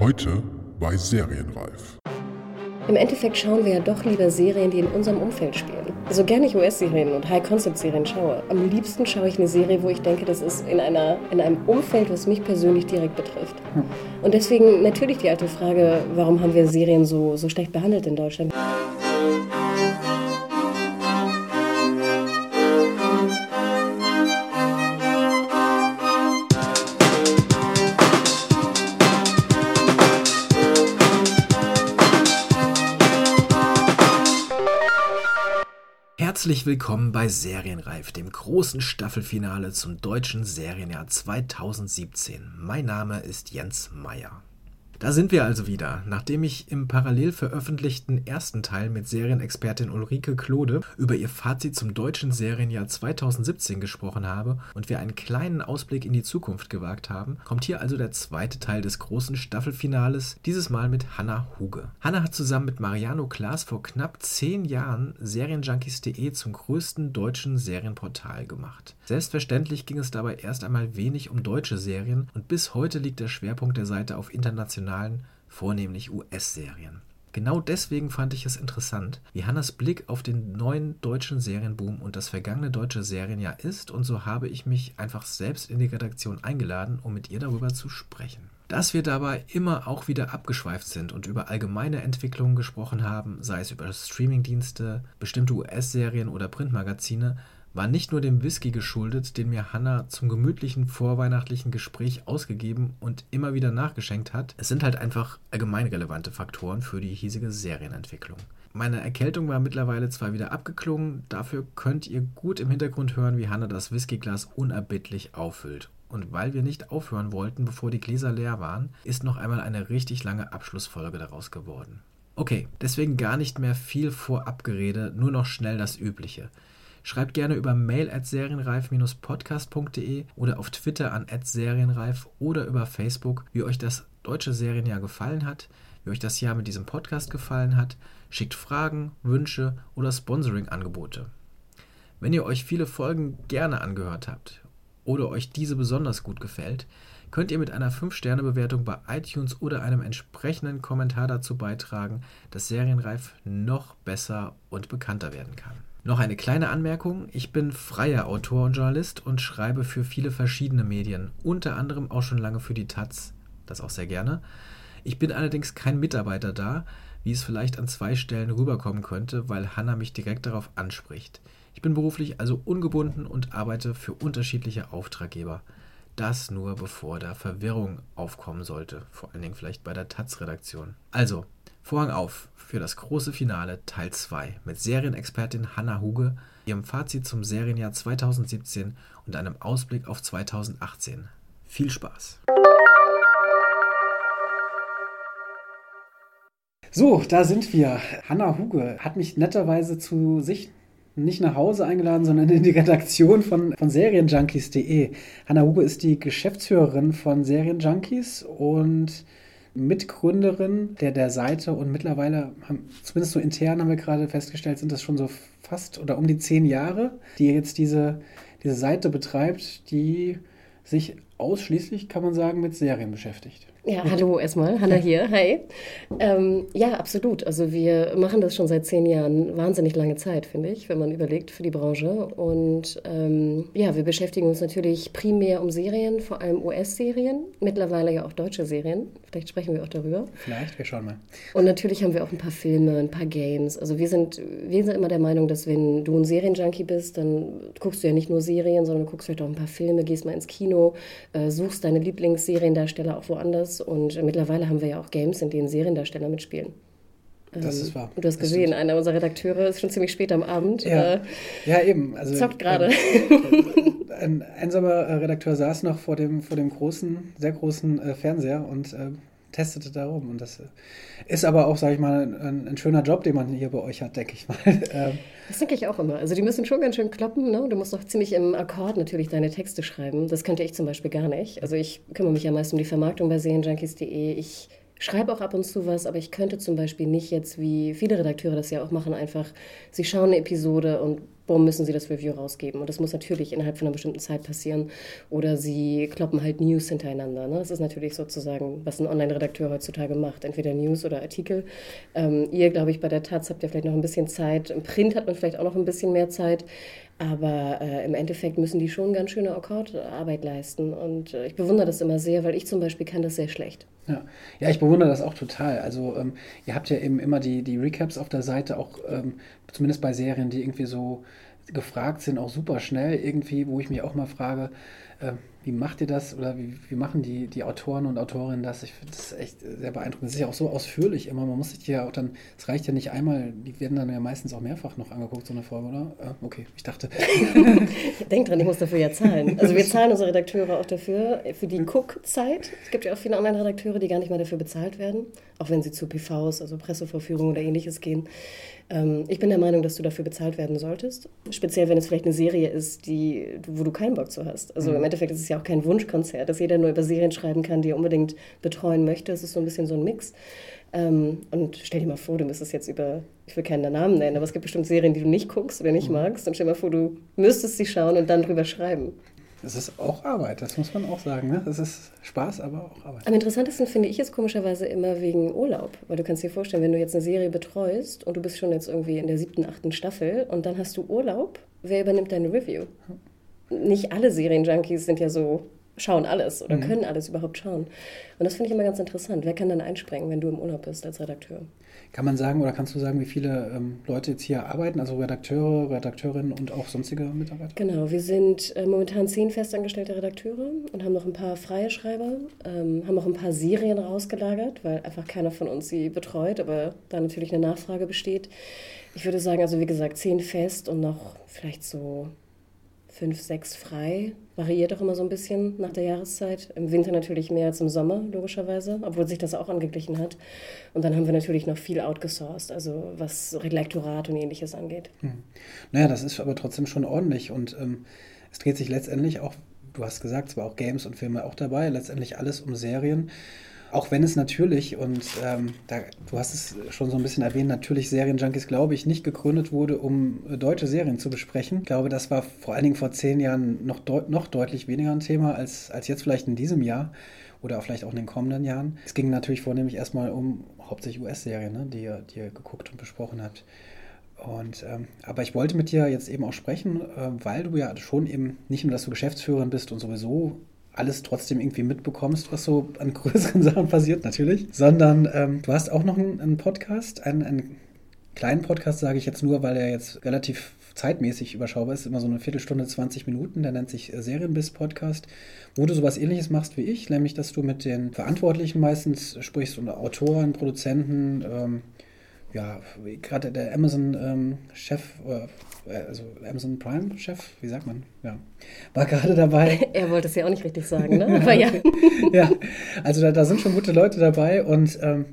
Heute bei Serienreif. Im Endeffekt schauen wir ja doch lieber Serien, die in unserem Umfeld spielen. Also gerne ich US-Serien und High-Concept-Serien schaue. Am liebsten schaue ich eine Serie, wo ich denke, das ist in, einer, in einem Umfeld, was mich persönlich direkt betrifft. Und deswegen natürlich die alte Frage, warum haben wir Serien so, so schlecht behandelt in Deutschland? Herzlich willkommen bei Serienreif, dem großen Staffelfinale zum deutschen Serienjahr 2017. Mein Name ist Jens Meyer. Da sind wir also wieder. Nachdem ich im parallel veröffentlichten ersten Teil mit Serienexpertin Ulrike Klode über ihr Fazit zum deutschen Serienjahr 2017 gesprochen habe und wir einen kleinen Ausblick in die Zukunft gewagt haben, kommt hier also der zweite Teil des großen Staffelfinales, dieses Mal mit Hanna Huge. Hanna hat zusammen mit Mariano Klaas vor knapp zehn Jahren Serienjunkies.de zum größten deutschen Serienportal gemacht. Selbstverständlich ging es dabei erst einmal wenig um deutsche Serien und bis heute liegt der Schwerpunkt der Seite auf internationalen internationalen, vornehmlich US-Serien. Genau deswegen fand ich es interessant, wie Hannas Blick auf den neuen deutschen Serienboom und das vergangene deutsche Serienjahr ist, und so habe ich mich einfach selbst in die Redaktion eingeladen, um mit ihr darüber zu sprechen. Dass wir dabei immer auch wieder abgeschweift sind und über allgemeine Entwicklungen gesprochen haben, sei es über Streamingdienste, bestimmte US-Serien oder Printmagazine, war nicht nur dem Whisky geschuldet, den mir Hannah zum gemütlichen vorweihnachtlichen Gespräch ausgegeben und immer wieder nachgeschenkt hat. Es sind halt einfach allgemein relevante Faktoren für die hiesige Serienentwicklung. Meine Erkältung war mittlerweile zwar wieder abgeklungen, dafür könnt ihr gut im Hintergrund hören, wie Hannah das Whiskyglas unerbittlich auffüllt. Und weil wir nicht aufhören wollten, bevor die Gläser leer waren, ist noch einmal eine richtig lange Abschlussfolge daraus geworden. Okay, deswegen gar nicht mehr viel Vorabgerede, nur noch schnell das Übliche. Schreibt gerne über mail at serienreif-podcast.de oder auf Twitter an serienreif oder über Facebook, wie euch das deutsche Serienjahr gefallen hat, wie euch das Jahr mit diesem Podcast gefallen hat. Schickt Fragen, Wünsche oder Sponsoring-Angebote. Wenn ihr euch viele Folgen gerne angehört habt oder euch diese besonders gut gefällt, könnt ihr mit einer 5-Sterne-Bewertung bei iTunes oder einem entsprechenden Kommentar dazu beitragen, dass Serienreif noch besser und bekannter werden kann. Noch eine kleine Anmerkung. Ich bin freier Autor und Journalist und schreibe für viele verschiedene Medien, unter anderem auch schon lange für die Taz, das auch sehr gerne. Ich bin allerdings kein Mitarbeiter da, wie es vielleicht an zwei Stellen rüberkommen könnte, weil Hanna mich direkt darauf anspricht. Ich bin beruflich also ungebunden und arbeite für unterschiedliche Auftraggeber. Das nur bevor da Verwirrung aufkommen sollte, vor allen Dingen vielleicht bei der Taz-Redaktion. Also, Vorhang auf für das große Finale Teil 2 mit Serienexpertin Hanna Huge, ihrem Fazit zum Serienjahr 2017 und einem Ausblick auf 2018. Viel Spaß! So, da sind wir. Hanna Huge hat mich netterweise zu sich nicht nach Hause eingeladen, sondern in die Redaktion von, von Serienjunkies.de. Hanna Huge ist die Geschäftsführerin von Serienjunkies und Mitgründerin der, der Seite und mittlerweile, haben, zumindest so intern haben wir gerade festgestellt, sind das schon so fast oder um die zehn Jahre, die jetzt diese, diese Seite betreibt, die sich ausschließlich, kann man sagen, mit Serien beschäftigt. Ja, hallo erstmal, Hanna hier, hi. Ähm, ja, absolut. Also wir machen das schon seit zehn Jahren, wahnsinnig lange Zeit, finde ich, wenn man überlegt für die Branche. Und ähm, ja, wir beschäftigen uns natürlich primär um Serien, vor allem US-Serien, mittlerweile ja auch deutsche Serien. Vielleicht sprechen wir auch darüber. Vielleicht, wir schauen mal. Und natürlich haben wir auch ein paar Filme, ein paar Games. Also wir sind, wir sind immer der Meinung, dass wenn du ein Serienjunkie bist, dann guckst du ja nicht nur Serien, sondern du guckst vielleicht auch ein paar Filme, gehst mal ins Kino, äh, suchst deine Lieblingsseriendarsteller auch woanders und mittlerweile haben wir ja auch Games, in denen Seriendarsteller mitspielen. Das ist wahr. Ähm, du hast gesehen, einer unserer Redakteure ist schon ziemlich spät am Abend. Ja, äh, ja eben. Also, zockt gerade. Äh, ein einsamer äh, Redakteur saß noch vor dem, vor dem großen, sehr großen äh, Fernseher und äh, testete darum. Und das ist aber auch, sage ich mal, ein, ein, schöner Job, den man hier bei euch hat, denke ich mal. Ähm, das denke ich auch immer. Also die müssen schon ganz schön kloppen. Ne? Du musst doch ziemlich im Akkord natürlich deine Texte schreiben. Das könnte ich zum Beispiel gar nicht. Also ich kümmere mich ja meist um die Vermarktung bei Serienjunkies.de. Ich schreibe auch ab und zu was, aber ich könnte zum Beispiel nicht jetzt, wie viele Redakteure das ja auch machen, einfach, sie schauen eine Episode und Warum müssen sie das Review rausgeben? Und das muss natürlich innerhalb von einer bestimmten Zeit passieren. Oder sie kloppen halt News hintereinander. Ne? Das ist natürlich sozusagen, was ein Online-Redakteur heutzutage macht. Entweder News oder Artikel. Ähm, ihr, glaube ich, bei der Taz habt ihr vielleicht noch ein bisschen Zeit. Im Print hat man vielleicht auch noch ein bisschen mehr Zeit. Aber äh, im Endeffekt müssen die schon ganz schöne Akkordarbeit leisten. Und äh, ich bewundere das immer sehr, weil ich zum Beispiel kann das sehr schlecht. Ja, ja ich bewundere das auch total. Also ähm, ihr habt ja eben immer die, die Recaps auf der Seite, auch ähm, zumindest bei Serien, die irgendwie so gefragt sind, auch super schnell irgendwie, wo ich mich auch mal frage, äh, wie macht ihr das oder wie, wie machen die, die Autoren und Autorinnen das? Ich finde das echt sehr beeindruckend. Es ist ja auch so ausführlich immer. Man muss sich ja auch dann, es reicht ja nicht einmal, die werden dann ja meistens auch mehrfach noch angeguckt, so eine Folge, oder? Äh, okay, ich dachte. Denk dran, ich muss dafür ja zahlen. Also wir zahlen unsere Redakteure auch dafür, für die Cook-Zeit. Es gibt ja auch viele Online-Redakteure, die gar nicht mehr dafür bezahlt werden, auch wenn sie zu PVs, also Pressevorführungen oder ähnliches gehen. Ähm, ich bin der Meinung, dass du dafür bezahlt werden solltest. Speziell, wenn es vielleicht eine Serie ist, die, wo du keinen Bock zu hast. Also mhm. im Endeffekt ist es ja auch kein Wunschkonzert, dass jeder nur über Serien schreiben kann, die er unbedingt betreuen möchte. Es ist so ein bisschen so ein Mix. Ähm, und stell dir mal vor, du müsstest jetzt über, ich will keinen Namen nennen, aber es gibt bestimmt Serien, die du nicht guckst oder nicht mhm. magst. Und stell dir mal vor, du müsstest sie schauen und dann drüber schreiben. Das ist auch Arbeit, das muss man auch sagen. Ne? Das ist Spaß, aber auch Arbeit. Am interessantesten finde ich es komischerweise immer wegen Urlaub. Weil du kannst dir vorstellen, wenn du jetzt eine Serie betreust und du bist schon jetzt irgendwie in der siebten, achten Staffel und dann hast du Urlaub, wer übernimmt deine Review? Nicht alle Serienjunkies sind ja so schauen alles oder mhm. können alles überhaupt schauen. Und das finde ich immer ganz interessant. Wer kann dann einspringen, wenn du im Urlaub bist als Redakteur? Kann man sagen oder kannst du sagen, wie viele ähm, Leute jetzt hier arbeiten, also Redakteure, Redakteurinnen und auch sonstige Mitarbeiter? Genau, wir sind äh, momentan zehn festangestellte Redakteure und haben noch ein paar freie Schreiber, ähm, haben auch ein paar Serien rausgelagert, weil einfach keiner von uns sie betreut, aber da natürlich eine Nachfrage besteht. Ich würde sagen, also wie gesagt, zehn fest und noch vielleicht so fünf, sechs frei. Variiert auch immer so ein bisschen nach der Jahreszeit. Im Winter natürlich mehr als im Sommer, logischerweise, obwohl sich das auch angeglichen hat. Und dann haben wir natürlich noch viel outgesourced, also was Lektorat und ähnliches angeht. Hm. Naja, das ist aber trotzdem schon ordentlich. Und ähm, es dreht sich letztendlich auch, du hast gesagt, zwar auch Games und Filme auch dabei, letztendlich alles um Serien. Auch wenn es natürlich, und ähm, da, du hast es schon so ein bisschen erwähnt, natürlich Serienjunkies, glaube ich, nicht gegründet wurde, um äh, deutsche Serien zu besprechen. Ich glaube, das war vor allen Dingen vor zehn Jahren noch, deut noch deutlich weniger ein Thema als, als jetzt vielleicht in diesem Jahr oder vielleicht auch in den kommenden Jahren. Es ging natürlich vornehmlich erstmal um hauptsächlich US-Serien, ne, die, ihr, die ihr geguckt und besprochen habt. Und, ähm, aber ich wollte mit dir jetzt eben auch sprechen, äh, weil du ja schon eben nicht nur, dass du Geschäftsführerin bist und sowieso alles trotzdem irgendwie mitbekommst, was so an größeren Sachen passiert, natürlich, sondern ähm, du hast auch noch einen, einen Podcast, einen, einen kleinen Podcast, sage ich jetzt nur, weil er jetzt relativ zeitmäßig überschaubar ist, immer so eine Viertelstunde, 20 Minuten, der nennt sich Serienbiss Podcast, wo du sowas ähnliches machst wie ich, nämlich dass du mit den Verantwortlichen meistens sprichst und Autoren, Produzenten, ähm, ja, gerade der Amazon-Chef, ähm, äh, also Amazon Prime-Chef, wie sagt man? Ja, war gerade dabei. er wollte es ja auch nicht richtig sagen, ne? Aber ja. ja, also da, da, sind schon gute Leute dabei und ähm,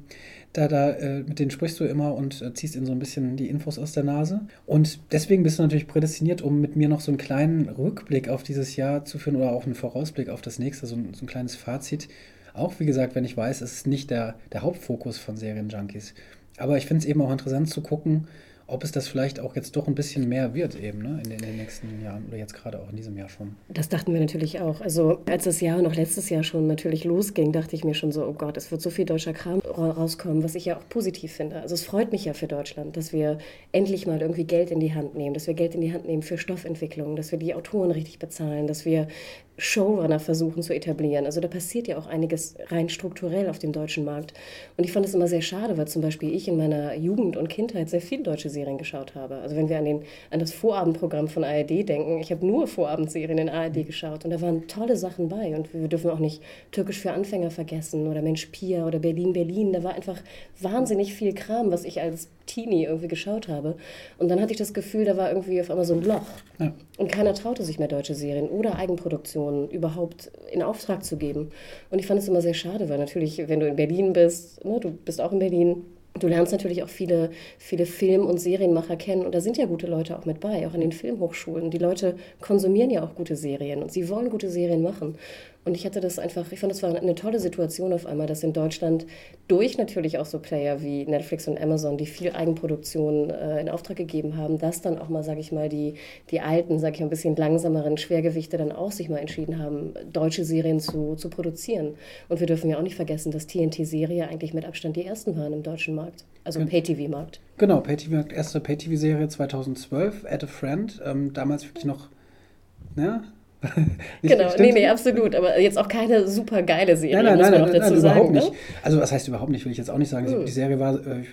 da, da, äh, mit denen sprichst du immer und äh, ziehst ihnen so ein bisschen die Infos aus der Nase. Und deswegen bist du natürlich prädestiniert, um mit mir noch so einen kleinen Rückblick auf dieses Jahr zu führen oder auch einen Vorausblick auf das nächste, so ein, so ein kleines Fazit. Auch wie gesagt, wenn ich weiß, es ist nicht der, der Hauptfokus von Serienjunkies. Aber ich finde es eben auch interessant zu gucken, ob es das vielleicht auch jetzt doch ein bisschen mehr wird eben ne? in, den, in den nächsten Jahren oder jetzt gerade auch in diesem Jahr schon. Das dachten wir natürlich auch. Also als das Jahr noch letztes Jahr schon natürlich losging, dachte ich mir schon so, oh Gott, es wird so viel deutscher Kram rauskommen, was ich ja auch positiv finde. Also es freut mich ja für Deutschland, dass wir endlich mal irgendwie Geld in die Hand nehmen, dass wir Geld in die Hand nehmen für Stoffentwicklung, dass wir die Autoren richtig bezahlen, dass wir Showrunner versuchen zu etablieren. Also da passiert ja auch einiges rein strukturell auf dem deutschen Markt. Und ich fand es immer sehr schade, weil zum Beispiel ich in meiner Jugend und Kindheit sehr viele deutsche Serien geschaut habe. Also wenn wir an, den, an das Vorabendprogramm von ARD denken, ich habe nur Vorabendserien in ARD geschaut und da waren tolle Sachen bei. Und wir dürfen auch nicht Türkisch für Anfänger vergessen oder Mensch Pia oder Berlin, Berlin. Da war einfach wahnsinnig viel Kram, was ich als Teenie irgendwie geschaut habe. Und dann hatte ich das Gefühl, da war irgendwie auf einmal so ein Loch. Ja. Und keiner traute sich mehr deutsche Serien oder Eigenproduktionen überhaupt in Auftrag zu geben. Und ich fand es immer sehr schade, weil natürlich, wenn du in Berlin bist, ne, du bist auch in Berlin, Du lernst natürlich auch viele, viele Film- und Serienmacher kennen und da sind ja gute Leute auch mit bei, auch in den Filmhochschulen. Die Leute konsumieren ja auch gute Serien und sie wollen gute Serien machen. Und ich hatte das einfach, ich fand, das war eine tolle Situation auf einmal, dass in Deutschland durch natürlich auch so Player wie Netflix und Amazon, die viel Eigenproduktion äh, in Auftrag gegeben haben, dass dann auch mal, sage ich mal, die, die alten, sage ich mal, ein bisschen langsameren Schwergewichte dann auch sich mal entschieden haben, deutsche Serien zu, zu produzieren. Und wir dürfen ja auch nicht vergessen, dass TNT-Serie eigentlich mit Abstand die ersten waren im deutschen Markt, also im Pay-TV-Markt. Genau, Pay-TV-Markt, erste Pay-TV-Serie 2012, Add a Friend, ähm, damals wirklich noch, genau, nee, nee, absolut. Aber jetzt auch keine super geile Serie, nein, nein, muss man nein, nein, sagen. Überhaupt ne? nicht. Also, was heißt überhaupt nicht, will ich jetzt auch nicht sagen. Mhm. Die Serie war, äh,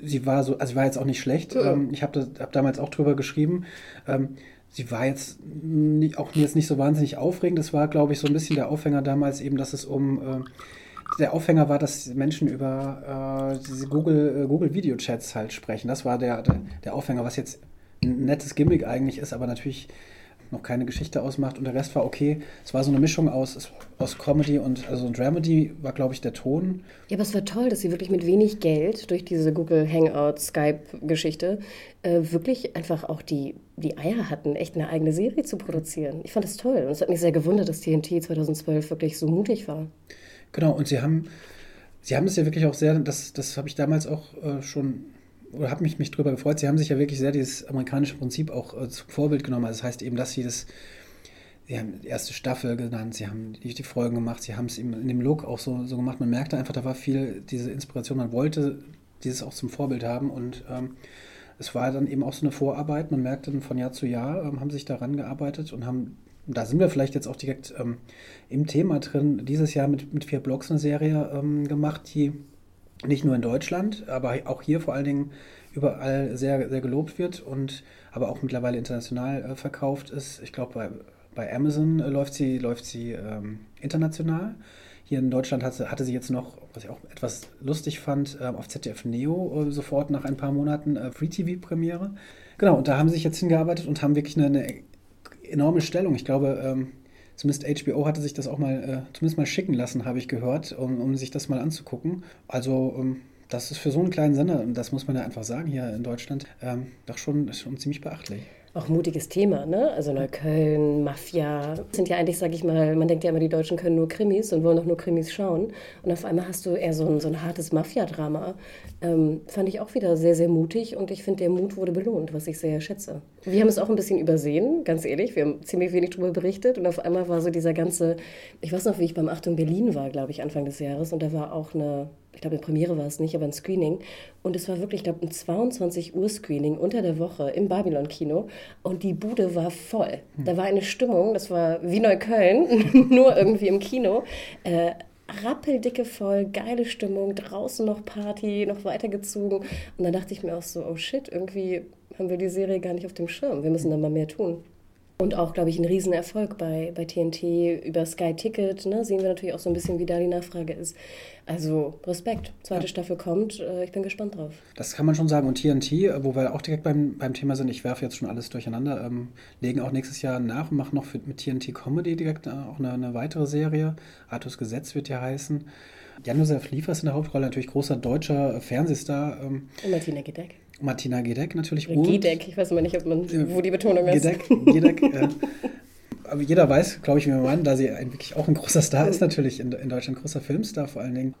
sie war so, also war jetzt auch nicht schlecht. Ähm, ich habe hab damals auch drüber geschrieben. Ähm, sie war jetzt nicht, auch jetzt nicht so wahnsinnig aufregend. Das war, glaube ich, so ein bisschen der Aufhänger damals eben, dass es um. Äh, der Aufhänger war, dass Menschen über äh, diese Google, äh, Google Video Chats halt sprechen. Das war der, der, der Aufhänger, was jetzt ein nettes Gimmick eigentlich ist, aber natürlich noch keine Geschichte ausmacht und der Rest war okay. Es war so eine Mischung aus, aus Comedy und also Dramedy war, glaube ich, der Ton. Ja, aber es war toll, dass sie wirklich mit wenig Geld durch diese Google Hangout, Skype-Geschichte äh, wirklich einfach auch die, die Eier hatten, echt eine eigene Serie zu produzieren. Ich fand das toll und es hat mich sehr gewundert, dass TNT 2012 wirklich so mutig war. Genau, und sie haben, sie haben es ja wirklich auch sehr, das, das habe ich damals auch äh, schon oder habe mich, mich drüber gefreut. Sie haben sich ja wirklich sehr dieses amerikanische Prinzip auch äh, zum Vorbild genommen. Also das heißt eben, dass sie das, sie haben die erste Staffel genannt, sie haben die, die Folgen gemacht, sie haben es eben in dem Look auch so, so gemacht. Man merkte einfach, da war viel diese Inspiration, man wollte dieses auch zum Vorbild haben und ähm, es war dann eben auch so eine Vorarbeit. Man merkte dann von Jahr zu Jahr, ähm, haben sich daran gearbeitet und haben, da sind wir vielleicht jetzt auch direkt ähm, im Thema drin, dieses Jahr mit, mit vier Blogs eine Serie ähm, gemacht, die nicht nur in Deutschland, aber auch hier vor allen Dingen überall sehr, sehr gelobt wird und aber auch mittlerweile international äh, verkauft ist. Ich glaube, bei, bei Amazon äh, läuft sie, läuft sie ähm, international. Hier in Deutschland hatte, hatte sie jetzt noch, was ich auch etwas lustig fand, äh, auf ZDF Neo sofort nach ein paar Monaten äh, Free-TV-Premiere. Genau, und da haben sie sich jetzt hingearbeitet und haben wirklich eine, eine enorme Stellung. Ich glaube, ähm, zumindest HBO hatte sich das auch mal, äh, zumindest mal schicken lassen, habe ich gehört, um, um sich das mal anzugucken. Also ähm, das ist für so einen kleinen Sender, das muss man ja einfach sagen hier in Deutschland, ähm, doch schon, schon ziemlich beachtlich. Auch mutiges Thema, ne? Also Neukölln, Mafia. Sind ja eigentlich, sag ich mal, man denkt ja immer, die Deutschen können nur Krimis und wollen auch nur Krimis schauen. Und auf einmal hast du eher so ein, so ein hartes Mafia-Drama. Ähm, fand ich auch wieder sehr, sehr mutig und ich finde, der Mut wurde belohnt, was ich sehr schätze. Wir haben es auch ein bisschen übersehen, ganz ehrlich. Wir haben ziemlich wenig darüber berichtet und auf einmal war so dieser ganze, ich weiß noch, wie ich beim Achtung Berlin war, glaube ich, Anfang des Jahres und da war auch eine, ich glaube, eine Premiere war es nicht, aber ein Screening. Und es war wirklich, ich glaube, ein 22 Uhr Screening unter der Woche im Babylon-Kino. Und die Bude war voll. Da war eine Stimmung, das war wie Neukölln, nur irgendwie im Kino. Äh, rappeldicke voll, geile Stimmung, draußen noch Party, noch weitergezogen. Und dann dachte ich mir auch so, oh shit, irgendwie haben wir die Serie gar nicht auf dem Schirm. Wir müssen da mal mehr tun. Und auch, glaube ich, ein Riesenerfolg bei, bei TNT über Sky Ticket. Ne, sehen wir natürlich auch so ein bisschen, wie da die Nachfrage ist. Also Respekt. Zweite ja. Staffel kommt. Äh, ich bin gespannt drauf. Das kann man schon sagen. Und TNT, wo wir auch direkt beim, beim Thema sind, ich werfe jetzt schon alles durcheinander, ähm, legen auch nächstes Jahr nach und machen noch für, mit TNT Comedy direkt auch eine, eine weitere Serie. Artus Gesetz wird ja heißen. Jan-Josef Liefers in der Hauptrolle, natürlich großer deutscher Fernsehstar. Ähm, und Martina Gedeck. Martina Gedeck natürlich. Gedeck, ich weiß immer nicht, ob man, wo die Betonung ist. Gedeck, Gedeck äh, aber jeder weiß, glaube ich, wie man, da sie ein, wirklich auch ein großer Star ist, natürlich in, in Deutschland, großer Filmstar vor allen Dingen.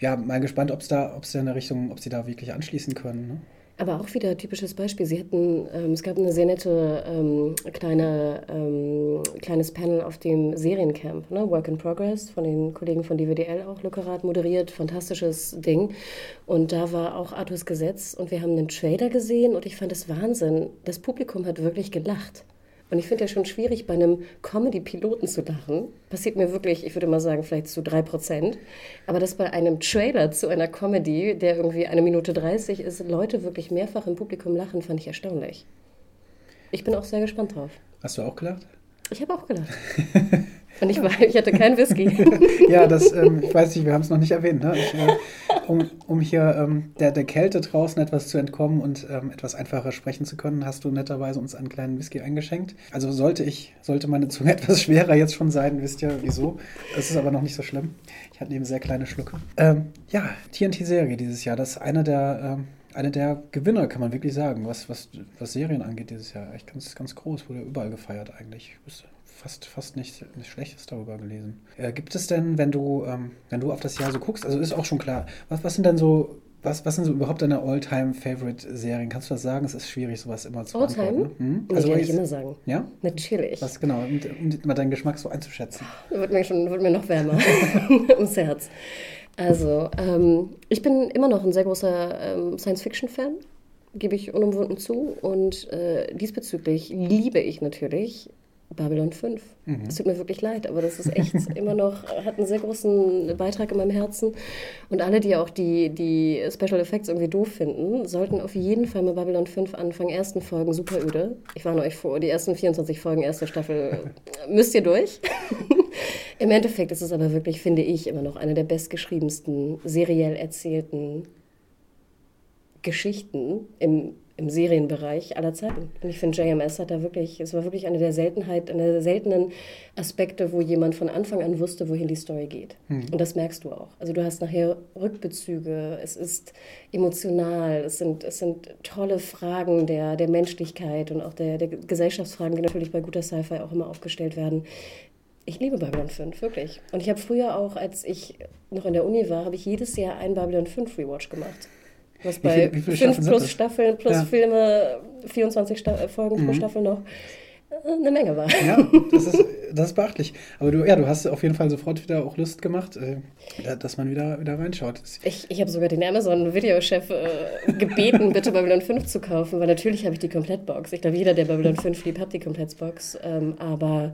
Ja, mal gespannt, ob es da, ob es da in der Richtung, ob sie da wirklich anschließen können. Ne? Aber auch wieder ein typisches Beispiel. Sie hatten, ähm, es gab eine sehr nette ähm, kleine, ähm, kleines Panel auf dem Seriencamp, ne? Work in Progress, von den Kollegen von DWDL auch, Lückerath moderiert, fantastisches Ding. Und da war auch Artus Gesetz und wir haben einen Trailer gesehen und ich fand es Wahnsinn. Das Publikum hat wirklich gelacht. Und ich finde ja schon schwierig, bei einem Comedy-Piloten zu lachen. Passiert mir wirklich, ich würde mal sagen, vielleicht zu drei Prozent. Aber dass bei einem Trailer zu einer Comedy, der irgendwie eine Minute 30 ist, Leute wirklich mehrfach im Publikum lachen, fand ich erstaunlich. Ich bin auch sehr gespannt drauf. Hast du auch gelacht? Ich habe auch gelacht. Und ich, ich hatte keinen Whisky. ja, das, ähm, ich weiß nicht, wir haben es noch nicht erwähnt. Ne? Ich, äh, um, um hier ähm, der, der Kälte draußen etwas zu entkommen und ähm, etwas einfacher sprechen zu können, hast du netterweise uns einen kleinen Whisky eingeschenkt. Also sollte ich, sollte meine Zunge etwas schwerer jetzt schon sein, wisst ihr wieso. Das ist aber noch nicht so schlimm. Ich hatte eben sehr kleine Schlucke. Ähm, ja, TNT-Serie dieses Jahr. Das ist einer der ähm, eine der Gewinner, kann man wirklich sagen, was, was, was Serien angeht dieses Jahr. Echt ganz, ganz groß, wurde überall gefeiert eigentlich. Fast, fast nicht, nichts Schlechtes darüber gelesen. Äh, gibt es denn, wenn du, ähm, wenn du auf das Jahr so guckst, also ist auch schon klar, was, was sind denn so, was, was sind so überhaupt deine All-Time-Favorite-Serien? Kannst du das sagen? Es ist schwierig, sowas immer zu All-Time? Hm? Also, kann ich immer sagen. Ja? Natürlich. Was genau, um, um mal deinen Geschmack so einzuschätzen. Wird mir schon wird mir noch wärmer ums Herz. Also, ähm, ich bin immer noch ein sehr großer ähm, Science-Fiction-Fan, gebe ich unumwunden zu. Und äh, diesbezüglich liebe ich natürlich Babylon 5. Mhm. Es tut mir wirklich leid, aber das ist echt immer noch, hat einen sehr großen Beitrag in meinem Herzen. Und alle, die auch die, die Special Effects irgendwie doof finden, sollten auf jeden Fall mal Babylon 5 anfangen. Ersten Folgen super öde. Ich warne euch vor, die ersten 24 Folgen, erste Staffel müsst ihr durch. Im Endeffekt ist es aber wirklich, finde ich, immer noch eine der bestgeschriebensten, seriell erzählten Geschichten im, im Serienbereich aller Zeiten. Und ich finde, JMS hat da wirklich, es war wirklich eine der Seltenheit, eine der seltenen Aspekte, wo jemand von Anfang an wusste, wohin die Story geht. Und das merkst du auch. Also du hast nachher Rückbezüge, es ist emotional, es sind, es sind tolle Fragen der, der Menschlichkeit und auch der, der Gesellschaftsfragen, die natürlich bei guter Sci-Fi auch immer aufgestellt werden. Ich liebe Babylon 5, wirklich. Und ich habe früher auch, als ich noch in der Uni war, habe ich jedes Jahr einen Babylon 5 Rewatch gemacht. Was Wie bei wie 5 Staffeln sind plus das? Staffeln plus Ja. Mhm. Filme, 24 Sta äh, Folgen pro Staffel noch, äh, eine Menge war. Ja, das ist, das ist beachtlich. Aber du, ja, du hast auf jeden Fall sofort wieder auch Lust gemacht, äh, dass man wieder, wieder reinschaut. Ich, ich habe sogar den Amazon-Videochef äh, gebeten, bitte Babylon 5 zu kaufen, weil natürlich habe ich die Komplettbox. Ich glaube, jeder, der Babylon 5 liebt, hat die Komplettbox. Ähm, aber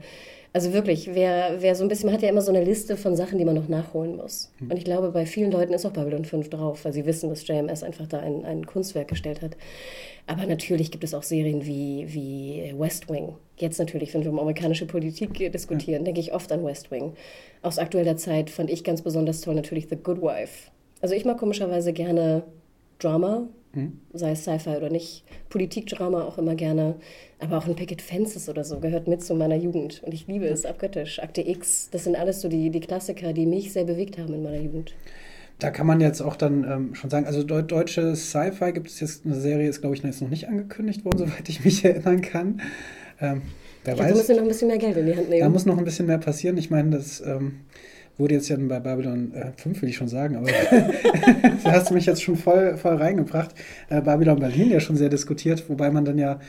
also wirklich, wer, wer so ein bisschen, man hat ja immer so eine Liste von Sachen, die man noch nachholen muss. Und ich glaube, bei vielen Leuten ist auch Babylon 5 drauf, weil sie wissen, dass JMS einfach da ein, ein Kunstwerk gestellt hat. Aber natürlich gibt es auch Serien wie, wie West Wing. Jetzt natürlich, wenn wir um amerikanische Politik diskutieren, denke ich oft an West Wing. Aus aktueller Zeit fand ich ganz besonders toll natürlich The Good Wife. Also ich mag komischerweise gerne Drama, sei es Sci-Fi oder nicht. Politikdrama auch immer gerne. Aber auch ein Picket Fences oder so gehört mit zu meiner Jugend. Und ich liebe es abgöttisch. Akte X, das sind alles so die, die Klassiker, die mich sehr bewegt haben in meiner Jugend. Da kann man jetzt auch dann ähm, schon sagen, also deu deutsche Sci-Fi gibt es jetzt eine Serie, ist glaube ich jetzt noch nicht angekündigt worden, soweit ich mich erinnern kann. Ähm, wer Ich weiß, müssen noch ein bisschen mehr Geld in die Hand nehmen. da muss noch ein bisschen mehr passieren. Ich meine, das ähm, wurde jetzt ja bei Babylon äh, 5, will ich schon sagen, aber da hast du mich jetzt schon voll, voll reingebracht. Äh, Babylon Berlin ja schon sehr diskutiert, wobei man dann ja,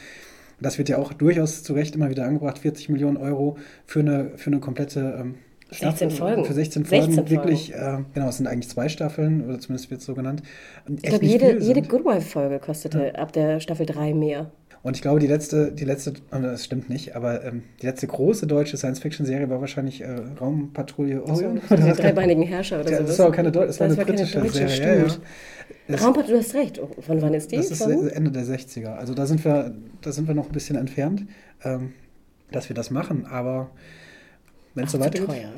das wird ja auch durchaus zu Recht immer wieder angebracht, 40 Millionen Euro für eine, für eine komplette ähm, 16 Folgen. Für 16 Folgen 16 wirklich, äh, genau, es sind eigentlich zwei Staffeln, oder zumindest wird es so genannt. ich glaube, jede, jede Good Wife-Folge kostete ab der Staffel 3 mehr. Und ich glaube, die letzte, die letzte, oh, das stimmt nicht, aber ähm, die letzte große deutsche Science-Fiction-Serie war wahrscheinlich äh, Raumpatrouille Orion. Oder was? dreibeinigen Herrscher oder Ja, sowas. das war auch keine Deu- das war eine keine britische deutsche, Serie, ja, ja. stimmt. Das- Raumpart, du hast recht. Oh, Von wann ist die? Das ist Von? Ende der 60er. Also da sind wir, da sind wir noch ein bisschen entfernt, ähm, dass wir das machen. Aber wenn es so Zu weitergeht. teuer.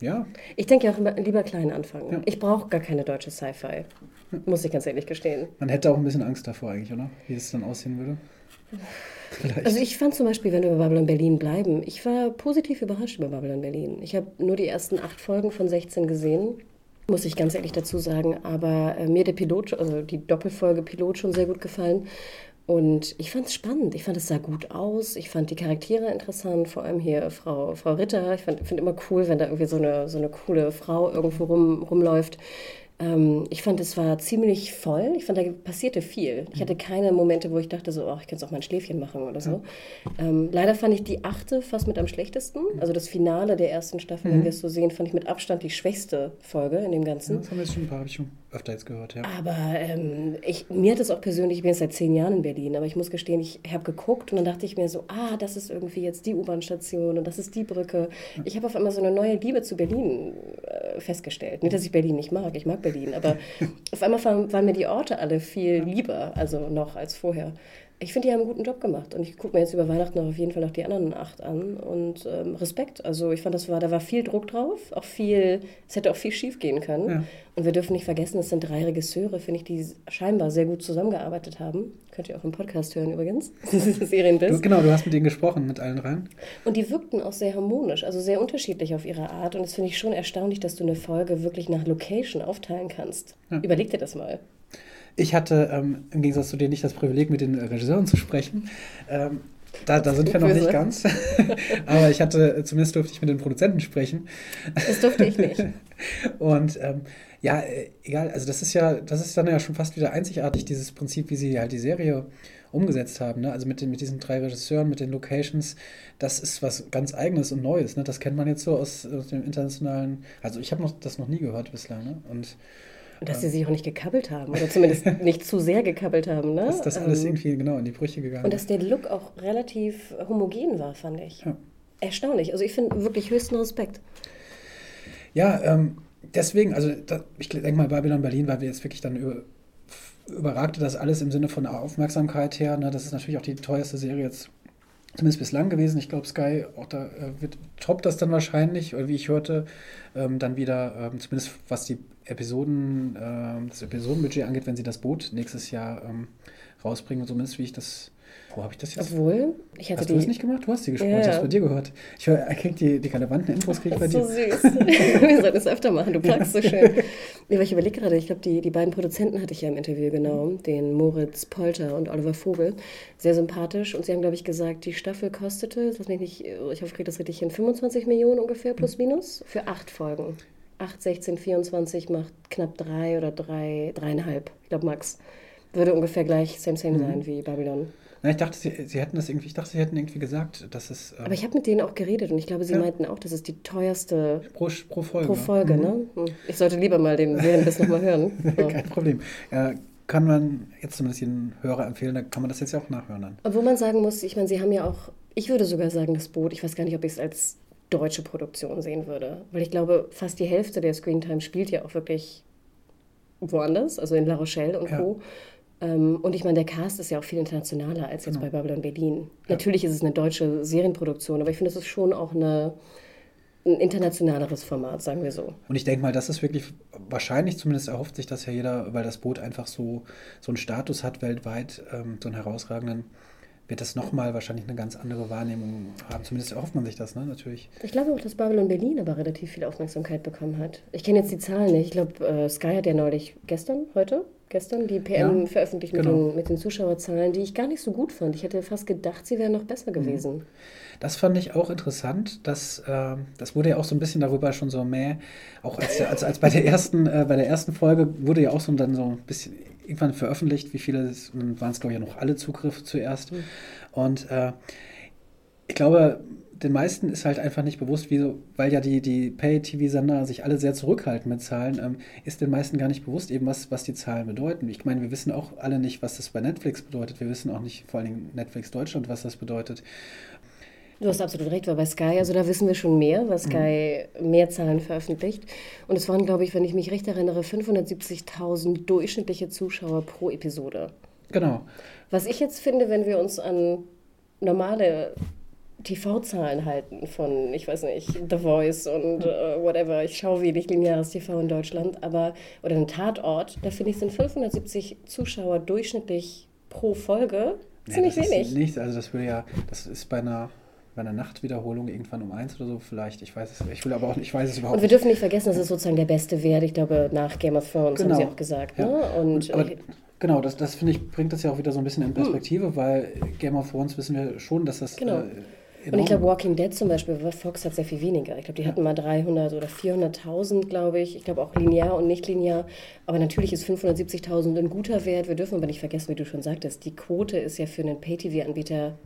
Ja, Ich denke ja auch immer, lieber klein anfangen. Ja. Ich brauche gar keine deutsche Sci-Fi. Muss ich ganz ehrlich gestehen. man hätte auch ein bisschen Angst davor eigentlich, oder? Wie es dann aussehen würde. Vielleicht. Also ich fand zum Beispiel, wenn wir bei Babylon Berlin bleiben, ich war positiv überrascht über Babylon Berlin. Ich habe nur die ersten acht Folgen von 16 gesehen, muss ich ganz ehrlich dazu sagen. Aber äh, mir der Pilot, also die Doppelfolge Pilot schon sehr gut gefallen. Und ich fand es spannend. Ich fand es sah gut aus. Ich fand die Charaktere interessant, vor allem hier Frau, Frau Ritter. Ich finde immer cool, wenn da irgendwie so eine, so eine coole Frau irgendwo rum, rumläuft. Ähm, ich fand, es war ziemlich voll. Ich fand, da passierte viel. Ich hatte keine Momente, wo ich dachte, so, oh, ich könnte jetzt auch mal ein Schläfchen machen oder so. Ähm, leider fand ich die achte fast mit am schlechtesten. Also das Finale der ersten Staffel, wenn wir es so sehen, fand ich mit Abstand die schwächste Folge in dem Ganzen. das haben wir jetzt schon ein paar, habe ich schon öfter jetzt gehört, ja. Aber ähm, ich, mir hat es auch persönlich, ich bin jetzt seit zehn Jahren in Berlin, aber ich muss gestehen, ich habe geguckt und dann dachte ich mir so, ah, das ist irgendwie jetzt die U-Bahn-Station und das ist die Brücke. Ich habe auf einmal so eine neue Liebe zu Berlin äh, festgestellt. Nicht, dass ich Berlin nicht mag, ich mag Berlin, aber auf einmal waren, waren mir die Orte alle viel lieber, also noch als vorher. Ich finde, die haben einen guten Job gemacht und ich gucke mir jetzt über Weihnachten auf jeden Fall noch die anderen acht an und ähm, Respekt. Also ich fand, das war, da war viel Druck drauf, auch viel, es hätte auch viel schief gehen können. Ja. Und wir dürfen nicht vergessen, es sind drei Regisseure, finde ich, die scheinbar sehr gut zusammengearbeitet haben. Könnt ihr auch im Podcast hören übrigens, Du, Serienbiss. genau, du hast mit denen gesprochen, mit allen rein. Und die wirkten auch sehr harmonisch, also sehr unterschiedlich auf ihre Art. Und das finde ich schon erstaunlich, dass du eine Folge wirklich nach Location aufteilen kannst. Überleg dir das mal. Ich hatte ähm, im Gegensatz zu dir nicht das Privileg, mit den Regisseuren zu sprechen. Ähm, Da, da sind wir noch nicht ganz. Aber ich hatte, zumindest durfte ich mit den Produzenten sprechen. Das durfte ich nicht. Und ähm, ja, äh, egal, also das ist ja, das ist dann ja schon fast wieder einzigartig, dieses Prinzip, wie sie halt die Serie umgesetzt haben. Ne? Also mit, den, mit diesen drei Regisseuren, mit den Locations, das ist was ganz Eigenes und Neues. Ne? Das kennt man jetzt so aus, aus dem internationalen, also ich habe noch, das noch nie gehört bislang. Ne? Und und dass sie sich auch nicht gekappelt haben oder zumindest nicht zu sehr gekappelt haben. Ne? Dass das alles ähm, irgendwie genau in die Brüche gegangen Und dass der Look auch relativ homogen war, fand ich. Ja. Erstaunlich. Also ich finde wirklich höchsten Respekt. Ja, ähm, deswegen, also da, ich denke mal, Babylon Berlin, weil wir jetzt wirklich dann über, überragte das alles im Sinne von Aufmerksamkeit her. Ne? Das ist natürlich auch die teuerste Serie jetzt zumindest bislang gewesen. Ich glaube, Sky auch da äh, wird toppt das dann wahrscheinlich, oder wie ich hörte, ähm, dann wieder, ähm, zumindest was die Episoden, äh, das Episodenbudget angeht, wenn sie das Boot nächstes Jahr ähm, rausbringen, zumindest wie ich das wo habe ich das jetzt? Obwohl, ich hatte Hast die... du das nicht gemacht? Du hast sie gesprochen, ja. ich habe bei dir gehört. Ich krieg die, die relevanten Infos krieg ich bei dir. so süß. Wir sollten es öfter machen, du plagst so schön. Nee, ich überlege gerade, ich glaube, die, die beiden Produzenten hatte ich ja im Interview genau, den Moritz Polter und Oliver Vogel. Sehr sympathisch und sie haben, glaube ich, gesagt, die Staffel kostete, das nicht, ich hoffe, ich kriege das richtig hin, 25 Millionen ungefähr plus minus für acht Folgen. 8, 16, 24 macht knapp drei oder drei, dreieinhalb, ich glaube Max. Würde ungefähr gleich same same mhm. sein wie Babylon. Na, ich dachte, sie, sie hätten das irgendwie, ich dachte, sie hätten irgendwie gesagt, dass es. Ähm Aber ich habe mit denen auch geredet und ich glaube, sie ja. meinten auch, das ist die teuerste pro, pro Folge. Pro Folge, mhm. ne? Hm. Ich sollte lieber mal den Serienbiss nochmal hören. So. Kein Problem. Äh, kann man jetzt zumindest den Hörer empfehlen, da kann man das jetzt ja auch nachhören dann. Obwohl man sagen muss, ich meine, sie haben ja auch, ich würde sogar sagen, das Boot, ich weiß gar nicht, ob ich es als deutsche Produktion sehen würde. Weil ich glaube, fast die Hälfte der Screentime spielt ja auch wirklich woanders, also in La Rochelle und ja. Co. Ähm, und ich meine, der Cast ist ja auch viel internationaler als jetzt genau. bei Babylon Berlin. Ja. Natürlich ist es eine deutsche Serienproduktion, aber ich finde, es ist schon auch eine, ein internationaleres Format, sagen wir so. Und ich denke mal, das ist wirklich wahrscheinlich, zumindest erhofft sich das ja jeder, weil das Boot einfach so, so einen Status hat weltweit, ähm, so einen herausragenden wird das nochmal wahrscheinlich eine ganz andere Wahrnehmung haben. Zumindest erhofft man sich das, ne? natürlich. Ich glaube auch, dass Babylon Berlin aber relativ viel Aufmerksamkeit bekommen hat. Ich kenne jetzt die Zahlen nicht. Ich glaube, äh, Sky hat ja neulich gestern, heute, gestern die PM ja, veröffentlicht mit, genau. den, mit den Zuschauerzahlen, die ich gar nicht so gut fand. Ich hätte fast gedacht, sie wären noch besser mhm. gewesen. Das fand ich auch interessant. Dass, äh, das wurde ja auch so ein bisschen darüber schon so mehr, auch als, als, als bei der ersten, äh, bei der ersten Folge wurde ja auch so dann so ein bisschen irgendwann veröffentlicht, wie viele, waren es glaube ich ja noch alle Zugriffe zuerst. Mhm. Und äh, ich glaube, den meisten ist halt einfach nicht bewusst, wie so, weil ja die, die Pay-TV-Sender sich alle sehr zurückhalten mit Zahlen, ähm, ist den meisten gar nicht bewusst, eben was, was die Zahlen bedeuten. Ich meine, wir wissen auch alle nicht, was das bei Netflix bedeutet. Wir wissen auch nicht, vor allen Dingen Netflix Deutschland, was das bedeutet. Du hast absolut recht, weil bei Sky, also da wissen wir schon mehr, weil Sky mhm. mehr Zahlen veröffentlicht. Und es waren, glaube ich, wenn ich mich recht erinnere, 570.000 durchschnittliche Zuschauer pro Episode. Genau. Was ich jetzt finde, wenn wir uns an normale TV-Zahlen halten von, ich weiß nicht, The Voice und uh, whatever. Ich schaue wenig lineares TV in Deutschland, aber, oder ein Tatort, da finde ich, sind 570 Zuschauer durchschnittlich pro Folge ziemlich ja, das wenig. Ist nichts, also das würde ja, das ist bei einer bei einer Nachtwiederholung irgendwann um eins oder so vielleicht. Ich weiß es, ich will aber auch nicht, ich weiß es überhaupt nicht. Und wir dürfen nicht vergessen, das ist sozusagen der beste Wert, ich glaube, nach Game of Thrones genau. haben sie auch gesagt. Ja. Ne? Und, aber, genau, das, das finde ich, bringt das ja auch wieder so ein bisschen in hm. Perspektive, hm. weil Game of Thrones wissen wir schon, dass das genau. Äh, und ich glaube, Walking Dead zum Beispiel, Fox hat sehr viel weniger. Ich glaube, die ja. hatten mal 300 oder 400.000, glaube ich. Ich glaube auch linear und nicht linear. Aber natürlich ist 570.000 ein guter Wert. Wir dürfen aber nicht vergessen, wie du schon sagtest, die Quote ist ja für einen Pay-TV-Anbieter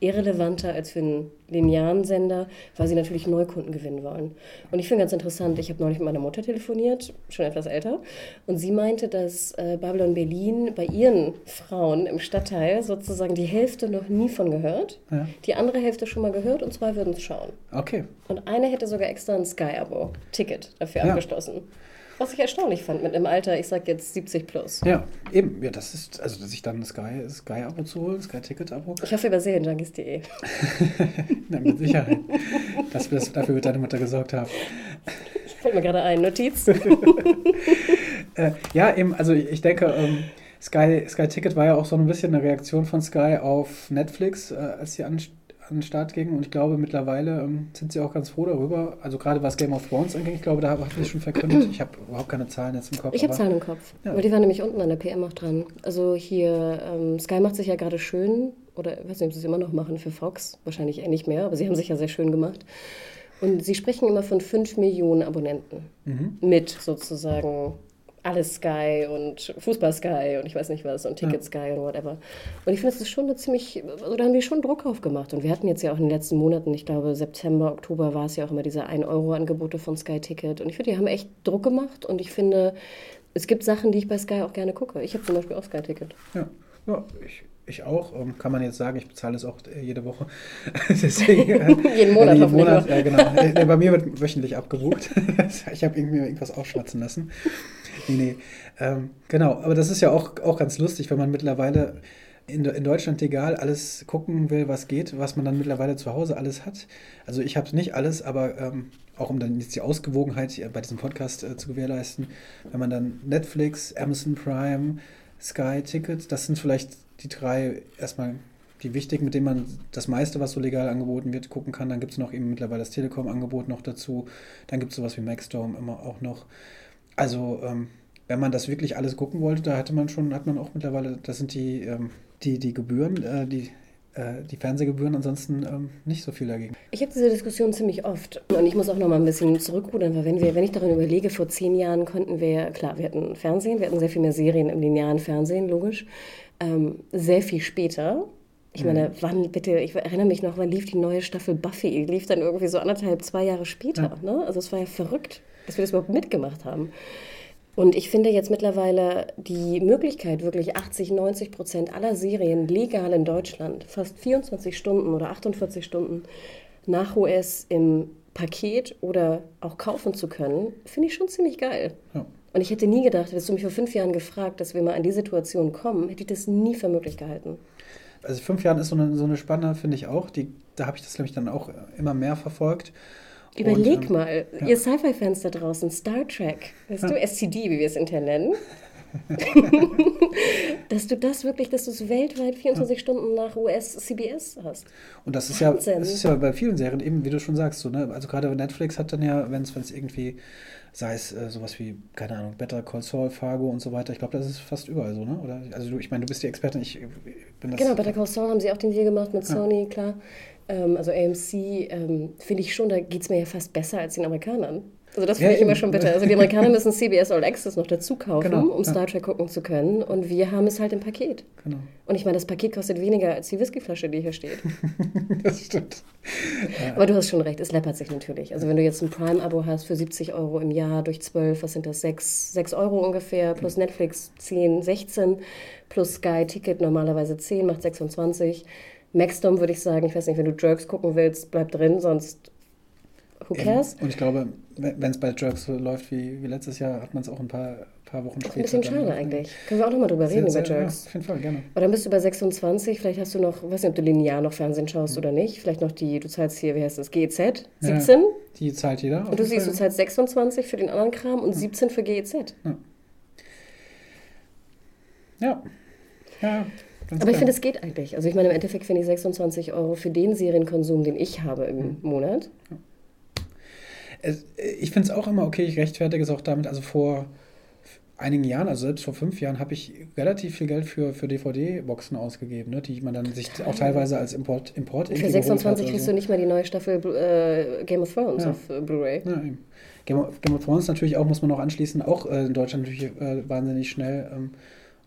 irrelevanter als für einen linearen Sender, weil sie natürlich Neukunden gewinnen wollen. Und ich finde ganz interessant, ich habe neulich mit meiner Mutter telefoniert, schon etwas älter, und sie meinte, dass äh, Babylon Berlin bei ihren Frauen im Stadtteil sozusagen die Hälfte noch nie von gehört, ja. die andere Hälfte schon mal gehört und zwei würden es schauen. Okay. Und eine hätte sogar extra ein Sky-Abo, Ticket dafür ja. abgeschlossen. Was ich erstaunlich fand mit einem Alter, ich sag jetzt 70 plus. Ja, eben. Ja, das ist, also dass ich dann ein Sky, Sky-Abo zu holen, Sky-Ticket-Abo. Ich hoffe über Serienjunkies.de. Na, mit Sicherheit. dass wir das dafür mit deiner Mutter gesorgt haben. Fällt mir gerade ein, Notiz. äh, ja, eben, also ich denke, ähm, Sky, Sky Ticket war ja auch so ein bisschen eine Reaktion von Sky auf Netflix, äh, als sie an, an den Start ging. Und ich glaube, mittlerweile ähm, sind sie auch ganz froh darüber. Also gerade was Game of Thrones angeht, ich glaube, da habe ich schon verkündet. Ich habe überhaupt keine Zahlen jetzt im Kopf. Ich habe Zahlen im Kopf. Ja. Aber die waren nämlich unten an der PM auch dran. Also hier, ähm, Sky macht sich ja gerade schön oder ich weiß nicht, ob sie es immer noch machen für Fox, wahrscheinlich eh nicht mehr, aber sie haben sich ja sehr schön gemacht. Und sie sprechen immer von 5 Millionen Abonnenten mit sozusagen alles Sky und Fußball Sky und ich weiß nicht was und Ticket Sky und whatever. Und ich finde, das ist schon eine ziemlich, also da haben die schon Druck aufgemacht. Und wir hatten jetzt ja auch in den letzten Monaten, ich glaube September, Oktober war es ja auch immer diese 1-Euro-Angebote von Sky Ticket. Und ich finde, die haben echt Druck gemacht und ich finde, es gibt Sachen, die ich bei Sky auch gerne gucke. Ich habe zum Beispiel auch Sky Ticket. Ja, ja ich, ich auch. Ähm, kann man jetzt sagen, ich bezahle es auch äh, jede Woche. Deswegen, äh, Jeden Monat jeden Monat, ja, genau. Äh, nee, bei mir wird wöchentlich abgebucht. ich habe irgendwie irgendwas aufschwatzen lassen. Nee, nee. Ähm, genau, aber das ist ja auch, auch ganz lustig, wenn man mittlerweile in, in Deutschland egal alles gucken will, was geht, was man dann mittlerweile zu Hause alles hat. Also ich habe nicht alles, aber ähm, auch um dann jetzt die Ausgewogenheit bei diesem Podcast äh, zu gewährleisten, wenn man dann Netflix, Amazon Prime, Sky Ticket, das sind vielleicht die drei erstmal die wichtigen, mit denen man das meiste, was so legal angeboten wird, gucken kann. Dann gibt es noch eben mittlerweile das Telekom-Angebot noch dazu. Dann gibt es sowas wie Maxdome immer auch noch. Also ähm, wenn man das wirklich alles gucken wollte, da hatte man schon, hat man auch mittlerweile, das sind die, ähm, die, die Gebühren, äh, die, äh, die Fernsehgebühren, ansonsten ähm, nicht so viel dagegen. Ich habe diese Diskussion ziemlich oft und ich muss auch noch mal ein bisschen zurückrudern, weil wenn wir, wenn ich daran überlege, vor zehn Jahren konnten wir, klar, wir hatten Fernsehen, wir hatten sehr viel mehr Serien im linearen Fernsehen, logisch, ähm, sehr viel später. Ich meine, wann bitte, ich erinnere mich noch, wann lief die neue Staffel Buffy? Lief dann irgendwie so anderthalb, zwei Jahre später. Ne? Also es war ja verrückt, dass wir das überhaupt mitgemacht haben. Und ich finde jetzt mittlerweile die Möglichkeit, wirklich 80, 90 Prozent aller Serien legal in Deutschland, fast 24 Stunden oder 48 Stunden nach US im Paket oder auch kaufen zu können, finde ich schon ziemlich geil. Ja. Und ich hätte nie gedacht, hättest du mich vor fünf Jahren gefragt, dass wir mal in die Situation kommen, hätte ich das nie für möglich gehalten. Also fünf Jahren ist so eine, so eine Spanne, finde ich auch. Die, da habe ich das nämlich dann auch immer mehr verfolgt. Überleg Und, ähm, mal, ihr Sci-Fi-Fans da draußen, Star Trek, weißt du, SCD, wie wir es intern nennen, dass du das wirklich, dass du es weltweit 24 Stunden nach US-CBS hast. Und das ist ja, das ist ja bei vielen Serien eben, wie du schon sagst, so, ne? Also gerade Netflix hat dann ja, wenn es irgendwie, sei es äh, sowas wie, keine Ahnung, Better Call Saul, Fargo und so weiter, ich glaube, das ist fast überall so, ne? Oder also du, ich meine, du bist die Expertin, ich bin das. Genau, Better Call Saul haben sie auch den Deal gemacht mit Sony, klar. Ähm, also AMC, ähm, finde ich schon, da geht es mir ja fast besser als den Amerikanern. Also das finde Ja, ich immer schon bitter. Also die Amerikaner müssen CBS All Access noch dazu kaufen, Genau, um ja. Star Trek gucken zu können. Und wir haben es halt im Paket. Genau. Und ich meine, das Paket kostet weniger als die Whiskyflasche, die hier steht. Das stimmt. Aber du hast schon recht, es läppert sich natürlich. Also wenn du jetzt ein Prime-Abo hast für 70 Euro im Jahr durch 12, was sind das? 6, 6 Euro ungefähr, plus Netflix 10, 16, plus Sky-Ticket normalerweise 10, macht 26. Maxdom würde ich sagen, ich weiß nicht, wenn du Jerks gucken willst, bleib drin, sonst who cares? Und ich glaube, wenn es bei Jerks so läuft wie, wie letztes Jahr, hat man es auch ein paar, paar Wochen später. Ein bisschen schade eigentlich. Können wir auch nochmal drüber reden über Jerks. Ja, auf jeden Fall, gerne. Aber dann bist du bei 26, vielleicht hast du noch, weiß nicht, ob du linear noch Fernsehen schaust oder nicht, vielleicht noch die, du zahlst hier, wie heißt das, GEZ, 17? Die zahlt jeder. Und du siehst, du zahlst 26 für den anderen Kram und 17 für GEZ. Ja. Ja, ganz Aber ich klar. finde, es geht eigentlich. Also ich meine, im Endeffekt finde ich 26 Euro für den Serienkonsum, den ich habe im Hm. Monat. Es, ich finde es auch immer okay, ich rechtfertige es auch damit, also vor einigen Jahren, also selbst vor fünf Jahren, habe ich relativ viel Geld für, für DVD-Boxen ausgegeben, ne, die man dann sich auch teilweise als Import, Import Für irgendwie geholt 26 hat oder kriegst so. du nicht mal die neue Staffel äh, Game of Thrones Ja. auf äh, Blu-ray. Ja. Game of, Game of Thrones natürlich auch, muss man noch anschließen, auch äh, in Deutschland natürlich äh, wahnsinnig schnell, ähm,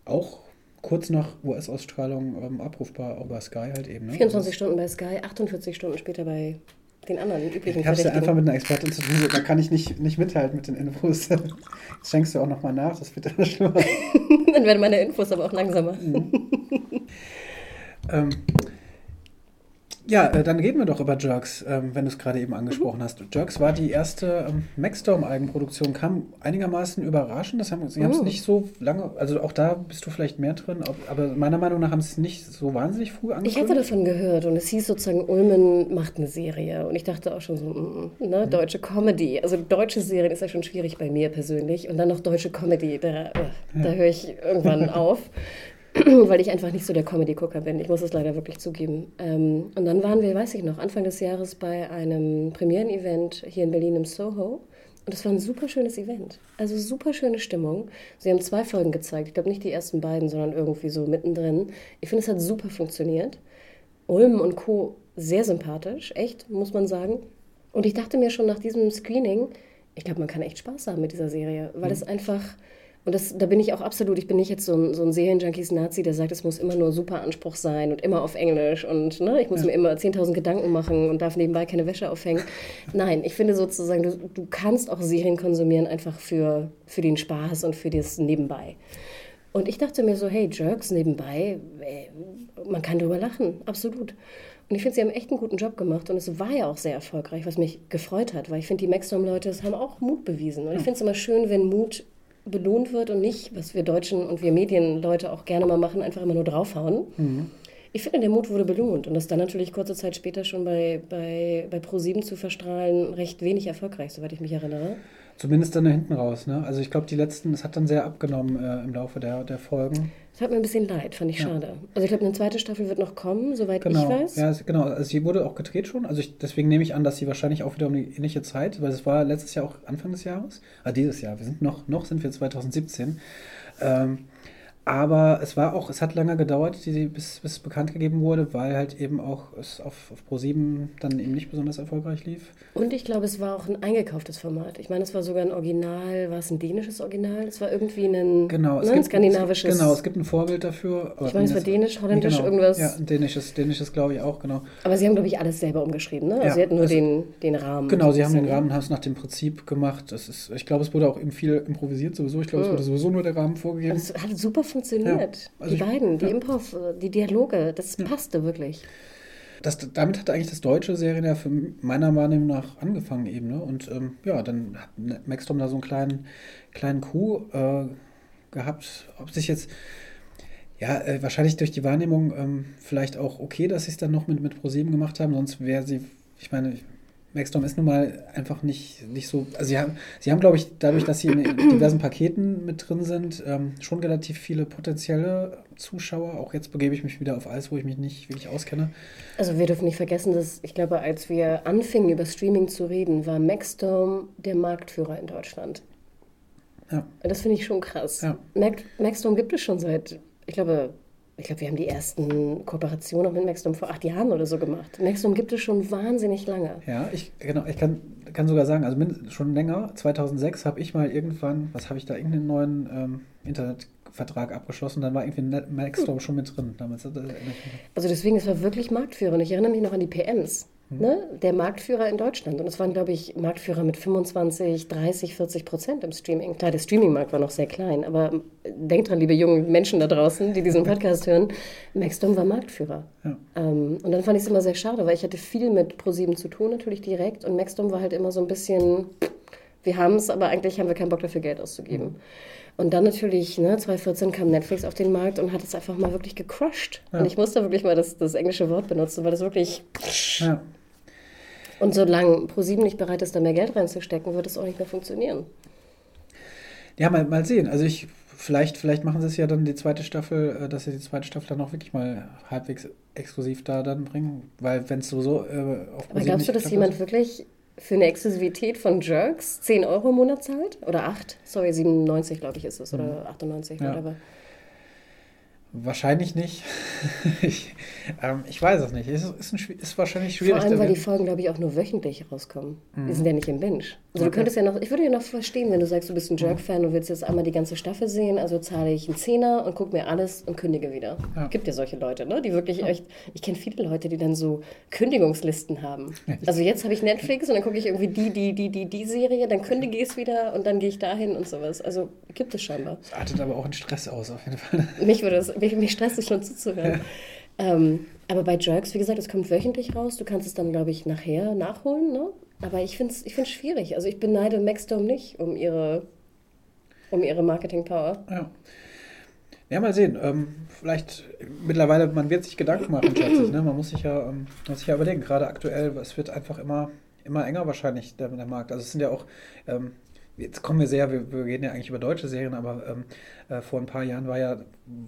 auch kurz nach US-Ausstrahlung ähm, abrufbar, auch bei Sky halt eben. Ne? 24 Stunden bei Sky, 48 Stunden später bei den anderen üblichen Ich habe es ja einfach mit einer Expertin zu tun, da kann ich nicht, nicht mithalten mit den Infos. Jetzt schenkst du auch nochmal nach, das wird immer schlimmer. Dann werden meine Infos aber auch langsamer. Ähm, ja, äh, dann reden wir doch über Jerks, ähm, wenn du es gerade eben angesprochen hast. Jerks war die erste ähm, Maxdome-Eigenproduktion, kam einigermaßen überraschend. Das haben, sie haben es Oh. nicht so lange, also auch da bist du vielleicht mehr drin, ob, aber meiner Meinung nach haben sie es nicht so wahnsinnig früh Ich angekündigt. hatte davon gehört und es hieß sozusagen, Ulmen macht eine Serie. Und ich dachte auch schon so, mm, ne, deutsche Comedy. Also deutsche Serien ist ja schon schwierig bei mir persönlich. Und dann noch deutsche Comedy, da, äh, da höre ich irgendwann auf. Weil ich einfach nicht so der Comedy-Gucker bin. Ich muss es leider wirklich zugeben. Ähm, und dann waren wir, weiß ich noch, Anfang des Jahres bei einem Premieren-Event hier in Berlin im Soho. Und es war ein super schönes Event. Also super schöne Stimmung. Sie haben zwei Folgen gezeigt. Ich glaube nicht die ersten beiden, sondern irgendwie so mittendrin. Ich finde, es hat super funktioniert. Ulm und Co. sehr sympathisch, echt, muss man sagen. Und ich dachte mir schon nach diesem Screening, ich glaube, man kann echt Spaß haben mit dieser Serie, weil es einfach und das, da bin ich auch absolut, ich bin nicht jetzt so ein, so ein Serienjunkies-Nazi, der sagt, es muss immer nur super Anspruch sein und immer auf Englisch und ne, ich muss ja. mir immer 10.000 Gedanken machen und darf nebenbei keine Wäsche aufhängen. Nein, ich finde sozusagen, du, du kannst auch Serien konsumieren einfach für, für den Spaß und für das Nebenbei. Und ich dachte mir so, hey, Jerks nebenbei, man kann drüber lachen, absolut. Und ich finde, sie haben echt einen guten Job gemacht und es war ja auch sehr erfolgreich, was mich gefreut hat, weil ich finde, die Maxdom-Leute haben auch Mut bewiesen. Und ich finde es immer schön, wenn Mut belohnt wird und nicht, was wir Deutschen und wir Medienleute auch gerne mal machen, einfach immer nur draufhauen. Mhm. Ich finde, der Mut wurde belohnt und das dann natürlich kurze Zeit später schon bei, bei, bei Pro7 zu verstrahlen recht wenig erfolgreich, soweit ich mich erinnere. Zumindest dann hinten raus. Ne? Also ich glaube, die letzten, es hat dann sehr abgenommen äh, im Laufe der, der Folgen. Das hat mir ein bisschen leid, fand ich ja. schade. Also ich glaube, eine zweite Staffel wird noch kommen, soweit genau. ich weiß. Ja, genau. Also sie wurde auch gedreht schon. Also ich, deswegen nehme ich an, dass sie wahrscheinlich auch wieder um die ähnliche Zeit, weil es war letztes Jahr auch Anfang des Jahres. Ah, dieses Jahr. Wir sind noch, noch sind wir 2017. Ähm, aber es war auch, es hat lange gedauert, die, bis, bis bekannt gegeben wurde, weil halt eben auch es auf, auf Pro7 dann eben nicht besonders erfolgreich lief. Und ich glaube, es war auch ein eingekauftes Format. Ich meine, es war sogar ein Original, war es ein dänisches Original? Es war irgendwie ein, genau, es ne, gibt, skandinavisches. Genau, es gibt ein Vorbild dafür. ich meine, es war dänisch, holländisch, genau, irgendwas. Ja, ein dänisches, dänisches glaube ich auch, genau. Aber sie haben, glaube ich, alles selber umgeschrieben, ne? Also ja, sie hatten nur also, den, den Rahmen. Genau, sie haben den Rahmen, haben es nach dem Prinzip gemacht. Das ist, ich glaube, es wurde auch eben viel improvisiert sowieso. Ich glaube, mhm. es wurde sowieso nur der Rahmen vorgegeben. Es hat super funktioniert. Also die ich, beiden, die. Improv, die Dialoge, das ja. passte wirklich. Das, damit hat eigentlich das deutsche Serien ja für meiner Wahrnehmung nach angefangen eben. Ne? Und ähm, ja, dann hat Maxdom da so einen kleinen, kleinen Coup äh, gehabt. Ob sich jetzt, ja, äh, wahrscheinlich durch die Wahrnehmung ähm, vielleicht auch okay, dass sie es dann noch mit, mit ProSieben gemacht haben. Sonst wäre sie, ich meine, Maxdom ist nun mal einfach nicht, nicht so. Also sie haben, sie haben, glaube ich, dadurch, dass sie in diversen Paketen mit drin sind, ähm, schon relativ viele potenzielle Zuschauer. Auch jetzt begebe ich mich wieder auf alles, wo ich mich nicht wirklich auskenne. Also wir dürfen nicht vergessen, dass ich glaube, als wir anfingen, über Streaming zu reden, war Maxdome der Marktführer in Deutschland. Ja. Das finde ich schon krass. Ja. Maxdome gibt es schon seit, ich glaube, ich glaube, wir haben die ersten Kooperationen auch mit Maxdom vor acht Jahren oder so gemacht. Maxdom gibt es schon wahnsinnig lange. Ja, ich, genau, ich kann, kann sogar sagen, also schon länger, 2006 habe ich mal irgendwann, was habe ich da, irgendeinen neuen ähm, Internetvertrag abgeschlossen, dann war irgendwie Maxdom hm. schon mit drin. Damals, also deswegen, es war wirklich marktführend. Ich erinnere mich noch an die PMs ne, der Marktführer in Deutschland. Und es waren, glaube ich, Marktführer mit 25, 30, 40 Prozent im Streaming. Klar, der Streaming-Markt war noch sehr klein, aber denkt dran, liebe jungen Menschen da draußen, die diesen Podcast hören, Maxdom war Marktführer. Ja. Ähm, und dann fand ich es immer sehr schade, weil ich hatte viel mit ProSieben zu tun, natürlich direkt. Und Maxdom war halt immer so ein bisschen, wir haben es, aber eigentlich haben wir keinen Bock dafür, Geld auszugeben. Mhm. Und dann natürlich, ne, 2014 kam Netflix auf den Markt und hat es einfach mal wirklich gecrushed. Ja. Und ich musste wirklich mal das, das englische Wort benutzen, weil das wirklich. Ja. Und solange ProSieben nicht bereit ist, da mehr Geld reinzustecken, wird es auch nicht mehr funktionieren. Ja, mal, mal sehen. Also ich, vielleicht, vielleicht machen sie es ja dann die zweite Staffel, äh, dass sie die zweite Staffel dann auch wirklich mal halbwegs exklusiv da dann bringen. Weil wenn es sowieso äh, auf Aber glaubst du, dass jemand wirklich für eine Exklusivität von Jerks 10 Euro im Monat zahlt? Oder 8? Sorry, 97 glaube ich ist es. Oder 98, ja. whatever. Wahrscheinlich nicht. ich, ähm, ich weiß es nicht. Es ist, ein, ist wahrscheinlich schwierig. Vor allem, weil die Folgen, glaube ich, auch nur wöchentlich rauskommen. Mhm. Die sind ja nicht im Binge. Also okay. du könntest ja noch, ich würde ja noch verstehen, wenn du sagst, du bist ein Jerk-Fan und willst jetzt einmal die ganze Staffel sehen, also zahle ich einen Zehner und gucke mir alles und kündige wieder. Ja. Gibt ja solche Leute, ne? Die wirklich ja. echt, ich kenne viele Leute, die dann so Kündigungslisten haben. Also jetzt habe ich Netflix und dann gucke ich irgendwie die, die, die, die, die Serie, dann kündige ich es wieder und dann gehe ich dahin und sowas. Also gibt es scheinbar. Das artet aber auch in Stress aus, auf jeden Fall. Mich würde es, mich, mich stresst es schon zuzuhören. Ähm, aber bei Jerks, wie gesagt, es kommt wöchentlich raus. Du kannst es dann, glaube ich, nachher nachholen, ne? Aber ich finde es ich schwierig. Also ich beneide Maxdome nicht um ihre, um ihre Marketing-Power. Ja. Ja, mal sehen. Ähm, vielleicht mittlerweile, man wird sich Gedanken machen, ich. Ne? Man muss sich ja, ähm, muss sich ja überlegen, gerade aktuell, es wird einfach immer, immer enger wahrscheinlich, der, der Markt. Also es sind ja auch, ähm, jetzt kommen wir sehr, wir, wir reden ja eigentlich über deutsche Serien, aber ähm, äh, vor ein paar Jahren war ja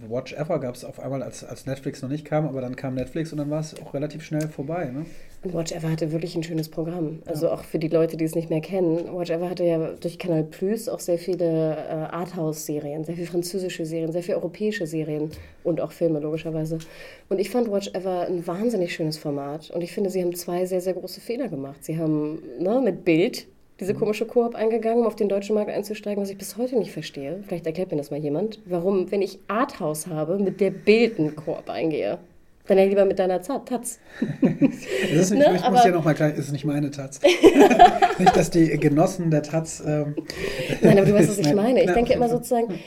Watch Ever, gab es auf einmal, als, als Netflix noch nicht kam, aber dann kam Netflix und dann war es auch relativ schnell vorbei. Ne? Und Watch Ever hatte wirklich ein schönes Programm. Also ja. auch für die Leute, die es nicht mehr kennen. Watch Ever hatte ja durch Canal Plus auch sehr viele äh, Arthouse-Serien, sehr viele französische Serien, sehr viele europäische Serien und auch Filme logischerweise. Und ich fand Watch Ever ein wahnsinnig schönes Format. Und ich finde, sie haben zwei sehr, sehr große Fehler gemacht. Sie haben ne, mit Bild diese komische Koop eingegangen, um auf den deutschen Markt einzusteigen, was ich bis heute nicht verstehe. Vielleicht erklärt mir das mal jemand. Warum, wenn ich Arthouse habe, mit der Bilden Koop eingehe? Dann ja lieber mit deiner Taz. das ist nicht, ne? ich muss ja nochmal klar, ist nicht meine Taz. nicht, dass die Genossen der Taz. Ähm, Nein, aber du weißt, was ich meine. Ich denke immer sozusagen,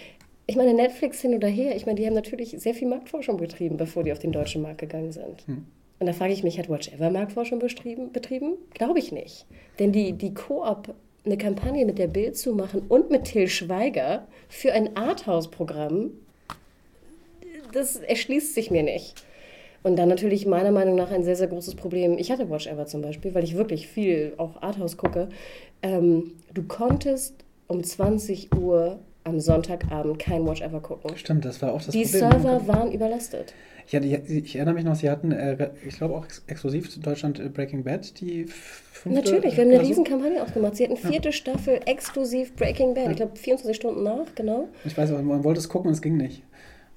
ich meine, Netflix hin oder her, ich meine, die haben natürlich sehr viel Marktforschung betrieben, bevor die auf den deutschen Markt gegangen sind. Hm. Und da frage ich mich, hat Watch Ever Marktforschung betrieben? betrieben? Glaube ich nicht. Denn die, die Koop, eine Kampagne mit der Bild zu machen und mit Till Schweiger für ein Arthouse-Programm, das erschließt sich mir nicht. Und dann natürlich meiner Meinung nach ein sehr, sehr großes Problem. Ich hatte Watch Ever zum Beispiel, weil ich wirklich viel auch Arthouse gucke. Ähm, du konntest um 20 Uhr am Sonntagabend kein Watch Ever gucken. Stimmt, das war auch das Die Problem. Die Server waren überlastet. Ja, die, ich erinnere mich noch, sie hatten, äh, ich glaube auch ex exklusiv in Deutschland äh, Breaking Bad, die fünfte. Natürlich, wir haben eine so. Riesenkampagne aufgemacht. Sie hatten vierte ja. Staffel exklusiv Breaking Bad. Ja. Ich glaube 24 Stunden nach, genau. Ich weiß, aber man wollte es gucken und es ging nicht.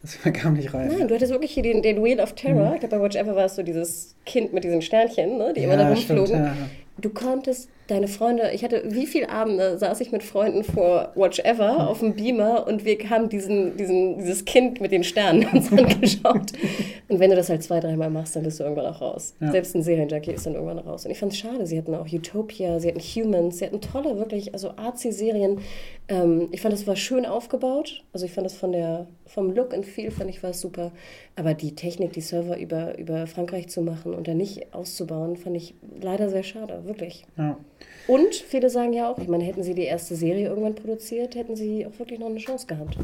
Das kam nicht rein. Nein, du hattest wirklich hier den, den Wheel of Terror. Mhm. Ich glaube, bei Watch Ever war es so dieses Kind mit diesen Sternchen, ne, die ja, immer da rumflogen. Stimmt, ja. Du konntest deine Freunde, ich hatte, wie viele Abende saß ich mit Freunden vor Watch Ever hm. auf dem Beamer und wir haben diesen, diesen, dieses Kind mit den Sternen uns angeschaut. und wenn du das halt zwei, dreimal machst, dann bist du irgendwann auch raus. Ja. Selbst ein Serienjunkie ist dann irgendwann raus. Und ich fand es schade, sie hatten auch Utopia, sie hatten Humans, sie hatten tolle, wirklich, also Artsy-Serien. Ähm, ich fand, es war schön aufgebaut. Also ich fand es von der, vom Look and Feel, fand ich, war es super. Aber die Technik, die Server über, über Frankreich zu machen und dann nicht auszubauen, fand ich leider sehr schade, wirklich. Ja. Und viele sagen ja auch, ich meine, hätten sie die erste Serie irgendwann produziert, hätten sie auch wirklich noch eine Chance gehabt.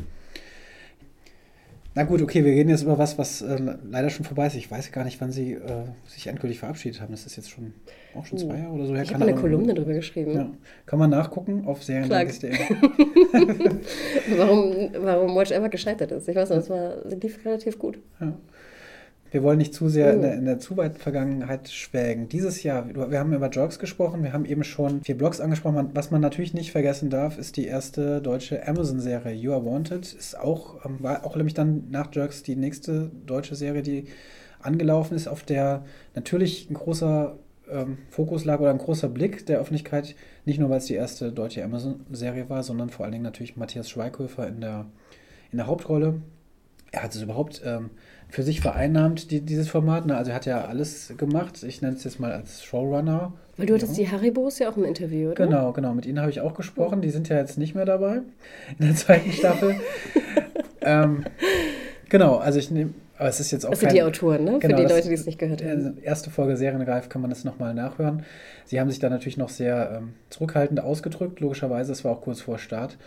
Na gut, okay, wir reden jetzt über was, was äh, leider schon vorbei ist. Ich weiß gar nicht, wann sie äh, sich endgültig verabschiedet haben. Das ist jetzt schon auch schon zwei Jahre oder so her. Ich habe eine Kolumne darüber geschrieben. Ja. Kann man nachgucken auf seriendages.de. warum, warum Watch Ever gescheitert ist. Ich weiß nicht, das war, lief relativ gut. Ja. Wir wollen nicht zu sehr in, der, oh. in der zu weiten Vergangenheit schwelgen. Dieses Jahr, wir haben über Jogs gesprochen, wir haben eben schon vier Blogs angesprochen. Was man natürlich nicht vergessen darf, ist die erste deutsche Amazon-Serie You Are Wanted. Ist auch, ähm, war auch nämlich dann nach Jerks die nächste deutsche Serie, die angelaufen ist, auf der natürlich ein großer ähm, Fokus lag oder ein großer Blick der Öffentlichkeit, nicht nur weil es die erste deutsche Amazon-Serie war, sondern vor allen Dingen natürlich Matthias Schweighöfer in der, in der Hauptrolle. Er hat es überhaupt ähm, für sich vereinnahmt, die, dieses Format. Ne? Also er hat ja alles gemacht. Ich nenne es jetzt mal als Showrunner. Weil du hattest ja. die Haribos ja auch im Interview, oder? Genau, genau. Mit ihnen habe ich auch gesprochen. Die sind ja jetzt nicht mehr dabei in der zweiten Staffel. ähm, genau, also ich nehme, aber es ist jetzt auch Das sind die Autoren, ne? Genau, Für die Leute, die es nicht gehört haben. Erste Folge Serienreif kann man das nochmal nachhören. Sie haben sich da natürlich noch sehr ähm, zurückhaltend ausgedrückt, logischerweise. Es war auch kurz vor Start.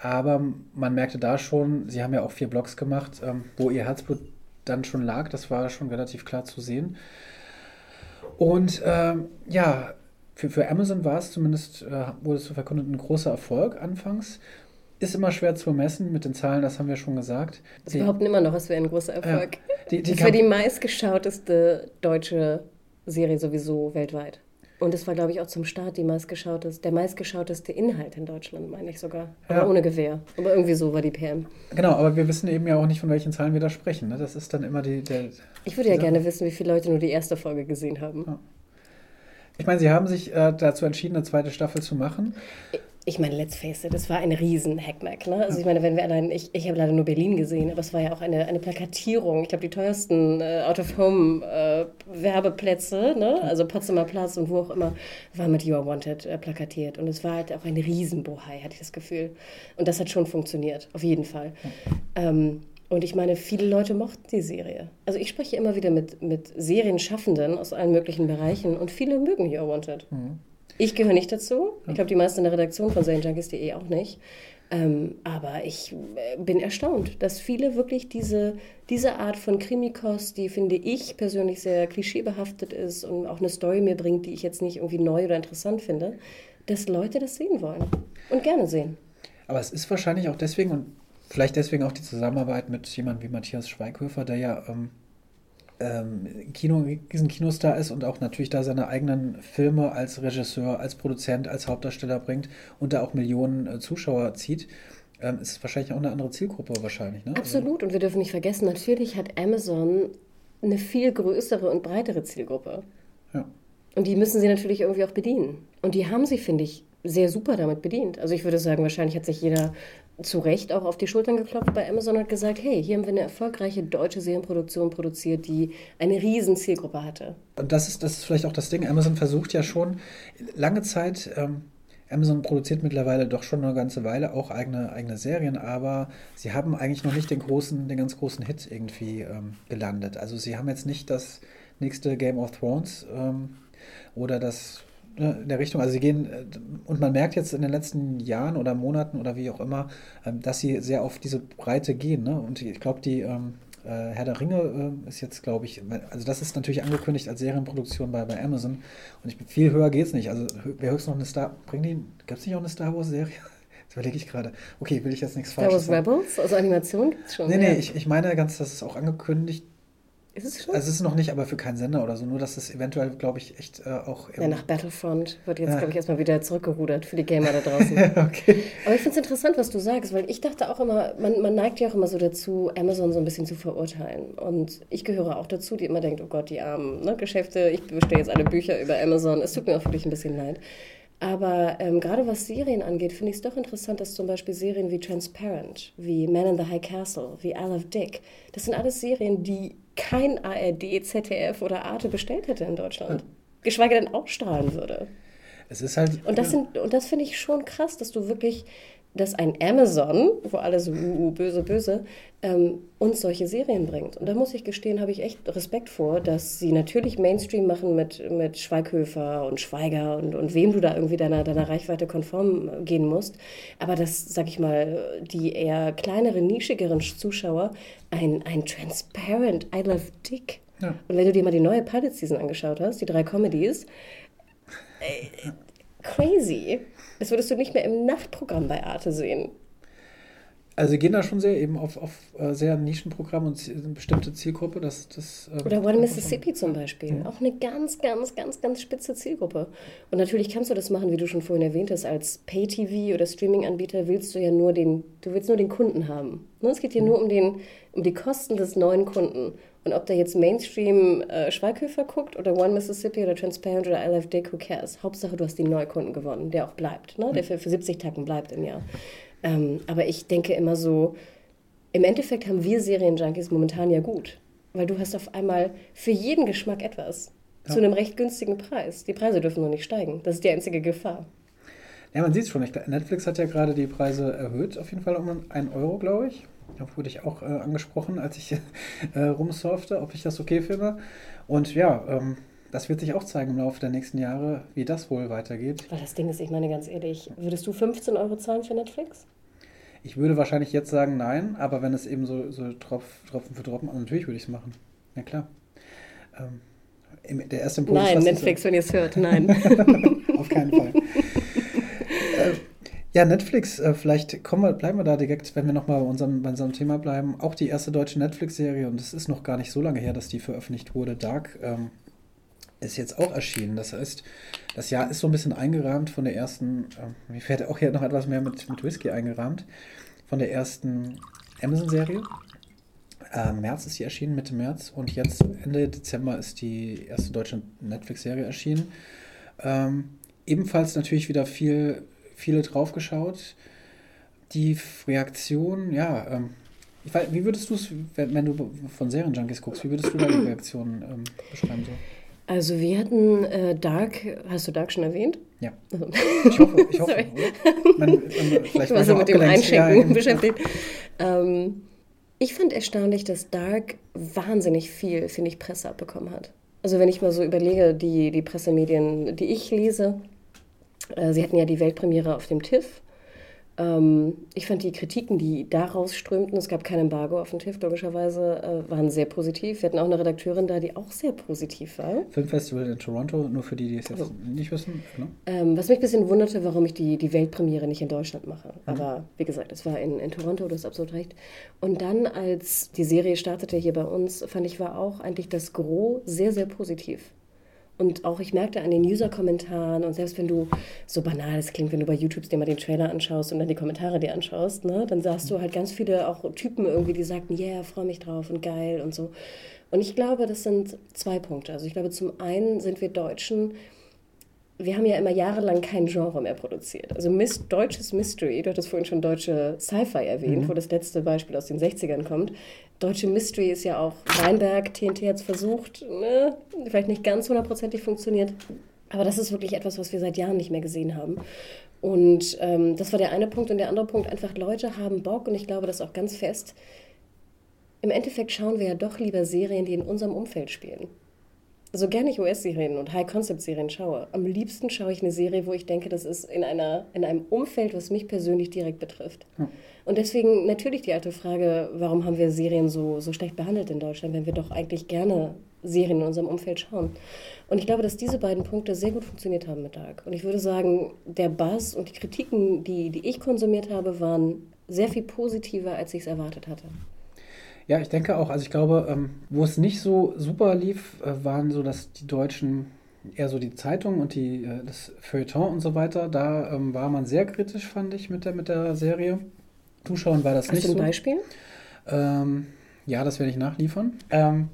Aber man merkte da schon, sie haben ja auch vier Blogs gemacht, ähm, wo ihr Herzblut dann schon lag. Das war schon relativ klar zu sehen. Und ähm, ja, für, für Amazon war es zumindest, äh, wurde es so verkündet, ein großer Erfolg anfangs. Ist immer schwer zu messen mit den Zahlen, das haben wir schon gesagt. Sie behaupten immer noch, es wäre ein großer Erfolg. Ja, die, die das wäre die meistgeschauteste deutsche Serie sowieso weltweit. Und es war, glaube ich, auch zum Start die meistgeschauteste, der meistgeschauteste Inhalt in Deutschland, meine ich sogar. Aber ja. ohne Gewehr. Aber irgendwie so war die PM. Genau, aber wir wissen eben ja auch nicht, von welchen Zahlen wir da sprechen. Ne? Das ist dann immer die. Der, ich würde ja gerne wissen, wie viele Leute nur die erste Folge gesehen haben. Ja. Ich meine, Sie haben sich äh, dazu entschieden, eine zweite Staffel zu machen. Ich meine, let's face it, das war ein riesen Hackmack. Ne? Also ich meine, wenn wir allein, ich, ich habe leider nur Berlin gesehen, aber es war ja auch eine, eine Plakatierung. Ich glaube, die teuersten äh, Out-of-Home-Werbeplätze, äh, ne? also Potsdamer Platz und wo auch immer, war mit You Are Wanted äh, plakatiert. Und es war halt auch ein Riesenbohai, hatte ich das Gefühl. Und das hat schon funktioniert, auf jeden Fall. Ähm, und ich meine, viele Leute mochten die Serie. Also ich spreche immer wieder mit, mit Serienschaffenden aus allen möglichen Bereichen und viele mögen You Are Wanted. Mhm. Ich gehöre nicht dazu. Ich glaube, die meisten in der Redaktion von Serienjunkies.de auch nicht. Ähm, aber ich äh, bin erstaunt, dass viele wirklich diese, diese Art von Krimikost, die finde ich persönlich sehr klischeebehaftet ist und auch eine Story mir bringt, die ich jetzt nicht irgendwie neu oder interessant finde, dass Leute das sehen wollen und gerne sehen. Aber es ist wahrscheinlich auch deswegen und vielleicht deswegen auch die Zusammenarbeit mit jemandem wie Matthias Schweighöfer, der ja ähm, ähm, Kino, diesen Kinostar ist und auch natürlich da seine eigenen Filme als Regisseur, als Produzent, als Hauptdarsteller bringt und da auch Millionen äh, Zuschauer zieht. Ähm, ist wahrscheinlich auch eine andere Zielgruppe wahrscheinlich. Ne? Absolut. Und wir dürfen nicht vergessen, natürlich hat Amazon eine viel größere und breitere Zielgruppe. Ja. Und die müssen sie natürlich irgendwie auch bedienen. Und die haben sie, finde ich, sehr super damit bedient. Also ich würde sagen, wahrscheinlich hat sich jeder zu Recht auch auf die Schultern geklopft bei Amazon und hat gesagt, hey, hier haben wir eine erfolgreiche deutsche Serienproduktion produziert, die eine riesen Zielgruppe hatte. Und das ist, das ist vielleicht auch das Ding. Amazon versucht ja schon lange Zeit, ähm, Amazon produziert mittlerweile doch schon eine ganze Weile auch eigene, eigene Serien, aber sie haben eigentlich noch nicht den großen, den ganz großen Hit irgendwie ähm, gelandet. Also sie haben jetzt nicht das nächste Game of Thrones ähm, oder das in der Richtung. Also sie gehen, äh, und man merkt jetzt in den letzten Jahren oder Monaten oder wie auch immer, ähm, dass sie sehr auf diese Breite gehen. Ne? Und ich glaube, die ähm, äh, Herr der Ringe äh, ist jetzt, glaube ich, also das ist natürlich angekündigt als Serienproduktion bei, bei Amazon. Und ich, viel höher geht es nicht. Also wer höchstens noch eine Star, bringen die, gibt es nicht auch eine Star Wars-Serie? Das überlege ich gerade. Okay, will ich jetzt nichts falsch sagen. Star Wars Rebels? Also Animation gibt es schon. Nee, nee, ich, ich meine ganz, das ist auch angekündigt ist es schon? Also es ist noch nicht, aber für keinen Sender oder so. Nur, dass es eventuell, glaube ich, echt äh, auch... Ja, nach Battlefront wird jetzt, ja. glaube ich, erstmal wieder zurückgerudert für die Gamer da draußen. okay. Aber ich finde es interessant, was du sagst, weil ich dachte auch immer, man, man neigt ja auch immer so dazu, Amazon so ein bisschen zu verurteilen. Und ich gehöre auch dazu, die immer denkt, oh Gott, die armen ne, Geschäfte, ich bestelle jetzt alle Bücher über Amazon. Es tut mir auch wirklich ein bisschen leid. Aber ähm, gerade was Serien angeht, finde ich es doch interessant, dass zum Beispiel Serien wie Transparent, wie Man in the High Castle, wie I Love Dick, das sind alles Serien, die kein ARD, ZDF oder Arte bestellt hätte in Deutschland. Geschweige denn ausstrahlen würde. Es ist halt. Und das, sind, und das finde ich schon krass, dass du wirklich dass ein Amazon, wo alle so uh, uh, böse, böse, ähm, uns solche Serien bringt. Und da muss ich gestehen, habe ich echt Respekt vor, dass sie natürlich Mainstream machen mit, mit Schweighöfer und Schweiger und, und wem du da irgendwie deiner, deiner Reichweite konform gehen musst. Aber dass, sag ich mal, die eher kleineren, nischigeren Zuschauer ein, ein Transparent I Love Dick. Ja. Und wenn du dir mal die neue Pilot Season angeschaut hast, die drei Comedies, äh, crazy. Das würdest du nicht mehr im Nachtprogramm bei Arte sehen. Also sie gehen da schon sehr eben auf, auf uh, sehr Nischenprogramm und eine bestimmte Zielgruppe. Das, das, äh, Oder One Mississippi zum Beispiel. Ja. Auch eine ganz, ganz, ganz, ganz spitze Zielgruppe. Und natürlich kannst du das machen, wie du schon vorhin erwähnt hast. Als Pay-TV oder Streaming-Anbieter willst du ja nur den, du willst nur den Kunden haben. Ne? Es geht hier mhm. nur um, den, um die Kosten des neuen Kunden. Und ob der jetzt Mainstream äh, Schweighöfer guckt oder One Mississippi oder Transparent oder I Love Dick, who cares? Hauptsache, du hast den Neukunden gewonnen, der auch bleibt, ne? der für, für 70 Tagen bleibt im Jahr. Ähm, aber ich denke immer so, im Endeffekt haben wir Serienjunkies momentan ja gut, weil du hast auf einmal für jeden Geschmack etwas. Ja. Zu einem recht günstigen Preis. Die Preise dürfen nur nicht steigen. Das ist die einzige Gefahr. Ja, man sieht es schon. Netflix hat ja gerade die Preise erhöht, auf jeden Fall um einen Euro, glaube ich. Da wurde ich auch äh, angesprochen, als ich äh, rumsurfte, ob ich das okay finde. Und ja, ähm, das wird sich auch zeigen im Laufe der nächsten Jahre, wie das wohl weitergeht. Weil das Ding ist, ich meine ganz ehrlich, würdest du 15 Euro zahlen für Netflix? Ich würde wahrscheinlich jetzt sagen nein, aber wenn es eben so, so Tropf, Tropfen für Tropfen, natürlich würde ich es machen. Ja klar. Ähm, der erste Impuls, nein, Netflix, so, wenn ihr es hört, nein. Auf keinen Fall. Ja, Netflix, äh, vielleicht kommen wir, bleiben wir da direkt, wenn wir nochmal bei unserem, bei unserem Thema bleiben. Auch die erste deutsche Netflix-Serie, und es ist noch gar nicht so lange her, dass die veröffentlicht wurde, Dark, ähm, ist jetzt auch erschienen. Das heißt, das Jahr ist so ein bisschen eingerahmt von der ersten, äh, mir fährt auch hier noch etwas mehr mit, mit Whisky eingerahmt, von der ersten Amazon-Serie. Äh, März ist sie erschienen, Mitte März. Und jetzt Ende Dezember ist die erste deutsche Netflix-Serie erschienen. Ähm, ebenfalls natürlich wieder viel viele drauf geschaut. Die Reaktion, ja, ähm, weiß, wie würdest du es, wenn, du von Serienjunkies guckst, wie würdest du deine Reaktion ähm, beschreiben? So? Also wir hatten äh, Dark, hast du Dark schon erwähnt? Ja. Ich hoffe, ich hoffe. man, man, ich war so mit dem Einschenken ja, beschäftigt. Ähm, ich fand erstaunlich, dass Dark wahnsinnig viel, finde ich, Presse abbekommen hat. Also wenn ich mal so überlege, die, die Pressemedien, die ich lese, sie hatten ja die Weltpremiere auf dem TIFF. Ähm, ich fand die Kritiken, die daraus strömten, es gab kein Embargo auf den TIFF, logischerweise, äh, waren sehr positiv. Wir hatten auch eine Redakteurin da, die auch sehr positiv war. Filmfestival in Toronto, nur für die, die es jetzt Also. nicht wissen. Ähm, was mich ein bisschen wunderte, warum ich die, die Weltpremiere nicht in Deutschland mache. Mhm. Aber wie gesagt, es war in, in Toronto, du hast absolut recht. Und dann, als die Serie startete hier bei uns, fand ich, war auch eigentlich das Gros sehr, sehr positiv. Und auch ich merkte an den User-Kommentaren und selbst wenn du, so banal es klingt, wenn du bei YouTube dir mal den Trailer anschaust und dann die Kommentare dir anschaust, ne, dann sahst du halt ganz viele auch Typen irgendwie, die sagten, yeah, freue mich drauf und geil und so. Und ich glaube, das sind zwei Punkte. Also ich glaube, zum einen sind wir Deutschen, wir haben ja immer jahrelang kein Genre mehr produziert. Also Mys deutsches Mystery, du hattest vorhin schon deutsche Sci-Fi erwähnt, wo das letzte Beispiel aus den 60ern kommt. Deutsche Mystery ist ja auch Weinberg, TNT hat es versucht, ne? vielleicht nicht ganz hundertprozentig funktioniert. Aber das ist wirklich etwas, was wir seit Jahren nicht mehr gesehen haben. Und ähm, das war der eine Punkt. Und der andere Punkt, einfach Leute haben Bock, und ich glaube das auch ganz fest. Im Endeffekt schauen wir ja doch lieber Serien, die in unserem Umfeld spielen. Also gerne ich US-Serien und High-Concept-Serien schaue. Am liebsten schaue ich eine Serie, wo ich denke, das ist in, einer, in einem Umfeld, was mich persönlich direkt betrifft. Und deswegen natürlich die alte Frage, warum haben wir Serien so, so schlecht behandelt in Deutschland, wenn wir doch eigentlich gerne Serien in unserem Umfeld schauen. Und ich glaube, dass diese beiden Punkte sehr gut funktioniert haben mit Dark. Und ich würde sagen, der Buzz und die Kritiken, die, die ich konsumiert habe, waren sehr viel positiver, als ich es erwartet hatte. Ja, ich denke auch. Also ich glaube, ähm, wo es nicht so super lief, äh, waren so, dass die Deutschen eher so die Zeitung und die, äh, das Feuilleton und so weiter, da ähm, war man sehr kritisch, fand ich, mit der, mit der Serie. Zuschauern war das Hast nicht du ein so. Beispiel? Ähm, ja, das werde ich nachliefern. Ähm,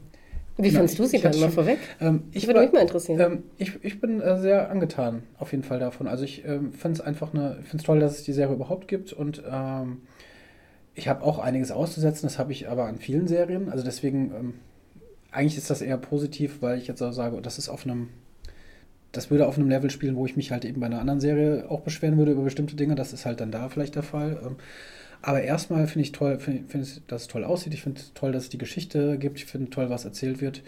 Wie Genau, fandst du sie ich dann mal vorweg? ähm, Ich würde mich mal interessieren. Ähm, ich, ich bin äh, sehr angetan, auf jeden Fall davon. Also ich ähm, finde es einfach eine, ich finde es toll, dass es die Serie überhaupt gibt und ähm, ich habe auch einiges auszusetzen, das habe ich aber an vielen Serien. Also deswegen, ähm, eigentlich ist das eher positiv, weil ich jetzt auch sage, das ist auf einem, das würde auf einem Level spielen, wo ich mich halt eben bei einer anderen Serie auch beschweren würde über bestimmte Dinge. Das ist halt dann da vielleicht der Fall. Ähm, aber erstmal finde ich toll, find ich, dass es toll aussieht. Ich finde es toll, dass es die Geschichte gibt. Ich finde toll, was erzählt wird.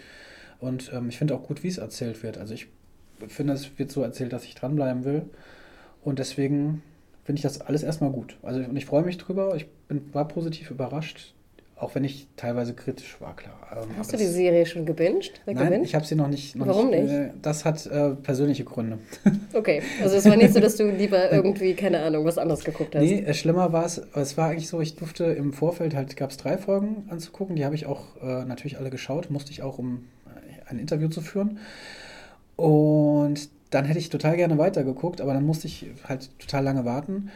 Und ähm, ich finde auch gut, wie es erzählt wird. Also ich finde, es wird so erzählt, dass ich dranbleiben will. Und deswegen finde ich das alles erstmal gut. Also und ich freue mich drüber. Ich bin, war positiv überrascht, auch wenn ich teilweise kritisch war, klar. Ähm, Hast du die Serie schon gebinged? Nein, Weggebinged? ich habe sie noch nicht. Noch Warum nicht? äh, Das hat äh, persönliche Gründe. Okay, also es war nicht so, dass du lieber irgendwie, keine Ahnung, was anderes geguckt hast. Nee, äh, schlimmer war es, es war eigentlich so, ich durfte im Vorfeld halt, gab es drei Folgen anzugucken, die habe ich auch äh, natürlich alle geschaut, musste ich auch, um äh, ein Interview zu führen. Und dann hätte ich total gerne weitergeguckt, aber dann musste ich halt total lange warten.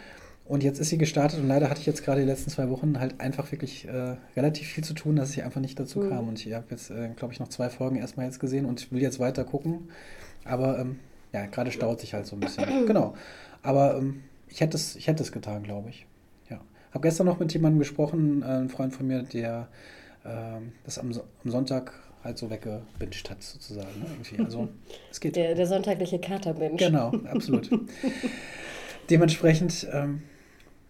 Und jetzt ist sie gestartet und leider hatte ich jetzt gerade die letzten zwei Wochen halt einfach wirklich äh, relativ viel zu tun, dass ich einfach nicht dazu Mhm. kam. Und ich habe jetzt, äh, glaube ich, noch zwei Folgen erstmal jetzt gesehen und will jetzt weiter gucken. Aber ähm, ja, gerade staut sich halt so ein bisschen. genau. Aber ähm, ich hätte es, ich hätte es getan, glaube ich. Ja. Habe gestern noch mit jemandem gesprochen, äh, ein Freund von mir, der ähm, das am, am Sonntag halt so weggebinged hat, sozusagen. Ne? Irgendwie. Also es geht. Der, der sonntagliche Katermensch. Genau, absolut. Dementsprechend ähm,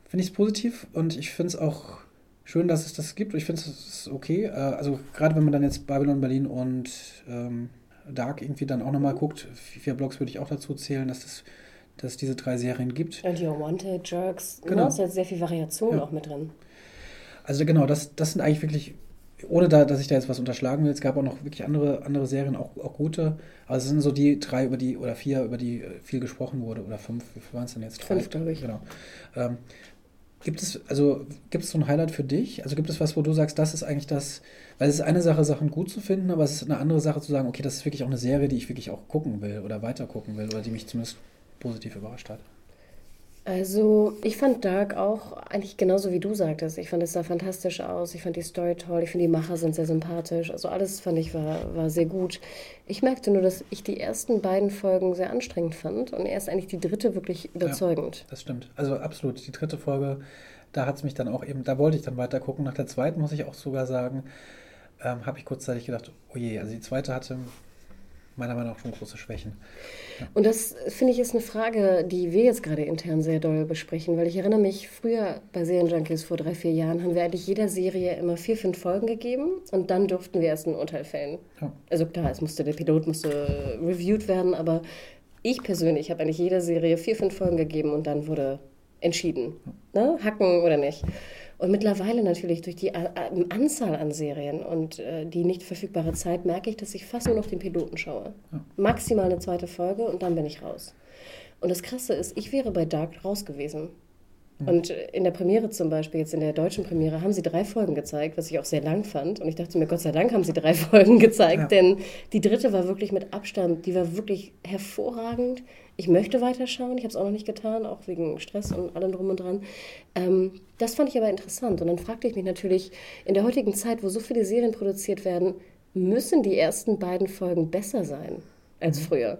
finde ich es positiv und ich finde es auch schön, dass es das gibt. Ich finde es okay. Äh, also gerade wenn man dann jetzt Babylon Berlin und ähm, Dark irgendwie dann auch nochmal guckt, vier Blogs würde ich auch dazu zählen, dass es, dass es diese drei Serien gibt. Und Your Wanted, Jerks, Genau. genau. ist ja sehr viel Variation Ja. auch mit drin. Also genau, das, das sind eigentlich wirklich, ohne da, dass ich da jetzt was unterschlagen will, es gab auch noch wirklich andere, andere Serien, auch, auch gute. Aber es sind so die drei über die, oder vier, über die äh, viel gesprochen wurde, oder fünf, wie waren es denn jetzt? Fünf, glaube ich. Genau. Ähm, gibt es, also gibt es so ein Highlight für dich? Also gibt es was, wo du sagst, das ist eigentlich das, weil es ist eine Sache, Sachen gut zu finden, aber es ist eine andere Sache zu sagen, okay, das ist wirklich auch eine Serie, die ich wirklich auch gucken will oder weiter gucken will oder die mich zumindest positiv überrascht hat. Also, ich fand Dark auch eigentlich genauso wie du sagtest. Ich fand es sah fantastisch aus. Ich fand die Story toll. Ich finde, die Macher sind sehr sympathisch. Also, alles fand ich war, war sehr gut. Ich merkte nur, dass ich die ersten beiden Folgen sehr anstrengend fand und erst eigentlich die dritte wirklich überzeugend. Das stimmt. Also absolut. Die dritte Folge, da hat es mich dann auch eben, da wollte ich dann weiter gucken. Nach der zweiten muss ich auch sogar sagen, ähm, habe ich kurzzeitig gedacht, oh je, also die zweite hatte meiner Meinung nach schon große Schwächen. Und das, finde ich, ist eine Frage, die wir jetzt gerade intern sehr doll besprechen, weil ich erinnere mich, früher bei Serienjunkies vor drei, vier Jahren haben wir eigentlich jeder Serie immer vier, fünf Folgen gegeben und dann durften wir erst ein Urteil fällen. Ja. Also klar, es musste, der Pilot musste reviewed werden, aber ich persönlich habe eigentlich jeder Serie vier, fünf Folgen gegeben und dann wurde entschieden. Ne? Hacken oder nicht. Und mittlerweile natürlich durch die äh, Anzahl an Serien und äh, die nicht verfügbare Zeit merke ich, dass ich fast nur noch den Piloten schaue. Ja. Maximal eine zweite Folge und dann bin ich raus. Und das Krasse ist, ich wäre bei Dark raus gewesen. Mhm. Und in der Premiere zum Beispiel, jetzt in der deutschen Premiere, haben sie drei Folgen gezeigt, was ich auch sehr lang fand. Und ich dachte mir, Gott sei Dank haben sie drei Folgen gezeigt, ja. denn die dritte war wirklich mit Abstand, die war wirklich hervorragend ich möchte weiterschauen. Ich habe es auch noch nicht getan, auch wegen Stress und allem drum und dran. Ähm, das fand ich aber interessant. Und dann fragte ich mich natürlich, in der heutigen Zeit, wo so viele Serien produziert werden, müssen die ersten beiden Folgen besser sein als mhm. früher?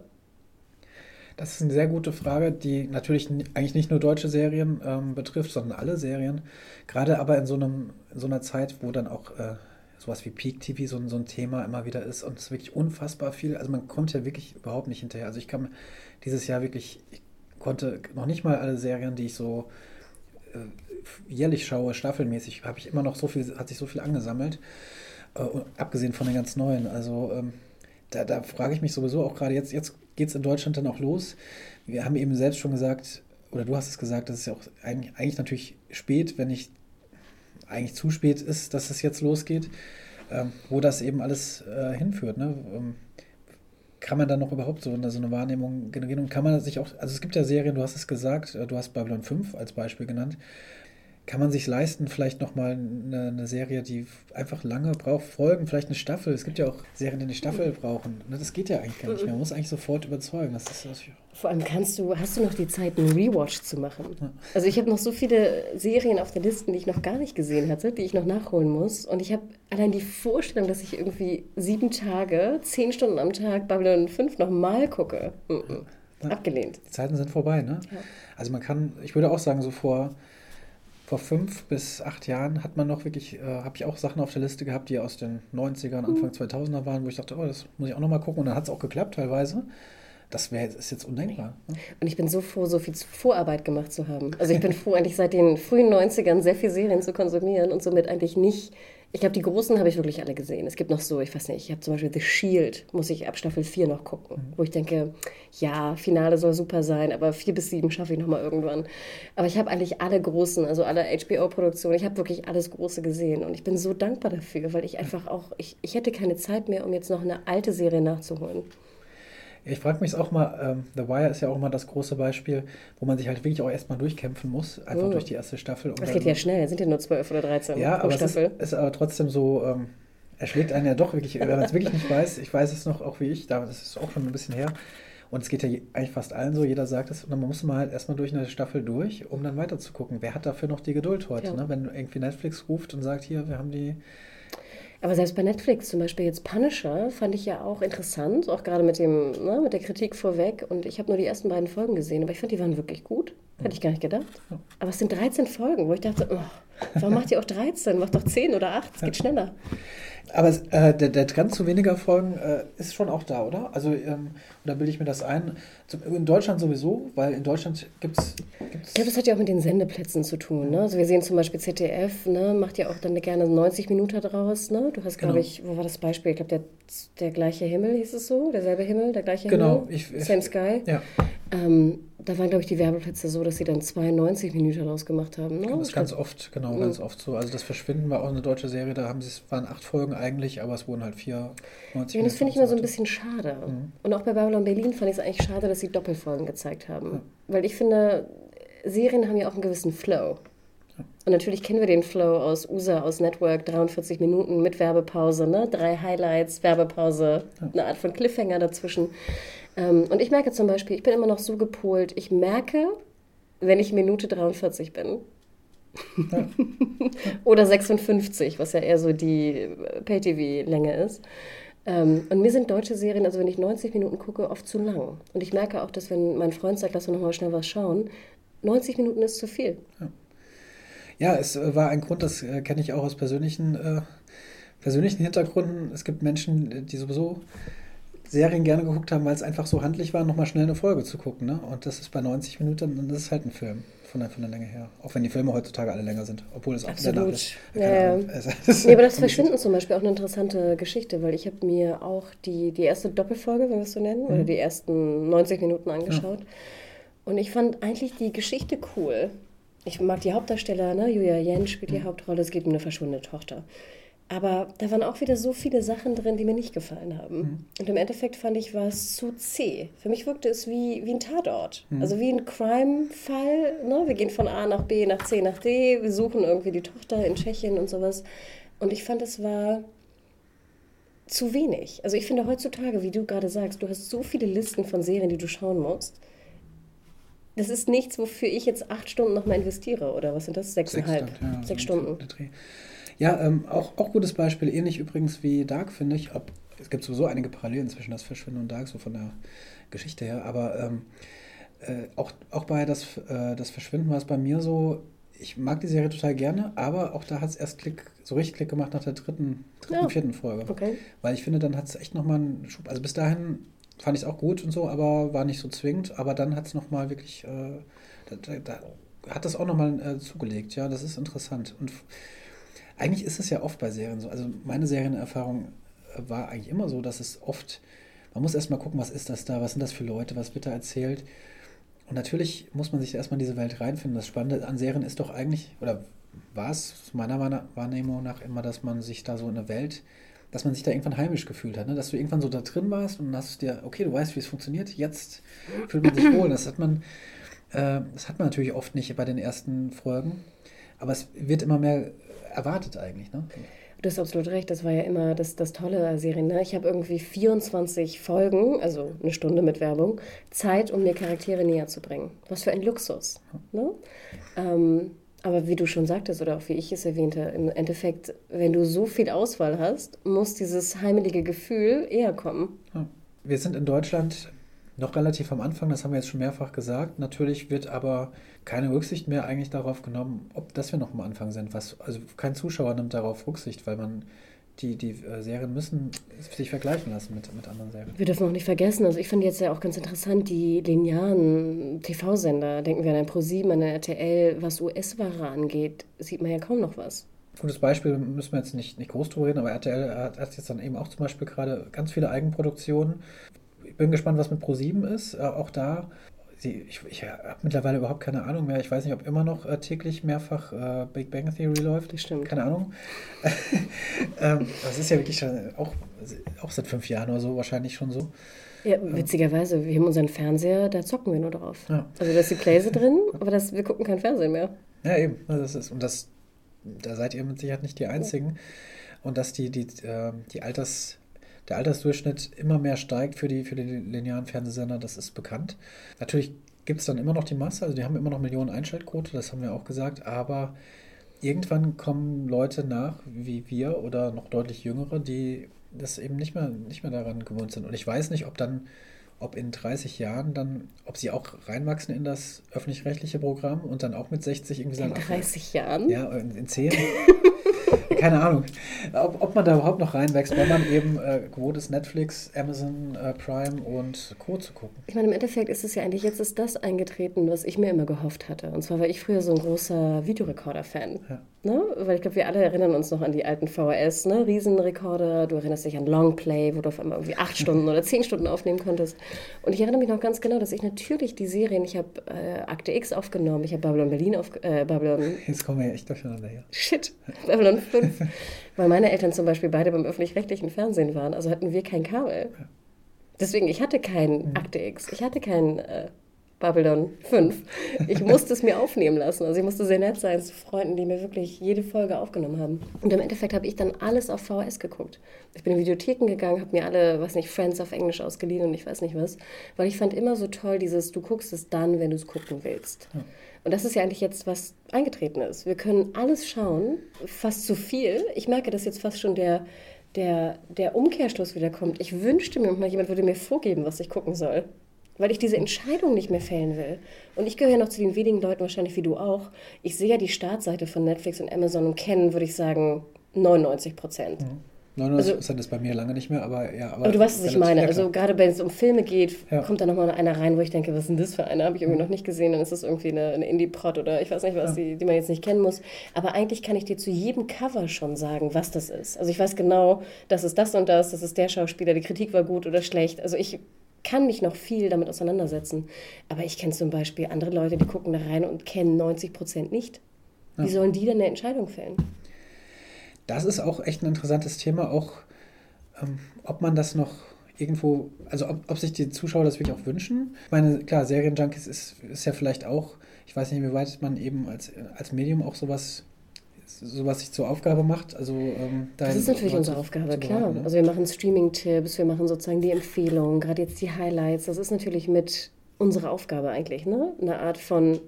Das ist eine sehr gute Frage, die natürlich eigentlich nicht nur deutsche Serien ähm, betrifft, sondern alle Serien. Gerade aber in so, einem, in so einer Zeit, wo dann auch äh, sowas wie Peak TV so, so ein Thema immer wieder ist und es wirklich unfassbar viel. Also man kommt ja wirklich überhaupt nicht hinterher. Also ich kann dieses Jahr wirklich, ich konnte noch nicht mal alle Serien, die ich so äh, jährlich schaue, staffelmäßig, habe ich immer noch so viel, hat sich so viel angesammelt. Äh, abgesehen von den ganz neuen. Also ähm, da, da frage ich mich sowieso auch gerade jetzt, jetzt geht es in Deutschland dann auch los. Wir haben eben selbst schon gesagt, oder du hast es gesagt, das ist ja auch eigentlich, eigentlich natürlich spät, wenn nicht eigentlich zu spät ist, dass es jetzt losgeht, ähm, wo das eben alles äh, hinführt. Ne? Ähm, kann man dann noch überhaupt so eine, so eine Wahrnehmung generieren? Und kann man sich auch, also es gibt ja Serien, du hast es gesagt, äh, du hast Babylon 5 als Beispiel genannt. Kann man sich leisten, vielleicht nochmal eine, eine Serie, die einfach lange braucht, Folgen, vielleicht eine Staffel? Es gibt ja auch Serien, die eine Staffel brauchen. Ne, das geht ja eigentlich gar nicht mehr. Man muss eigentlich sofort überzeugen. Das ist, das Vor allem kannst du, hast du noch die Zeit, einen Rewatch zu machen? Also ich habe noch so viele Serien auf der Liste, die ich noch gar nicht gesehen hatte, die ich noch nachholen muss. Und ich habe allein die Vorstellung, dass ich irgendwie sieben Tage, zehn Stunden am Tag Babylon 5 nochmal gucke. Mhm. Abgelehnt. Die Zeiten sind vorbei, ne? Ja. Also man kann, ich würde auch sagen, so vor vor fünf bis acht Jahren hat man noch wirklich, äh, habe ich auch Sachen auf der Liste gehabt, die aus den 90ern, Anfang 2000er waren, wo ich dachte, oh, das muss ich auch noch mal gucken. Und dann hat es auch geklappt teilweise. Das wär, ist jetzt undenkbar. Ne? Und ich bin so froh, so viel Vorarbeit gemacht zu haben. Also ich bin froh, eigentlich seit den frühen 90ern sehr viel Serien zu konsumieren und somit eigentlich nicht ich glaube, die großen habe ich wirklich alle gesehen. Es gibt noch so, ich weiß nicht, ich habe zum Beispiel The Shield, muss ich ab Staffel 4 noch gucken, mhm. wo ich denke, ja, Finale soll super sein, aber 4 bis 7 schaffe ich nochmal irgendwann. Aber ich habe eigentlich alle großen, also alle HBO-Produktionen, ich habe wirklich alles Große gesehen und ich bin so dankbar dafür, weil ich einfach auch, ich, ich hätte keine Zeit mehr, um jetzt noch eine alte Serie nachzuholen. Ich frage mich auch mal, ähm, The Wire ist ja auch mal das große Beispiel, wo man sich halt wirklich auch erstmal durchkämpfen muss, einfach oh. durch die erste Staffel. Das geht ja schnell, sind ja nur zwölf oder 13 ja, pro aber Staffel. Es ist, ist aber trotzdem so, ähm, er schlägt einen ja doch wirklich, wenn man es wirklich nicht weiß, ich weiß es noch auch wie ich, das ist auch schon ein bisschen her. Und es geht ja eigentlich fast allen so, jeder sagt es. Und dann muss man halt erstmal durch eine Staffel durch, um dann weiter zu gucken. Wer hat dafür noch die Geduld heute? Ja. Ne? Wenn irgendwie Netflix ruft und sagt, hier, wir haben die aber selbst bei Netflix zum Beispiel jetzt Punisher fand ich ja auch interessant, auch gerade mit, dem, ne, mit der Kritik vorweg. Und ich habe nur die ersten beiden Folgen gesehen, aber ich fand, die waren wirklich gut. Hätte ich gar nicht gedacht. Aber es sind 13 Folgen, wo ich dachte, oh, warum macht ihr auch 13? Macht doch 10 oder 8, es geht schneller. Aber äh, der, der Trend zu weniger Folgen äh, ist schon auch da, oder? Also, ähm, oder bilde ich mir das ein? In Deutschland sowieso, weil in Deutschland gibt es. Ich glaube, das hat ja auch mit den Sendeplätzen zu tun. Ne? Also wir sehen zum Beispiel ZDF, ne, macht ja auch dann gerne 90 Minuten daraus. Ne? Du hast, glaube genau. ich, wo war das Beispiel? Ich glaube, der, der gleiche Himmel hieß es so, derselbe Himmel, der gleiche genau, Himmel. Genau. Same Sky. Ja. Ähm, da waren, glaube ich, die Werbeplätze so, dass sie dann 92 Minuten daraus gemacht haben. Ne? Das ist ganz oft, genau, ganz oft so. Also das Verschwinden war auch eine deutsche Serie, da haben sie, es waren acht Folgen eigentlich, aber es wurden halt vier, 90 Ja, das finde ich immer so ein bisschen schade. Mhm. Und auch bei Babylon Berlin fand ich es eigentlich schade, dass sie Doppelfolgen gezeigt haben. Ja. Weil ich finde, Serien haben ja auch einen gewissen Flow. Und natürlich kennen wir den Flow aus USA, aus Network, 43 Minuten mit Werbepause, ne? drei Highlights, Werbepause, ja. eine Art von Cliffhanger dazwischen. Ähm, und ich merke zum Beispiel, ich bin immer noch so gepolt, ich merke, wenn ich Minute 43 bin. Ja. Oder 56, was ja eher so die Pay-TV-Länge ist. Ähm, und mir sind deutsche Serien, also wenn ich 90 Minuten gucke, oft zu lang. Und ich merke auch, dass wenn mein Freund sagt, lass uns nochmal schnell was schauen, 90 Minuten ist zu viel. Ja, ja es äh, war ein Grund, das äh, kenne ich auch aus persönlichen, äh, persönlichen Hintergründen. Es gibt Menschen, die sowieso Serien gerne geguckt haben, weil es einfach so handlich war, nochmal schnell eine Folge zu gucken. Ne? Und das ist bei 90 Minuten, dann ist es halt ein Film von der, von der Länge her. Auch wenn die Filme heutzutage alle länger sind, obwohl es auch Absolut. ist. Ja, ja. nee, aber das Verschwinden zum Beispiel auch eine interessante Geschichte, weil ich habe mir auch die, die erste Doppelfolge, wenn wir es so nennen, mhm. oder die ersten 90 Minuten angeschaut. Ja. Und ich fand eigentlich die Geschichte cool. Ich mag die Hauptdarsteller, ne? Julia Jentsch spielt die Mhm. Hauptrolle, es geht um eine verschwundene Tochter. Aber da waren auch wieder so viele Sachen drin, die mir nicht gefallen haben. Mhm. Und im Endeffekt fand ich, war es zu zäh. Für mich wirkte es wie, wie ein Tatort. Mhm. Also wie ein Crime-Fall. Ne? Wir gehen von A nach B, nach C, nach D. Wir suchen irgendwie die Tochter in Tschechien und sowas. Und ich fand, es war zu wenig. Also ich finde heutzutage, wie du gerade sagst, du hast so viele Listen von Serien, die du schauen musst. Das ist nichts, wofür ich jetzt acht Stunden nochmal investiere. Oder was sind das? Sechseinhalb? Sechs, ja, Sechs Stunden. Ja, ähm, auch, auch gutes Beispiel, ähnlich übrigens wie Dark, finde ich. Ob, es gibt sowieso einige Parallelen zwischen das Verschwinden und Dark, so von der Geschichte her. Aber ähm, äh, auch, auch bei das, äh, das Verschwinden war es bei mir so, ich mag die Serie total gerne, aber auch da hat es erst Klick, so richtig Klick gemacht nach der dritten, dritten Ja. vierten Folge. Okay. Weil ich finde, dann hat es echt nochmal einen Schub. Also bis dahin fand ich es auch gut und so, aber war nicht so zwingend. Aber dann hat es nochmal wirklich, äh, da, da, da hat das auch nochmal äh, zugelegt. Ja, das ist interessant. Und eigentlich ist es ja oft bei Serien so. Also meine Serienerfahrung äh, war eigentlich immer so, dass es oft, man muss erstmal gucken, was ist das da, was sind das für Leute, was wird da erzählt. Und natürlich muss man sich erstmal in diese Welt reinfinden. Das Spannende an Serien ist doch eigentlich, oder war es meiner Wahrne- Wahrnehmung nach immer, dass man sich da so in eine Welt, dass man sich da irgendwann heimisch gefühlt hat. Ne? Dass du irgendwann so da drin warst und hast dir, okay, du weißt, wie es funktioniert, jetzt fühlt man sich wohl. Das hat man, äh, das hat man natürlich oft nicht bei den ersten Folgen. Aber es wird immer mehr erwartet eigentlich. Ne? Du hast absolut recht, das war ja immer das, das Tolle an Serien. Ne? Ich habe irgendwie 24 Folgen, also eine Stunde mit Werbung, Zeit, um mir Charaktere näher zu bringen. Was für ein Luxus. Ne? Ähm, aber wie du schon sagtest oder auch wie ich es erwähnte, im Endeffekt, wenn du so viel Auswahl hast, muss dieses heimelige Gefühl eher kommen. Wir sind in Deutschland noch relativ am Anfang, das haben wir jetzt schon mehrfach gesagt. Natürlich wird aber keine Rücksicht mehr eigentlich darauf genommen, ob dass wir noch am Anfang sind. Was, also kein Zuschauer nimmt darauf Rücksicht, weil man die, die äh, Serien müssen sich vergleichen lassen mit, mit anderen Serien. Wir dürfen auch nicht vergessen, also ich finde jetzt ja auch ganz interessant, die linearen TV-Sender, denken wir an ein ProSieben, an ein RTL, was US-Ware angeht, sieht man ja kaum noch was. Gutes Beispiel, müssen wir jetzt nicht, nicht groß drüber reden, aber RTL hat, hat jetzt dann eben auch zum Beispiel gerade ganz viele Eigenproduktionen. Bin gespannt, was mit Pro7 ist. Äh, auch da, sie, ich, ich habe mittlerweile überhaupt keine Ahnung mehr. Ich weiß nicht, ob immer noch äh, täglich mehrfach äh, Big Bang Theory läuft. Stimmt. Keine Ahnung. ähm, das ist ja wirklich schon auch, auch seit fünf Jahren oder so wahrscheinlich schon so. Ja, witzigerweise, wir haben unseren Fernseher, da zocken wir nur drauf. Ja. Also da ist die Playse drin, aber das, wir gucken kein Fernsehen mehr. Ja, eben. Also Das ist, und das, da seid ihr mit Sicherheit nicht die Einzigen. Und dass die, die, äh, die Alters, der Altersdurchschnitt immer mehr steigt für die, für die linearen Fernsehsender, das ist bekannt. Natürlich gibt es dann immer noch die Masse, also die haben immer noch Millionen Einschaltquote, das haben wir auch gesagt, aber irgendwann kommen Leute nach, wie wir oder noch deutlich jüngere, die das eben nicht mehr, nicht mehr daran gewohnt sind. Und ich weiß nicht, ob dann, ob in 30 Jahren dann, ob sie auch reinwachsen in das öffentlich-rechtliche Programm und dann auch mit 60 irgendwie In sagen, ach, 30 Jahren. ja, in, in 10. Keine Ahnung, ob, ob man da überhaupt noch reinwächst, wenn man eben äh, gewohnt ist, Netflix, Amazon äh, Prime und Co. zu gucken. Ich meine, im Endeffekt ist es ja eigentlich, jetzt ist das eingetreten, was ich mir immer gehofft hatte. Und zwar war ich früher so ein großer Videorekorder-Fan. Ja. Ne? Weil ich glaube, wir alle erinnern uns noch an die alten VHS, ne? Riesenrekorder. Du erinnerst dich an Longplay, wo du auf einmal irgendwie acht Stunden oder zehn Stunden aufnehmen konntest. Und ich erinnere mich noch ganz genau, dass ich natürlich die Serien, ich habe äh, Akte X aufgenommen, ich habe Babylon Berlin auf, äh, Babylon Jetzt kommen wir ja echt durcheinander hier. Shit, Babylon 5. Weil meine Eltern zum Beispiel beide beim öffentlich-rechtlichen Fernsehen waren, also hatten wir kein Kabel. Deswegen, ich hatte kein Akte X, ich hatte kein äh, Babylon 5. Ich musste es mir aufnehmen lassen. Also ich musste sehr nett sein zu Freunden, die mir wirklich jede Folge aufgenommen haben. Und im Endeffekt habe ich dann alles auf VHS geguckt. Ich bin in Videotheken gegangen, habe mir alle, weiß nicht, Friends auf Englisch ausgeliehen und ich weiß nicht was. Weil ich fand immer so toll dieses, du guckst es dann, wenn du es gucken willst. Und das ist ja eigentlich jetzt, was eingetreten ist. Wir können alles schauen, fast zu viel. Ich merke, dass jetzt fast schon der, der, der Umkehrschluss wieder kommt. Ich wünschte mir mal, jemand würde mir vorgeben, was ich gucken soll. Weil ich diese Entscheidung nicht mehr fällen will. Und ich gehöre noch zu den wenigen Leuten, wahrscheinlich wie du auch. Ich sehe ja die Startseite von Netflix und Amazon und kennen, würde ich sagen, 99 Prozent. 99 Prozent ist bei mir lange nicht mehr, aber ja. Aber, Aber du weißt, was ich meine. ja, Also gerade wenn es um Filme geht, Ja. kommt da nochmal einer rein, wo ich denke, was ist denn das für eine? Habe ich irgendwie noch nicht gesehen. Dann ist das irgendwie eine, eine Indie-Prod oder ich weiß nicht was, die, die man jetzt nicht kennen muss. Aber eigentlich kann ich dir zu jedem Cover schon sagen, was das ist. Also ich weiß genau, das ist das und das, das ist der Schauspieler, die Kritik war gut oder schlecht. Also ich kann mich noch viel damit auseinandersetzen. Aber ich kenne zum Beispiel andere Leute, die gucken da rein und kennen 90 Prozent nicht. Wie ja. sollen die denn eine Entscheidung fällen? Das ist auch echt ein interessantes Thema, auch ähm, ob man das noch irgendwo, also ob, ob, sich die Zuschauer das wirklich auch wünschen. Ich meine, klar, Serienjunkies ist, ist ja vielleicht auch, ich weiß nicht, wie weit man eben als, als Medium auch sowas sowas sich zur Aufgabe macht. Also, ähm, das ist natürlich unsere Aufgabe, klar. Ne? Also wir machen Streaming-Tipps, wir machen sozusagen die Empfehlungen, gerade jetzt die Highlights. Das ist natürlich mit unserer Aufgabe eigentlich, ne? Eine Art von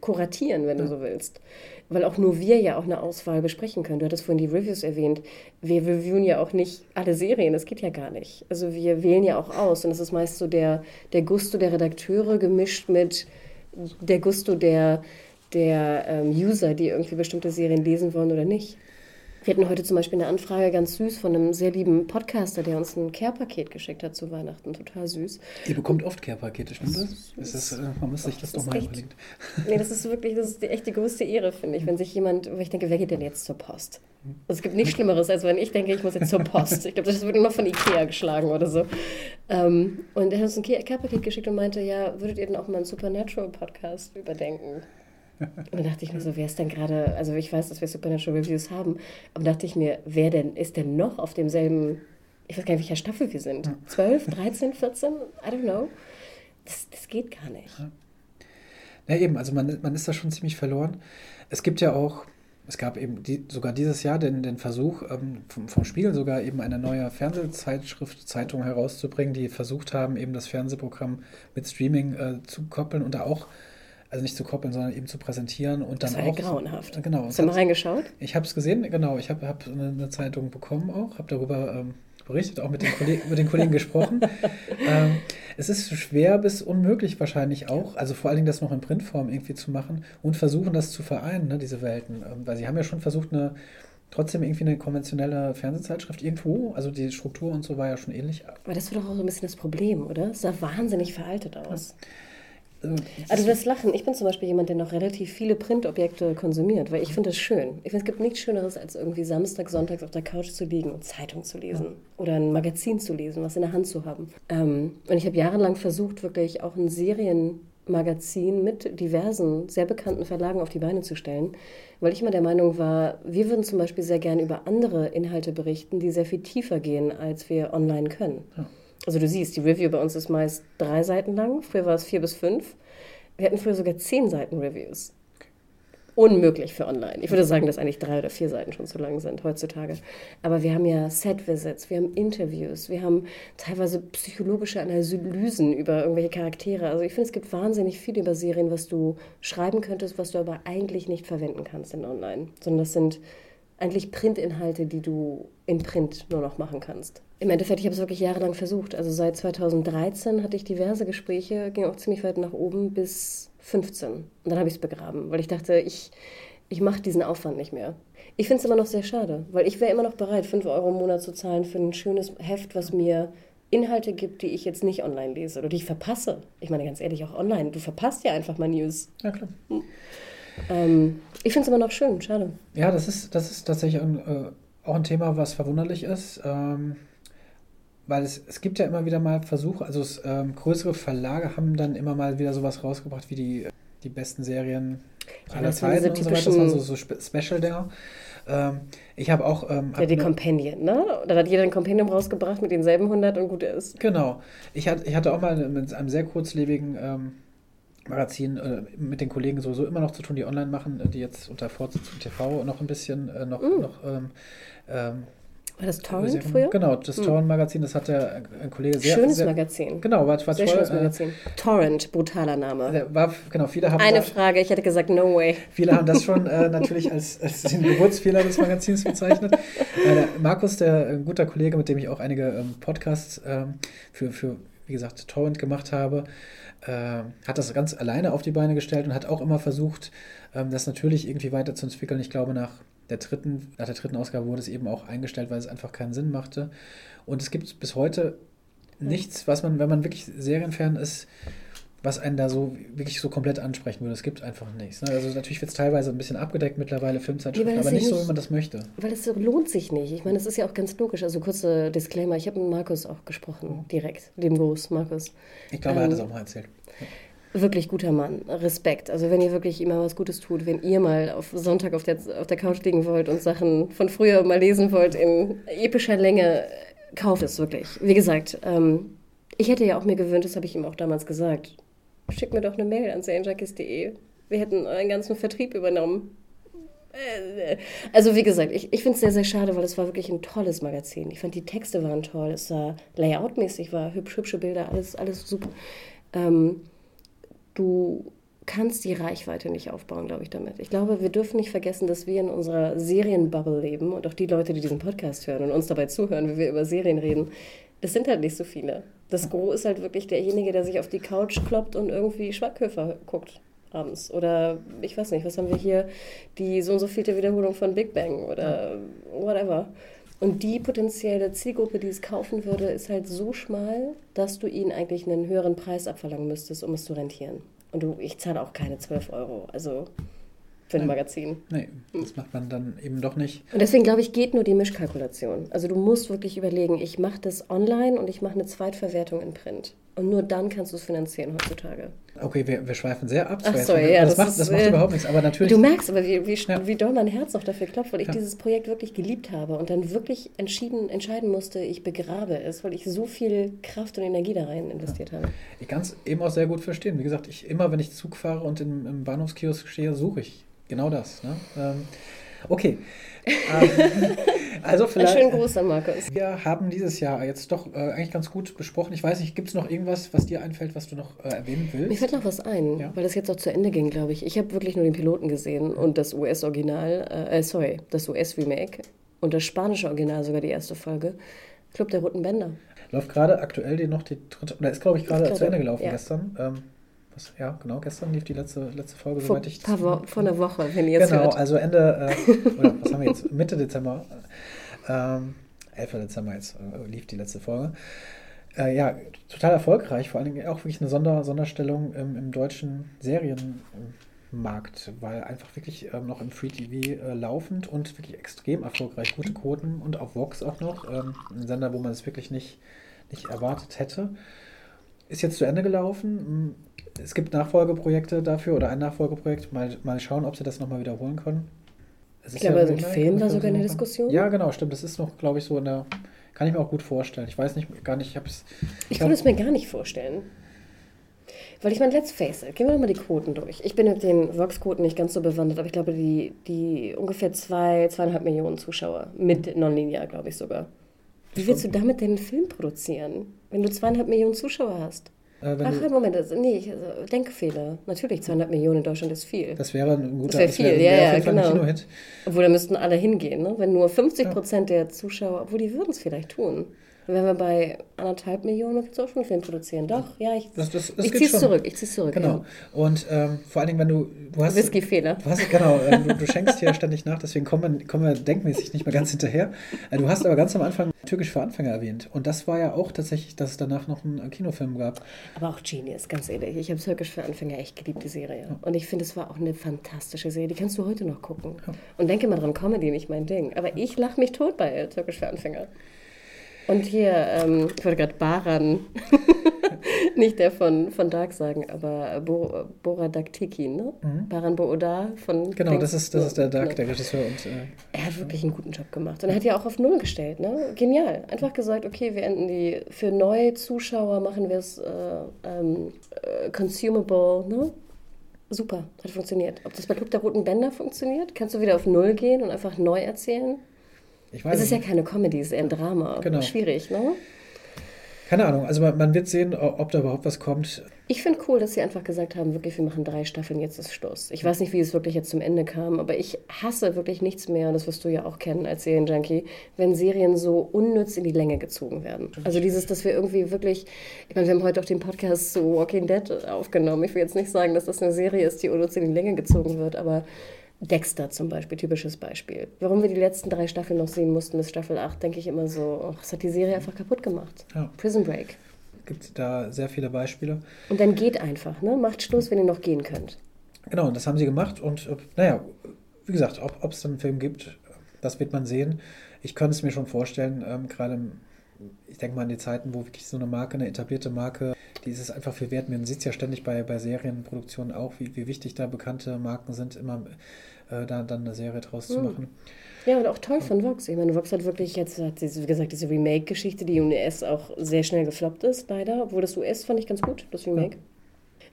kuratieren, wenn ja. du so willst. Weil auch nur wir ja auch eine Auswahl besprechen können. Du hattest vorhin die Reviews erwähnt. Wir reviewen ja auch nicht alle Serien, das geht ja gar nicht. Also wir wählen ja auch aus und es ist meist so der, der Gusto der Redakteure gemischt mit der Gusto der, der ähm, User, die irgendwie bestimmte Serien lesen wollen oder nicht. Wir hatten heute zum Beispiel eine Anfrage, ganz süß, von einem sehr lieben Podcaster, der uns ein Care-Paket geschickt hat zu Weihnachten. Total süß. Ihr bekommt oft Care-Pakete, stimmt das? das? Ist das äh, man muss sich das, das doch mal echt, überlegen. Nee, das ist wirklich, das ist die, echt die größte Ehre, finde ich, wenn sich jemand, wo ich denke, wer geht denn jetzt zur Post? Also es gibt nichts Schlimmeres, als wenn ich denke, ich muss jetzt zur Post. Ich glaube, das wird immer von Ikea geschlagen oder so. Ähm, und er hat uns ein Care-Paket geschickt und meinte, ja, würdet ihr denn auch mal einen Supernatural-Podcast überdenken? Und dann dachte ich mir so, wer ist denn gerade, also ich weiß, dass wir Supernatural Reviews haben, aber dachte ich mir, wer denn ist denn noch auf demselben, ich weiß gar nicht, welcher Staffel wir sind. 12, 13, 14? I don't know. Das, das geht gar nicht. Ja, eben, also man, man ist da schon ziemlich verloren. Es gibt ja auch, es gab eben die, sogar dieses Jahr den, den Versuch, ähm, vom, vom Spiegel sogar eben eine neue Fernsehzeitschrift, Zeitung herauszubringen, die versucht haben, eben das Fernsehprogramm mit Streaming äh, zu koppeln und da auch also nicht zu koppeln, sondern eben zu präsentieren und dann das war auch. grauenhaft. Genau. Hast du mal reingeschaut? Ich habe es gesehen, genau. Ich habe hab eine, eine, Zeitung bekommen auch, habe darüber ähm, berichtet, auch mit den, Kolleg mit den Kollegen gesprochen. ähm, es ist schwer bis unmöglich wahrscheinlich auch, also vor allen Dingen das noch in Printform irgendwie zu machen und versuchen das zu vereinen, ne, diese Welten. Ähm, weil sie haben ja schon versucht, eine trotzdem irgendwie eine konventionelle Fernsehzeitschrift irgendwo, also die Struktur und so war ja schon ähnlich. Aber das war doch auch so ein bisschen das Problem, oder? Es sah wahnsinnig veraltet aus. Ja. Also das Lachen. Ich bin zum Beispiel jemand, der noch relativ viele Printobjekte konsumiert, weil ich finde das schön. Ich finde, es gibt nichts Schöneres, als irgendwie Samstag, Sonntags auf der Couch zu liegen und Zeitung zu lesen ja. oder ein Magazin zu lesen, was in der Hand zu haben. Ähm, und ich habe jahrelang versucht, wirklich auch ein Serienmagazin mit diversen, sehr bekannten Verlagen auf die Beine zu stellen, weil ich immer der Meinung war, wir würden zum Beispiel sehr gerne über andere Inhalte berichten, die sehr viel tiefer gehen, als wir online können. Ja. Also du siehst, die Review bei uns ist meist drei Seiten lang. Früher war es vier bis fünf. Wir hatten früher sogar zehn Seiten Reviews. Unmöglich für online. Ich würde sagen, dass eigentlich drei oder vier Seiten schon zu lang sind heutzutage. Aber wir haben ja Set-Visits, wir haben Interviews, wir haben teilweise psychologische Analysen über irgendwelche Charaktere. Also ich finde, es gibt wahnsinnig viel über Serien, was du schreiben könntest, was du aber eigentlich nicht verwenden kannst in online. Sondern das sind eigentlich Printinhalte, die du in Print nur noch machen kannst. Im Endeffekt, ich habe es wirklich jahrelang versucht. Also seit 2013 hatte ich diverse Gespräche, ging auch ziemlich weit nach oben bis 15. Und dann habe ich es begraben, weil ich dachte, ich, ich mache diesen Aufwand nicht mehr. Ich finde es immer noch sehr schade, weil ich wäre immer noch bereit, 5 Euro im Monat zu zahlen für ein schönes Heft, was mir Inhalte gibt, die ich jetzt nicht online lese oder die ich verpasse. Ich meine ganz ehrlich, auch online. Du verpasst ja einfach mal News. Ja, klar. Hm. Ähm, ich finde es immer noch schön, schade. Ja, das ist, das ist tatsächlich ein, äh, auch ein Thema, was verwunderlich ist. Ähm, weil es, es gibt ja immer wieder mal Versuche, also es, ähm, größere Verlage haben dann immer mal wieder sowas rausgebracht wie die, die besten Serien ja, aller Zeiten und so weiter. Das war so, so Special Dinner. Ähm, ich habe auch. Ähm, ja, die Companion, ne? Da hat jeder ein Compendium rausgebracht mit denselben 100 und gut ist. Genau. Ich, hat, ich hatte auch mal mit einem sehr kurzlebigen ähm, Magazin äh, mit den Kollegen sowieso immer noch zu tun, die online machen, die jetzt unter Vorzug TV noch ein bisschen äh, noch, mm. noch ähm, ähm, war das Torrent früher? Genau, das hm. Torrent-Magazin, das hat der ein Kollege sehr. Schönes sehr, Magazin. Genau, war, war sehr toll. Schönes äh, Magazin. Torrent, brutaler Name. War, genau, viele haben. Eine Frage, ich hätte gesagt, no way. Viele haben das schon äh, natürlich als, als den Geburtsfehler des Magazins bezeichnet. Äh, der Markus, der ein guter Kollege, mit dem ich auch einige ähm, Podcasts ähm, für, für, wie gesagt, Torrent gemacht habe, äh, hat das ganz alleine auf die Beine gestellt und hat auch immer versucht, ähm, das natürlich irgendwie weiterzuentwickeln. Ich glaube, nach der dritten, nach der dritten Ausgabe wurde es eben auch eingestellt, weil es einfach keinen Sinn machte. Und es gibt bis heute nichts, was man, wenn man wirklich Serienfan ist, was einen da so wirklich so komplett ansprechen würde. Es gibt einfach nichts. Ne? Also natürlich wird es teilweise ein bisschen abgedeckt mittlerweile, Filmzeitschriften, Ja, aber nicht so, wie man das möchte. Weil es lohnt sich nicht. Ich meine, das ist ja auch ganz logisch. Also kurzer Disclaimer, ich habe mit Markus auch gesprochen, direkt. Lieben Gruß, Markus. Ich glaube, er hat Ähm, das auch mal erzählt. Wirklich guter Mann. Respekt. Also wenn ihr wirklich immer was Gutes tut, wenn ihr mal auf Sonntag auf der, auf der Couch liegen wollt und Sachen von früher mal lesen wollt in epischer Länge, kauft es wirklich. Wie gesagt, ähm, ich hätte ja auch mir gewünscht, das habe ich ihm auch damals gesagt, schickt mir doch eine Mail an serienjunkies.de. Wir hätten euren ganzen Vertrieb übernommen. Äh, Also wie gesagt, ich, ich finde es sehr, sehr schade, weil es war wirklich ein tolles Magazin. Ich fand die Texte waren toll, es war layoutmäßig, war hübsch, hübsche Bilder, alles, alles super. Ähm, du kannst die Reichweite nicht aufbauen, glaube ich, damit. Ich glaube, wir dürfen nicht vergessen, dass wir in unserer Serienbubble leben und auch die Leute, die diesen Podcast hören und uns dabei zuhören, wie wir über Serien reden, das sind halt nicht so viele. Das Gros ist halt wirklich derjenige, der sich auf die Couch kloppt und irgendwie Schweighöfer guckt abends. Oder ich weiß nicht, was haben wir hier? Die so und so vielte Wiederholung von Big Bang oder whatever. Und die potenzielle Zielgruppe, die es kaufen würde, ist halt so schmal, dass du ihnen eigentlich einen höheren Preis abverlangen müsstest, um es zu rentieren. Und du, ich zahle auch keine 12 Euro, also für ein Nein. Magazin. Nee, das macht man dann eben doch nicht. Und deswegen glaube ich, geht nur die Mischkalkulation. Also du musst wirklich überlegen, ich mache das online und ich mache eine Zweitverwertung in Print. Und nur dann kannst du es finanzieren heutzutage. Okay, wir, wir schweifen sehr ab. Ach Das so, ja, das, das macht, ist, das macht äh, überhaupt nichts. Aber natürlich. Du merkst aber, wie, wie, Ja. wie doll mein Herz noch dafür klopft, weil ich Ja. dieses Projekt wirklich geliebt habe und dann wirklich entschieden, entscheiden musste, ich begrabe es, weil ich so viel Kraft und Energie da rein investiert habe. Ich kann es eben auch sehr gut verstehen. Wie gesagt, ich immer, wenn ich Zug fahre und im, im Bahnhofskiosk stehe, suche ich genau das. Ne? Ähm, okay. Ähm, also vielleicht. schönen Gruß an Markus. Wir haben dieses Jahr jetzt doch äh, eigentlich ganz gut besprochen. Ich weiß nicht, gibt es noch irgendwas, was dir einfällt, was du noch äh, erwähnen Mir willst? fällt noch was ein, Ja. weil das jetzt auch zu Ende ging, glaube ich. Ich habe wirklich nur den Piloten gesehen und das US-Original, äh, äh, sorry, das US-Remake und das spanische Original, sogar die erste Folge. Club der Roten Bänder. Läuft gerade aktuell die noch die dritte, oder ist glaube ich gerade zu Ende gelaufen ja. gestern. Ähm, was, ja, genau, gestern lief die letzte, letzte Folge, Vor, soweit ich paar Wo vor einer Woche, wenn ihr es Genau, hört. also Ende, äh, oder was haben wir jetzt? Mitte Dezember, ähm, 11. Dezember jetzt äh, lief die letzte Folge. Äh, ja, total erfolgreich, vor allen Dingen auch wirklich eine Sonder Sonderstellung im, im deutschen Serienmarkt, weil einfach wirklich ähm, noch im Free TV äh, laufend und wirklich extrem erfolgreich, gute Quoten und auf Vox auch noch, ähm, ein Sender, wo man es wirklich nicht, nicht erwartet hätte. Ist jetzt zu Ende gelaufen. Es gibt Nachfolgeprojekte dafür oder ein Nachfolgeprojekt. Mal, mal schauen, ob sie das nochmal wiederholen können. Es Ich glaube, ja so ein Film war sogar in der Diskussion. Ja, genau, stimmt. Das ist noch, glaube ich, so in der. Kann ich mir auch gut vorstellen. Ich weiß nicht, gar nicht, ich habe es. Ich kann es mir gar nicht vorstellen. Weil ich meine, let's face it, gehen wir doch mal die Quoten durch. Ich bin mit den Vox-Quoten nicht ganz so bewandert, aber ich glaube, die, die ungefähr zwei, zweieinhalb Millionen Zuschauer, mit Nonlinear, glaube ich sogar. Wie willst du damit denn einen Film produzieren, wenn du zweieinhalb Millionen Zuschauer hast? Äh, Ach, Moment, also, nee, ich, also, Denkfehler. Natürlich, zweieinhalb Millionen in Deutschland ist viel. das wäre ein guter wär das viel, wäre- ja, wäre ja, ein genau. Kinohit. Obwohl, da müssten alle hingehen, ne? Wenn nur 50 Prozent der Zuschauer, obwohl die würden es vielleicht tun. Wären wir bei anderthalb Millionen, dann kannst du auch schon einen Film produzieren. Doch, ja, ich, Das- das- das ich zieh's schon. zurück, ich zieh's zurück. Genau. Und ähm, vor allen Dingen, wenn du. du Ja. hast, Whisky-Fehler. Genau, äh, du, du schenkst hier ständig nach, deswegen kommen wir, kommen wir denkmäßig nicht mehr ganz hinterher. Äh, Du hast aber ganz am Anfang Türkisch für Anfänger erwähnt. Und das war ja auch tatsächlich, dass es danach noch einen Kinofilm gab. Aber auch Genius, ganz ehrlich. Ich habe Türkisch für Anfänger echt geliebt, die Serie. Und ich finde, es war auch eine fantastische Serie. Die kannst du heute noch gucken. Und denke mal dran, Comedy nicht mein Ding. Aber ich lache mich tot bei Türkisch für Anfänger. Und hier, ähm, ich wollte gerade Baran, nicht der von, von Dark sagen, aber Bo, Bora Daktiki, ne? Baran Boodar von. Mhm. Genau, Dings. das ist, das ist der Dark, Genau. der Regisseur. Und, äh, Er hat wirklich einen guten Job gemacht. Und er hat ja auch auf Null gestellt, ne? Genial. Einfach gesagt, okay, wir enden die, für neue Zuschauer machen wir es äh, ähm, äh, consumable, ne? Super, hat funktioniert. Ob das bei Club der Roten Bänder funktioniert? Kannst du wieder auf Null gehen und einfach neu erzählen? Ich weiß Es ist ja nicht. keine Comedy, es ist eher ein Drama. Genau. Schwierig, ne? Keine Ahnung, also man, man wird sehen, ob da überhaupt was kommt. Ich finde cool, dass sie einfach gesagt haben, wirklich, wir machen drei Staffeln, jetzt ist Schluss. Ich weiß nicht, wie es wirklich jetzt zum Ende kam, aber ich hasse wirklich nichts mehr, und das wirst du ja auch kennen als Serienjunkie, wenn Serien so unnütz in die Länge gezogen werden. Also dieses, dass wir irgendwie wirklich, ich meine, wir haben heute auch den Podcast zu Walking Dead aufgenommen. Ich will jetzt nicht sagen, dass das eine Serie ist, die unnütz in die Länge gezogen wird, aber Dexter zum Beispiel, typisches Beispiel. Warum wir die letzten drei Staffeln noch sehen mussten bis Staffel 8, denke ich immer so, ach, das hat die Serie einfach kaputt gemacht. Ja. Prison Break. gibt da sehr viele Beispiele. Und dann geht einfach, ne? Macht Schluss, wenn ihr noch gehen könnt. Genau, und das haben sie gemacht. Und äh, naja, wie gesagt, ob es dann einen Film gibt, das wird man sehen. Ich könnte es mir schon vorstellen, ähm, gerade ich denke mal an die Zeiten, wo wirklich so eine Marke, eine etablierte Marke, die ist es einfach viel wert. Man sieht es ja ständig bei, bei Serienproduktionen auch, wie, wie wichtig da bekannte Marken sind, immer äh, da dann eine Serie draus mhm. zu machen. Ja, und auch toll von Vox. Ich meine, Vox hat wirklich jetzt, hat wie gesagt, diese Remake-Geschichte, die im US auch sehr schnell gefloppt ist, leider. Obwohl das US fand ich ganz gut, das Remake.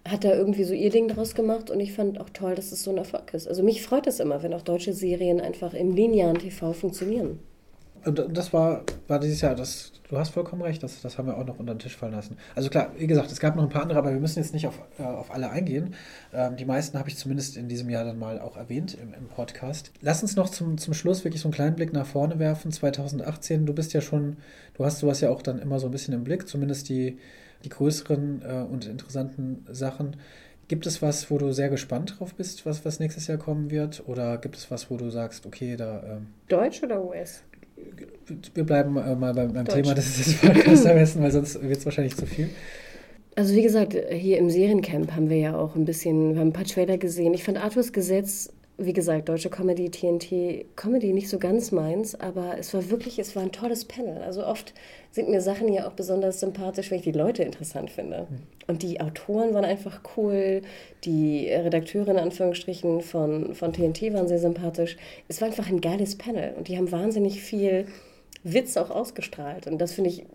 Ja. Hat da irgendwie so ihr Ding draus gemacht und ich fand auch toll, dass es so ein Erfolg ist. Also mich freut es immer, wenn auch deutsche Serien einfach im linearen TV funktionieren. Und das war, war dieses Jahr, das, du hast vollkommen recht, das, das haben wir auch noch unter den Tisch fallen lassen. Also klar, wie gesagt, es gab noch ein paar andere, aber wir müssen jetzt nicht auf, äh, auf alle eingehen. Ähm, die meisten habe ich zumindest in diesem Jahr dann mal auch erwähnt im, im Podcast. Lass uns noch zum, zum Schluss wirklich so einen kleinen Blick nach vorne werfen. 2018, du bist ja schon, du hast sowas ja auch dann immer so ein bisschen im Blick, zumindest die, die größeren äh, und interessanten Sachen. Gibt es was, wo du sehr gespannt drauf bist, was, was nächstes Jahr kommen wird? Oder gibt es was, wo du sagst, okay, da. Ähm Deutsch oder US? Wir bleiben äh, mal beim, beim Thema des Podcasts am besten, weil sonst wird es wahrscheinlich zu viel. Also wie gesagt, hier im Seriencamp haben wir ja auch ein bisschen, wir haben ein paar Trailer gesehen. Ich fand Arthurs Gesetz, wie gesagt, deutsche Comedy, TNT, Comedy nicht so ganz meins, aber es war wirklich, es war ein tolles Panel. Also oft sind mir Sachen ja auch besonders sympathisch, wenn ich die Leute interessant finde. Und die Autoren waren einfach cool, die Redakteure in Anführungsstrichen von, von TNT waren sehr sympathisch. Es war einfach ein geiles Panel und die haben wahnsinnig viel Witz auch ausgestrahlt. Und das finde ich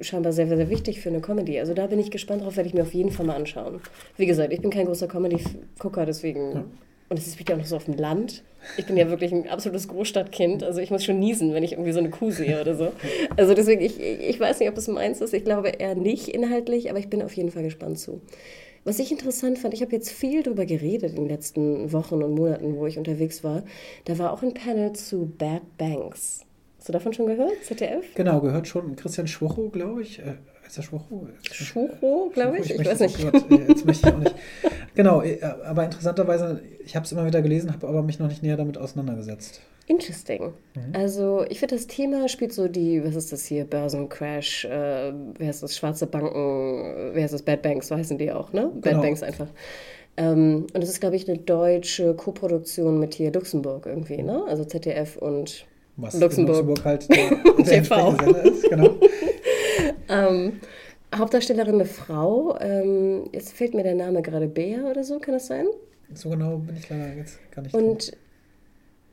scheinbar sehr, sehr wichtig für eine Comedy. Also da bin ich gespannt drauf, werde ich mir auf jeden Fall mal anschauen. Wie gesagt, ich bin kein großer Comedy-Gucker, deswegen. Und es ist auch noch so auf dem Land. Ich bin ja wirklich ein absolutes Großstadtkind. Also ich muss schon niesen, wenn ich irgendwie so eine Kuh sehe oder so. Also deswegen, ich, ich weiß nicht, ob es meins ist. Ich glaube eher nicht inhaltlich, aber ich bin auf jeden Fall gespannt zu. Was ich interessant fand, ich habe jetzt viel darüber geredet in den letzten Wochen und Monaten, wo ich unterwegs war. Da war auch ein Panel zu Bad Banks. Hast du davon schon gehört? ZDF? Genau, gehört schon. Christian Schwocho, glaube ich. Äh, ist das Schwocho? Schwocho, glaube ich. Ich, ich weiß nicht. Gott, jetzt möchte ich auch nicht. Genau, äh, aber interessanterweise, ich habe es immer wieder gelesen, habe aber mich noch nicht näher damit auseinandergesetzt. Interesting. Mhm. Also ich finde, das Thema spielt so die, was ist das hier, Börsencrash, äh, wer heißt das, schwarze Banken, wer heißt das, Bad Banks, so heißen die auch, ne? Bad genau. Banks einfach. Ähm, und es ist, glaube ich, eine deutsche Koproduktion mit hier Luxemburg irgendwie, ne? Also ZDF und was Luxemburg. Luxemburg halt der, der TV. ist, genau. ähm, Hauptdarstellerin eine Frau. Ähm, jetzt fehlt mir der Name gerade Bea oder so, kann das sein? So genau bin ich leider jetzt gar nicht. Und drin.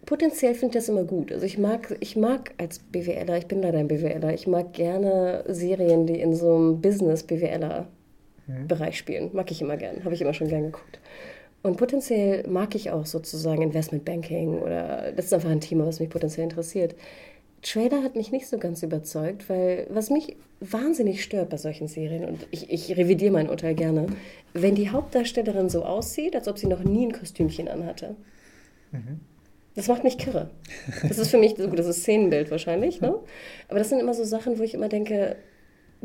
potenziell finde ich das immer gut. Also ich mag, ich mag als BWLer, ich bin leider ein BWLer, ich mag gerne Serien, die in so einem Business-BWLer-Bereich mhm. spielen. Mag ich immer gern, habe ich immer schon gern geguckt. Und potenziell mag ich auch sozusagen Investmentbanking oder das ist einfach ein Thema, was mich potenziell interessiert. Trailer hat mich nicht so ganz überzeugt, weil was mich wahnsinnig stört bei solchen Serien, und ich, ich revidiere mein Urteil gerne, wenn die Hauptdarstellerin so aussieht, als ob sie noch nie ein Kostümchen anhatte. Mhm. Das macht mich kirre. Das ist für mich, gut, das ist Szenenbild wahrscheinlich, ne? Aber das sind immer so Sachen, wo ich immer denke,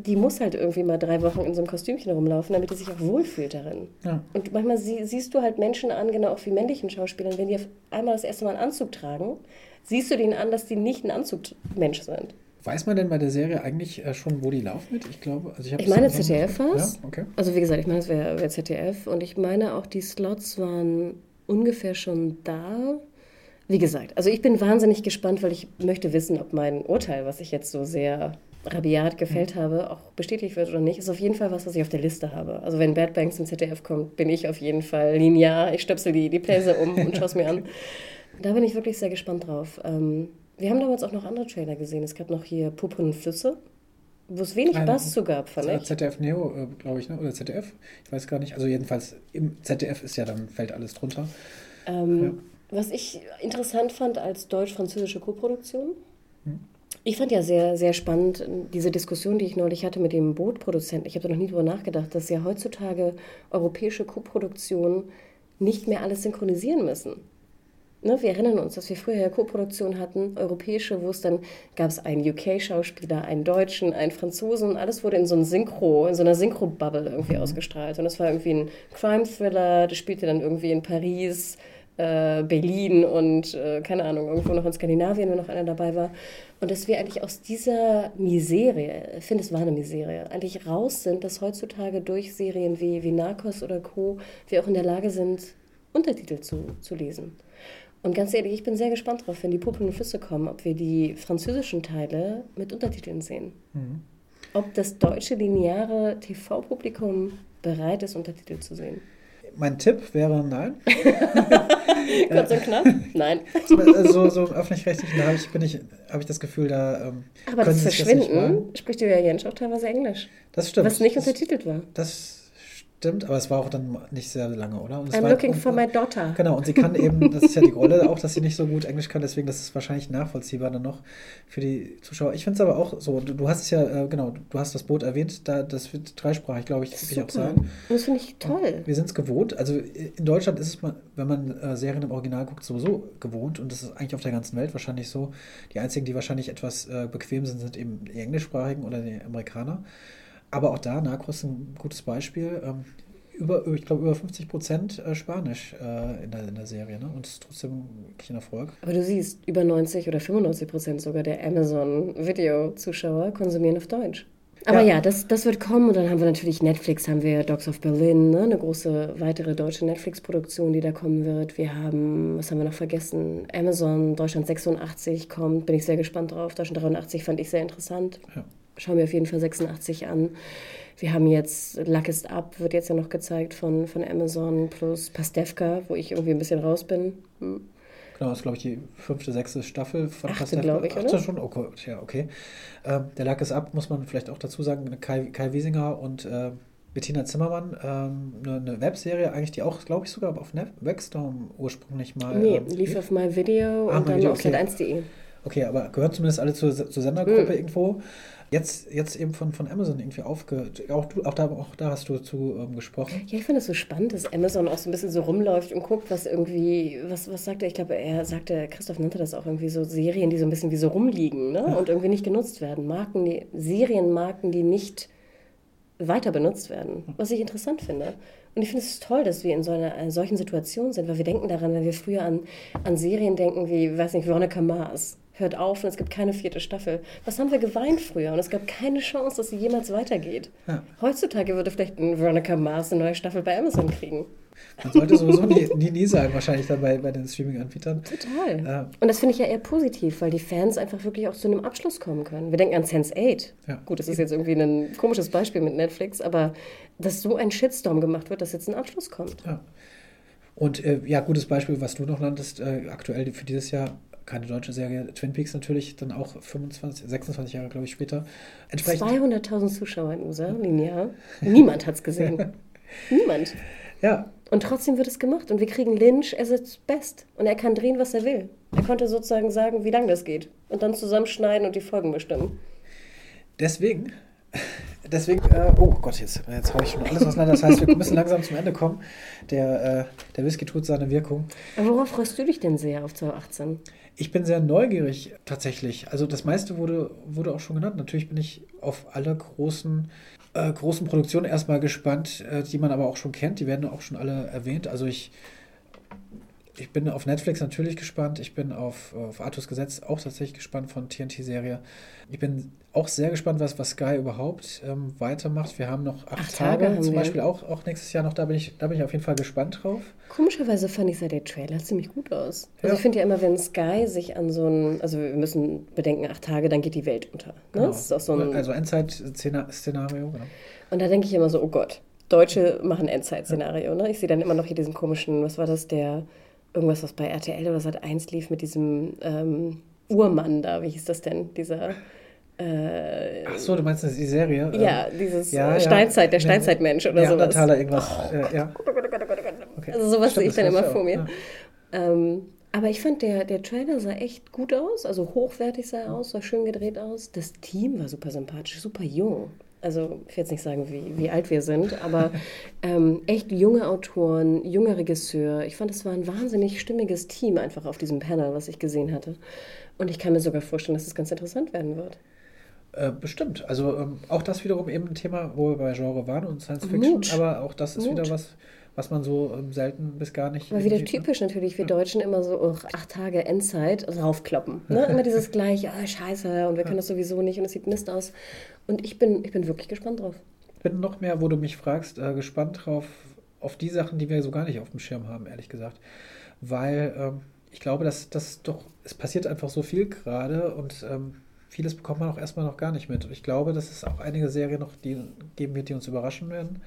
die muss halt irgendwie mal drei Wochen in so einem Kostümchen rumlaufen, damit die sich auch wohlfühlt darin. Ja. Und manchmal sie, siehst du halt Menschen an, genau auch wie männlichen Schauspielern, wenn die auf einmal das erste Mal einen Anzug tragen, siehst du denen an, dass die nicht ein Anzugmensch sind. Weiß man denn bei der Serie eigentlich äh, schon, wo die laufen mit? Ich glaube, also ich, ich meine ZDF war es. Ja? Okay. Also wie gesagt, ich meine, es wäre wär ZDF und ich meine auch, die Slots waren ungefähr schon da. Wie gesagt, also ich bin wahnsinnig gespannt, weil ich möchte wissen, ob mein Urteil, was ich jetzt so sehr rabiat gefällt mhm. habe, auch bestätigt wird oder nicht, ist auf jeden Fall was, was ich auf der Liste habe. Also wenn Bad Banks im ZDF kommt, bin ich auf jeden Fall linear. Ich stöpsel die, die Pläse um und schaue es mir an. Da bin ich wirklich sehr gespannt drauf. Ähm, wir haben damals auch noch andere Trailer gesehen. Es gab noch hier Puppen und Flüsse, wo es wenig Bass zu gab, fand ich. ZDF Neo, äh, glaube ich, ne? oder ZDF? Ich weiß gar nicht. Also jedenfalls im ZDF ist ja dann, fällt alles drunter. Ähm, ja. Was ich interessant fand als deutsch-französische Koproduktion, hm. Ich fand ja sehr, sehr spannend diese Diskussion, die ich neulich hatte mit dem Bootproduzenten. Ich habe da noch nie drüber nachgedacht, dass ja heutzutage europäische Co-Produktionen nicht mehr alles synchronisieren müssen. Ne, wir erinnern uns, dass wir früher ja Co-Produktion hatten, europäische, wo es dann gab es einen UK-Schauspieler, einen Deutschen, einen Franzosen und alles wurde in so einem Synchro, in so einer Synchro-Bubble irgendwie mhm. ausgestrahlt. Und das war irgendwie ein Crime-Thriller, das spielte dann irgendwie in Paris äh, Berlin und äh, keine Ahnung, irgendwo noch in Skandinavien, wenn noch einer dabei war. Und dass wir eigentlich aus dieser Miserie, ich finde es war eine Miserie, eigentlich raus sind, dass heutzutage durch Serien wie, wie Narcos oder Co. wir auch in der Lage sind, Untertitel zu, zu lesen. Und ganz ehrlich, ich bin sehr gespannt drauf, wenn die Puppen und Füße kommen, ob wir die französischen Teile mit Untertiteln sehen. Mhm. Ob das deutsche lineare TV-Publikum bereit ist, Untertitel zu sehen. Mein Tipp wäre nein. Kurz und knapp? Nein. Also so öffentlich-rechtlichen habe ich, bin ich, habe ich das Gefühl, da ähm, Aber das Verschwinden das spricht Julia Jentsch auch teilweise Englisch. Das stimmt. Was nicht untertitelt war. Das Stimmt, aber es war auch dann nicht sehr lange, oder? I'm war, looking und, for my daughter. Genau, und sie kann eben, das ist ja die Rolle auch, dass sie nicht so gut Englisch kann, deswegen das ist wahrscheinlich nachvollziehbar dann noch für die Zuschauer. Ich finde es aber auch so, du, du, hast es ja, äh, genau, du hast das Boot erwähnt, da, das wird dreisprachig, glaube ich, wirklich auch sein. Das finde ich toll. Und wir sind es gewohnt, also in Deutschland ist es, wenn man äh, Serien im Original guckt, sowieso gewohnt und das ist eigentlich auf der ganzen Welt wahrscheinlich so. Die einzigen, die wahrscheinlich etwas äh, bequem sind, sind eben die englischsprachigen oder die Amerikaner. Aber auch da, Narcos ist ein gutes Beispiel. Ähm, über, ich glaube, über 50 Prozent äh, Spanisch äh, in, der, in der Serie. Ne? Und es ist trotzdem wirklich ein Erfolg. Aber du siehst, über 90 oder 95 Prozent sogar der Amazon-Video-Zuschauer konsumieren auf Deutsch. Aber ja, ja, das, das wird kommen. Und dann haben wir natürlich Netflix, haben wir Dogs of Berlin, ne? eine große weitere deutsche Netflix-Produktion, die da kommen wird. Wir haben, was haben wir noch vergessen? Amazon, Deutschland 86 kommt, bin ich sehr gespannt drauf. Deutschland 83 fand ich sehr interessant. Ja. Schauen wir auf jeden Fall 86 an. Wir haben jetzt Luck is Up, wird jetzt ja noch gezeigt von, von Amazon, plus Pastewka, wo ich irgendwie ein bisschen raus bin. Hm. Genau, das ist, glaube ich, die fünfte, sechste Staffel von Achte, Pastewka. glaube ich, oder? Achte schon? Oh, ja, okay. Ähm, der Luck is Up, muss man vielleicht auch dazu sagen, Kai, Kai Wiesinger und äh, Bettina Zimmermann, ähm, eine, eine, Webserie, eigentlich, die auch, glaube ich, sogar auf Webstorm ursprünglich mal. Nee, ähm, lief auf My Video ah, und dann Video, auf okay. 1de Okay, aber gehört zumindest alle zur, zur Sendergruppe mhm. irgendwo. Jetzt, jetzt eben von, von Amazon irgendwie aufge... Auch, du, auch, da, auch da hast du zu ähm, gesprochen. Ja, ich finde es so spannend, dass Amazon auch so ein bisschen so rumläuft und guckt, was irgendwie... Was, was sagt er? Ich glaube, er sagte, Christoph nannte das auch irgendwie so Serien, die so ein bisschen wie so rumliegen ne? Ja. und irgendwie nicht genutzt werden. Marken, die, Serienmarken, die nicht weiter benutzt werden. Was ich interessant finde. Und ich finde es toll, dass wir in so einer, einer, solchen Situation sind, weil wir denken daran, wenn wir früher an, an Serien denken wie, weiß nicht, Veronica Mars hört auf und es gibt keine vierte Staffel. Was haben wir geweint früher? Und es gab keine Chance, dass sie jemals weitergeht. Ja. Heutzutage würde vielleicht ein Veronica Mars eine neue Staffel bei Amazon kriegen. Man sollte sowieso nie, nie, nie sein, wahrscheinlich dabei bei den Streaming-Anbietern. Total. Ja. Und das finde ich ja eher positiv, weil die Fans einfach wirklich auch zu einem Abschluss kommen können. Wir denken an Sense8. Ja. Gut, das ist jetzt irgendwie ein komisches Beispiel mit Netflix, aber dass so ein Shitstorm gemacht wird, dass jetzt ein Abschluss kommt. Ja. Und äh, ja, gutes Beispiel, was du noch nanntest, äh, aktuell für dieses Jahr keine deutsche Serie. Twin Peaks natürlich dann auch 25, 26 Jahre, glaube ich, später. 200.000 Zuschauer in USA, linear. Niemand hat es gesehen. Niemand. Ja. Und trotzdem wird es gemacht und wir kriegen Lynch as its best. Und er kann drehen, was er will. Er konnte sozusagen sagen, wie lange das geht. Und dann zusammenschneiden und die Folgen bestimmen. Deswegen deswegen, äh, oh Gott, jetzt, jetzt haue ich schon alles auseinander. Das heißt, wir müssen langsam zum Ende kommen. Der, äh, der Whisky tut seine Wirkung. Aber worauf freust du dich denn sehr auf 2018? Ich bin sehr neugierig tatsächlich. Also das meiste wurde, wurde auch schon genannt. Natürlich bin ich auf alle großen, äh, großen Produktionen erstmal gespannt, äh, die man aber auch schon kennt. Die werden auch schon alle erwähnt. Also ich ich bin auf Netflix natürlich gespannt. Ich bin auf, auf Artus Gesetz auch tatsächlich gespannt von TNT-Serie. Ich bin auch sehr gespannt, was, was Sky überhaupt ähm, weitermacht. Wir haben noch acht, acht Tage, Tage zum Beispiel auch, auch nächstes Jahr noch. Da bin, ich, da bin ich auf jeden Fall gespannt drauf. Komischerweise fand ich seit der Trailer ziemlich gut aus. Also ja. ich finde ja immer, wenn Sky sich an so ein, also wir müssen bedenken, acht Tage, dann geht die Welt unter. Ne? Genau. So ein, also Endzeit-Szenario, genau. Und da denke ich immer so, oh Gott, Deutsche machen Endzeit-Szenario. Ne? Ich sehe dann immer noch hier diesen komischen, was war das, der irgendwas, was bei RTL oder Sat 1 lief mit diesem ähm, Urmann da, wie hieß das denn? Dieser. Äh, Ach so, du meinst die Serie? Ja, dieses ja, Steinzeit, der Steinzeitmensch oder ja, sowas. Taler irgendwas. Oh, äh, ja. Okay. Also sowas sehe ich dann immer vor mir. Ja. Ähm, aber ich fand, der, der Trailer sah echt gut aus, also hochwertig sah er aus, sah schön gedreht aus. Das Team war super sympathisch, super jung also ich will jetzt nicht sagen, wie, wie alt wir sind, aber ähm, echt junge Autoren, junger Regisseur. Ich fand, es war ein wahnsinnig stimmiges Team einfach auf diesem Panel, was ich gesehen hatte. Und ich kann mir sogar vorstellen, dass es ganz interessant werden wird. Äh, bestimmt. Also ähm, auch das wiederum eben ein Thema, wo wir bei Genre waren und Science Fiction, Mut. aber auch das ist Mut. wieder was, was man so ähm, selten bis gar nicht. Aber wieder irgendwie- typisch natürlich, wir Deutschen immer so, oh, acht Tage Endzeit, raufkloppen. Ne? Immer dieses gleiche, oh, scheiße, und wir können das sowieso nicht und es sieht Mist aus. Und ich bin, ich bin wirklich gespannt drauf. Ich bin noch mehr, wo du mich fragst, äh, gespannt drauf, auf die Sachen, die wir so gar nicht auf dem Schirm haben, ehrlich gesagt. Weil ähm, ich glaube, dass das doch, es passiert einfach so viel gerade und ähm, vieles bekommt man auch erstmal noch gar nicht mit. Ich glaube, dass es auch einige Serien noch die geben wird, die uns überraschen werden.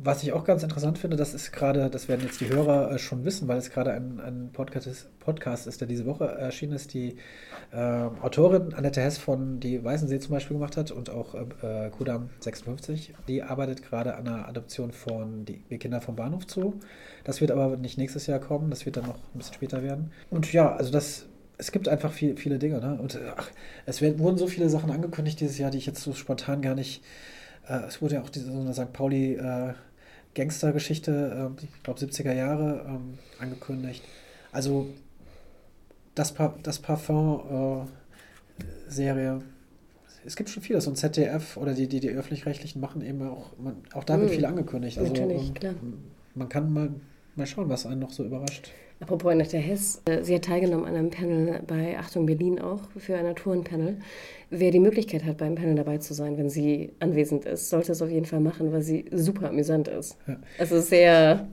Was ich auch ganz interessant finde, das ist gerade, das werden jetzt die Hörer äh, schon wissen, weil es gerade ein, ein Podcast, ist, Podcast ist, der diese Woche erschienen ist, die äh, Autorin Annette Hess von Die Weißensee zum Beispiel gemacht hat und auch äh, Kudam 56. Die arbeitet gerade an einer Adoption von Die Wir Kinder vom Bahnhof Zoo. Das wird aber nicht nächstes Jahr kommen, das wird dann noch ein bisschen später werden. Und ja, also das, es gibt einfach viel, viele Dinge. Ne? Und äh, ach, es werden, wurden so viele Sachen angekündigt dieses Jahr, die ich jetzt so spontan gar nicht. Äh, es wurde ja auch diese so eine St. Pauli äh, Gangster-Geschichte, äh, ich glaube 70er Jahre, ähm, angekündigt. Also das, pa das Parfum-Serie. es gibt schon vieles. Und ZDF oder die, die, die öffentlich-rechtlichen machen eben auch, man, auch da wird Mm. viel angekündigt. Also Natürlich, ähm, klar. man kann mal, mal schauen, was einen noch so überrascht. Apropos Annette Hess, äh, sie hat teilgenommen an einem Panel bei Achtung Berlin auch für ein Autorenpanel. Wer die Möglichkeit hat, beim Panel dabei zu sein, wenn sie anwesend ist, sollte es auf jeden Fall machen, weil sie super amüsant ist. Ja. Also sehr,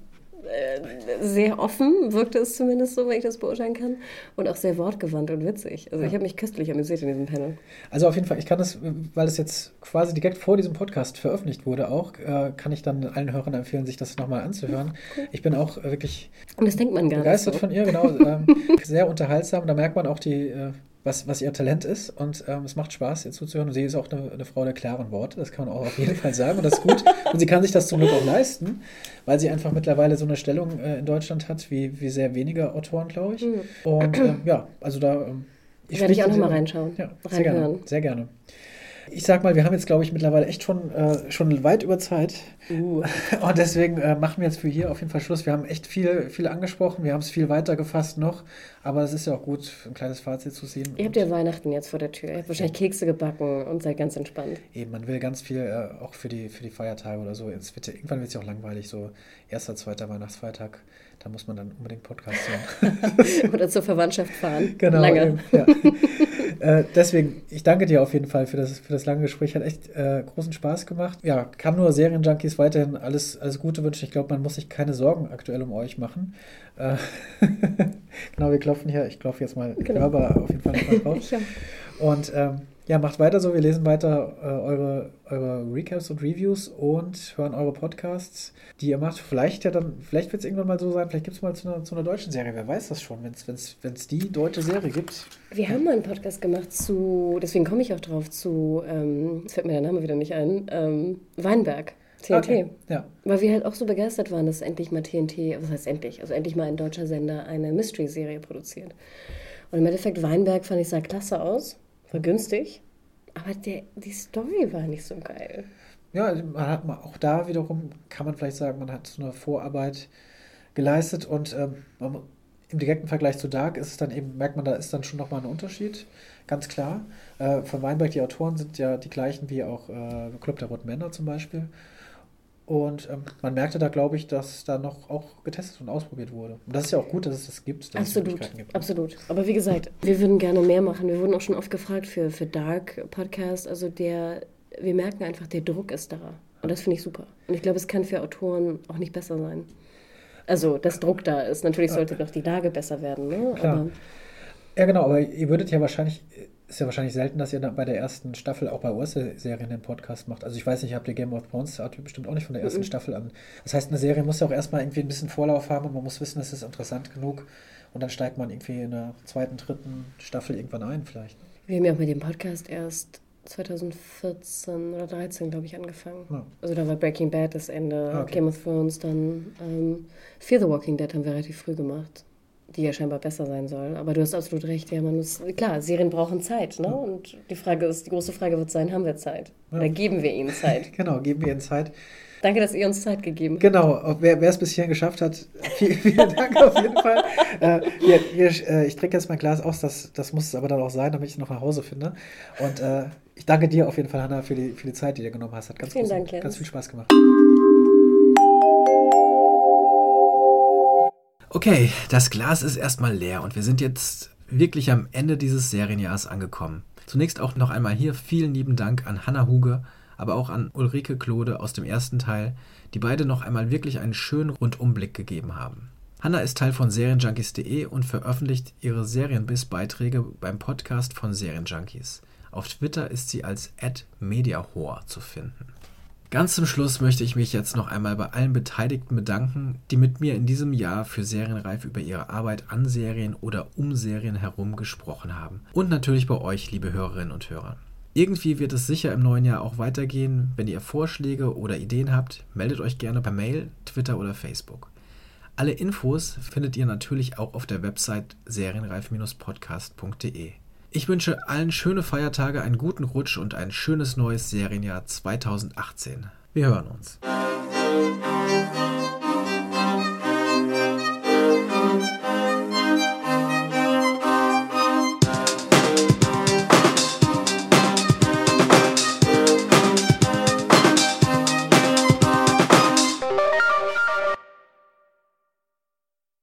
sehr offen wirkte es zumindest so, wenn ich das beurteilen kann. Und auch sehr wortgewandt und witzig. Also ich habe mich köstlich amüsiert in diesem Panel. Also auf jeden Fall, ich kann das, weil es jetzt quasi direkt vor diesem Podcast veröffentlicht wurde, auch, äh, kann ich dann allen Hörern empfehlen, sich das nochmal anzuhören. Ich bin auch äh, wirklich Und das denkt man gar begeistert nicht. So. von ihr, genau. Ähm, sehr unterhaltsam. Da merkt man auch die, äh, was, was ihr Talent ist. Und ähm, es macht Spaß, ihr zuzuhören. Und sie ist auch eine, eine Frau der klaren Worte. Das kann man auch auf jeden Fall sagen. Und das ist gut. Und sie kann sich das zum Glück auch leisten, weil sie einfach mittlerweile so eine Stellung äh, in Deutschland hat, wie, wie sehr wenige Autoren, glaube ich. Und ähm, ja, also da. Ähm, Werde ich auch spreche noch mal sehr- reinschauen, Ja, sehr gerne. reinhören. Sehr gerne. Ich sag mal, wir haben jetzt, glaube ich, mittlerweile echt schon, äh, schon weit über Zeit. Uh. Und deswegen äh, machen wir jetzt für hier auf jeden Fall Schluss. Wir haben echt viel, viel angesprochen. Wir haben es viel weiter gefasst noch. Aber es ist ja auch gut, ein kleines Fazit zu ziehen. Ihr habt ja Weihnachten jetzt vor der Tür. Ihr habt wahrscheinlich Kekse gebacken und seid ganz entspannt. Eben, man will ganz viel äh, auch für die, für die Feiertage oder so. Es wird, ja- irgendwann wird es ja auch langweilig, so erster, zweiter Weihnachtsfeiertag. Da muss man dann unbedingt Podcast hören. Oder zur Verwandtschaft fahren. Genau. Lange. Ja. äh, deswegen, ich danke dir auf jeden Fall für das, für das lange Gespräch. Hat echt äh, großen Spaß gemacht. Ja, kann nur Serienjunkies weiterhin alles, alles Gute wünschen. Ich glaube, man muss sich keine Sorgen aktuell um euch machen. Äh, genau, wir klopfen hier. Ich klopfe jetzt mal Genau. hörbar auf jeden Fall drauf. Und ähm, ja, macht weiter so. Wir lesen weiter äh, eure, eure Recaps und Reviews und hören eure Podcasts, die ihr macht. Vielleicht ja dann, vielleicht wird es irgendwann mal so sein, vielleicht gibt es mal zu einer, zu einer deutschen Serie. Wer weiß das schon, wenn es die deutsche Serie gibt. Wir haben mal einen Podcast gemacht zu, deswegen komme ich auch drauf, zu, ähm, jetzt fällt mir der Name wieder nicht ein, ähm, Weinberg, TNT. Okay, Ja. Weil wir halt auch so begeistert waren, dass endlich mal TNT, was heißt endlich, also endlich mal ein deutscher Sender eine Mystery-Serie produziert. Und im Endeffekt, Weinberg fand ich sah klasse aus, war günstig, aber der, die Story war nicht so geil. Ja, man hat mal auch da wiederum, kann man vielleicht sagen, man hat so eine Vorarbeit geleistet und ähm, man, im direkten Vergleich zu Dark ist es dann eben, merkt man, da ist dann schon nochmal ein Unterschied, ganz klar. Äh, von Weinberg, die Autoren sind ja die gleichen wie auch äh, Club der Roten Männer zum Beispiel. Und ähm, man merkte da, glaube ich, dass da noch auch getestet und ausprobiert wurde. Und das ist ja auch gut, dass es das gibt, dass es Absolut, Möglichkeiten gibt. absolut. Aber wie gesagt, wir würden gerne mehr machen. Wir wurden auch schon oft gefragt für, für Dark Podcast. Also der, wir merken einfach, der Druck ist da. Und das finde ich super. Und ich glaube, es kann für Autoren auch nicht besser sein. Also, dass Druck da ist. Natürlich sollte noch die Lage besser werden. Ne? Klar. Aber Ja, genau, aber ihr würdet ja wahrscheinlich, ist ja wahrscheinlich selten, dass ihr dann bei der ersten Staffel auch bei US-Serien den Podcast macht. Also ich weiß nicht, habt ihr Game of Thrones, habt ihr bestimmt auch nicht von der ersten Mhm. Staffel an. Das heißt, eine Serie muss ja auch erstmal irgendwie ein bisschen Vorlauf haben und man muss wissen, es ist interessant genug. Und dann steigt man irgendwie in der zweiten, dritten Staffel irgendwann ein, vielleicht. wir haben ja auch mit dem Podcast erst 2014 oder 13, glaube ich, angefangen. Ja. Also da war Breaking Bad das Ende, Ah, okay. Game of Thrones, dann ähm, Fear the Walking Dead haben wir relativ früh gemacht, die ja scheinbar besser sein soll. Aber du hast absolut recht, ja, man muss, klar, Serien brauchen Zeit, ne? Und die Frage ist, die große Frage wird sein, haben wir Zeit? Oder geben wir ihnen Zeit? Genau, geben wir ihnen Zeit. Danke, dass ihr uns Zeit gegeben habt. Genau, wer es bis hierhin geschafft hat, vielen, vielen Dank auf jeden Fall. Äh, hier, hier, äh, ich trinke jetzt mein Glas aus, das, das muss es aber dann auch sein, damit ich noch nach Hause finde. Und äh, ich danke dir auf jeden Fall, Hanna, für die, für die Zeit, die du genommen hast. Hat ganz, Vielen großen- Dank, Jens. ganz viel Spaß gemacht. Okay, das Glas ist erstmal leer und wir sind jetzt wirklich am Ende dieses Serienjahres angekommen. Zunächst auch noch einmal hier vielen lieben Dank an Hanna Huge, aber auch an Ulrike Klode aus dem ersten Teil, die beide noch einmal wirklich einen schönen Rundumblick gegeben haben. Hanna ist Teil von Serienjunkies.de und veröffentlicht ihre Serienbiss-Beiträge beim Podcast von Serienjunkies. Auf Twitter ist sie als @mediahor zu finden. Ganz zum Schluss möchte ich mich jetzt noch einmal bei allen Beteiligten bedanken, die mit mir in diesem Jahr für Serienreif über ihre Arbeit an Serien oder um Serien herum gesprochen haben. Und natürlich bei euch, liebe Hörerinnen und Hörer. Irgendwie wird es sicher im neuen Jahr auch weitergehen. Wenn ihr Vorschläge oder Ideen habt, meldet euch gerne per Mail, Twitter oder Facebook. Alle Infos findet ihr natürlich auch auf der Website serienreif-podcast.de. Ich wünsche allen schöne Feiertage, einen guten Rutsch und ein schönes neues Serienjahr 2018. Wir hören uns.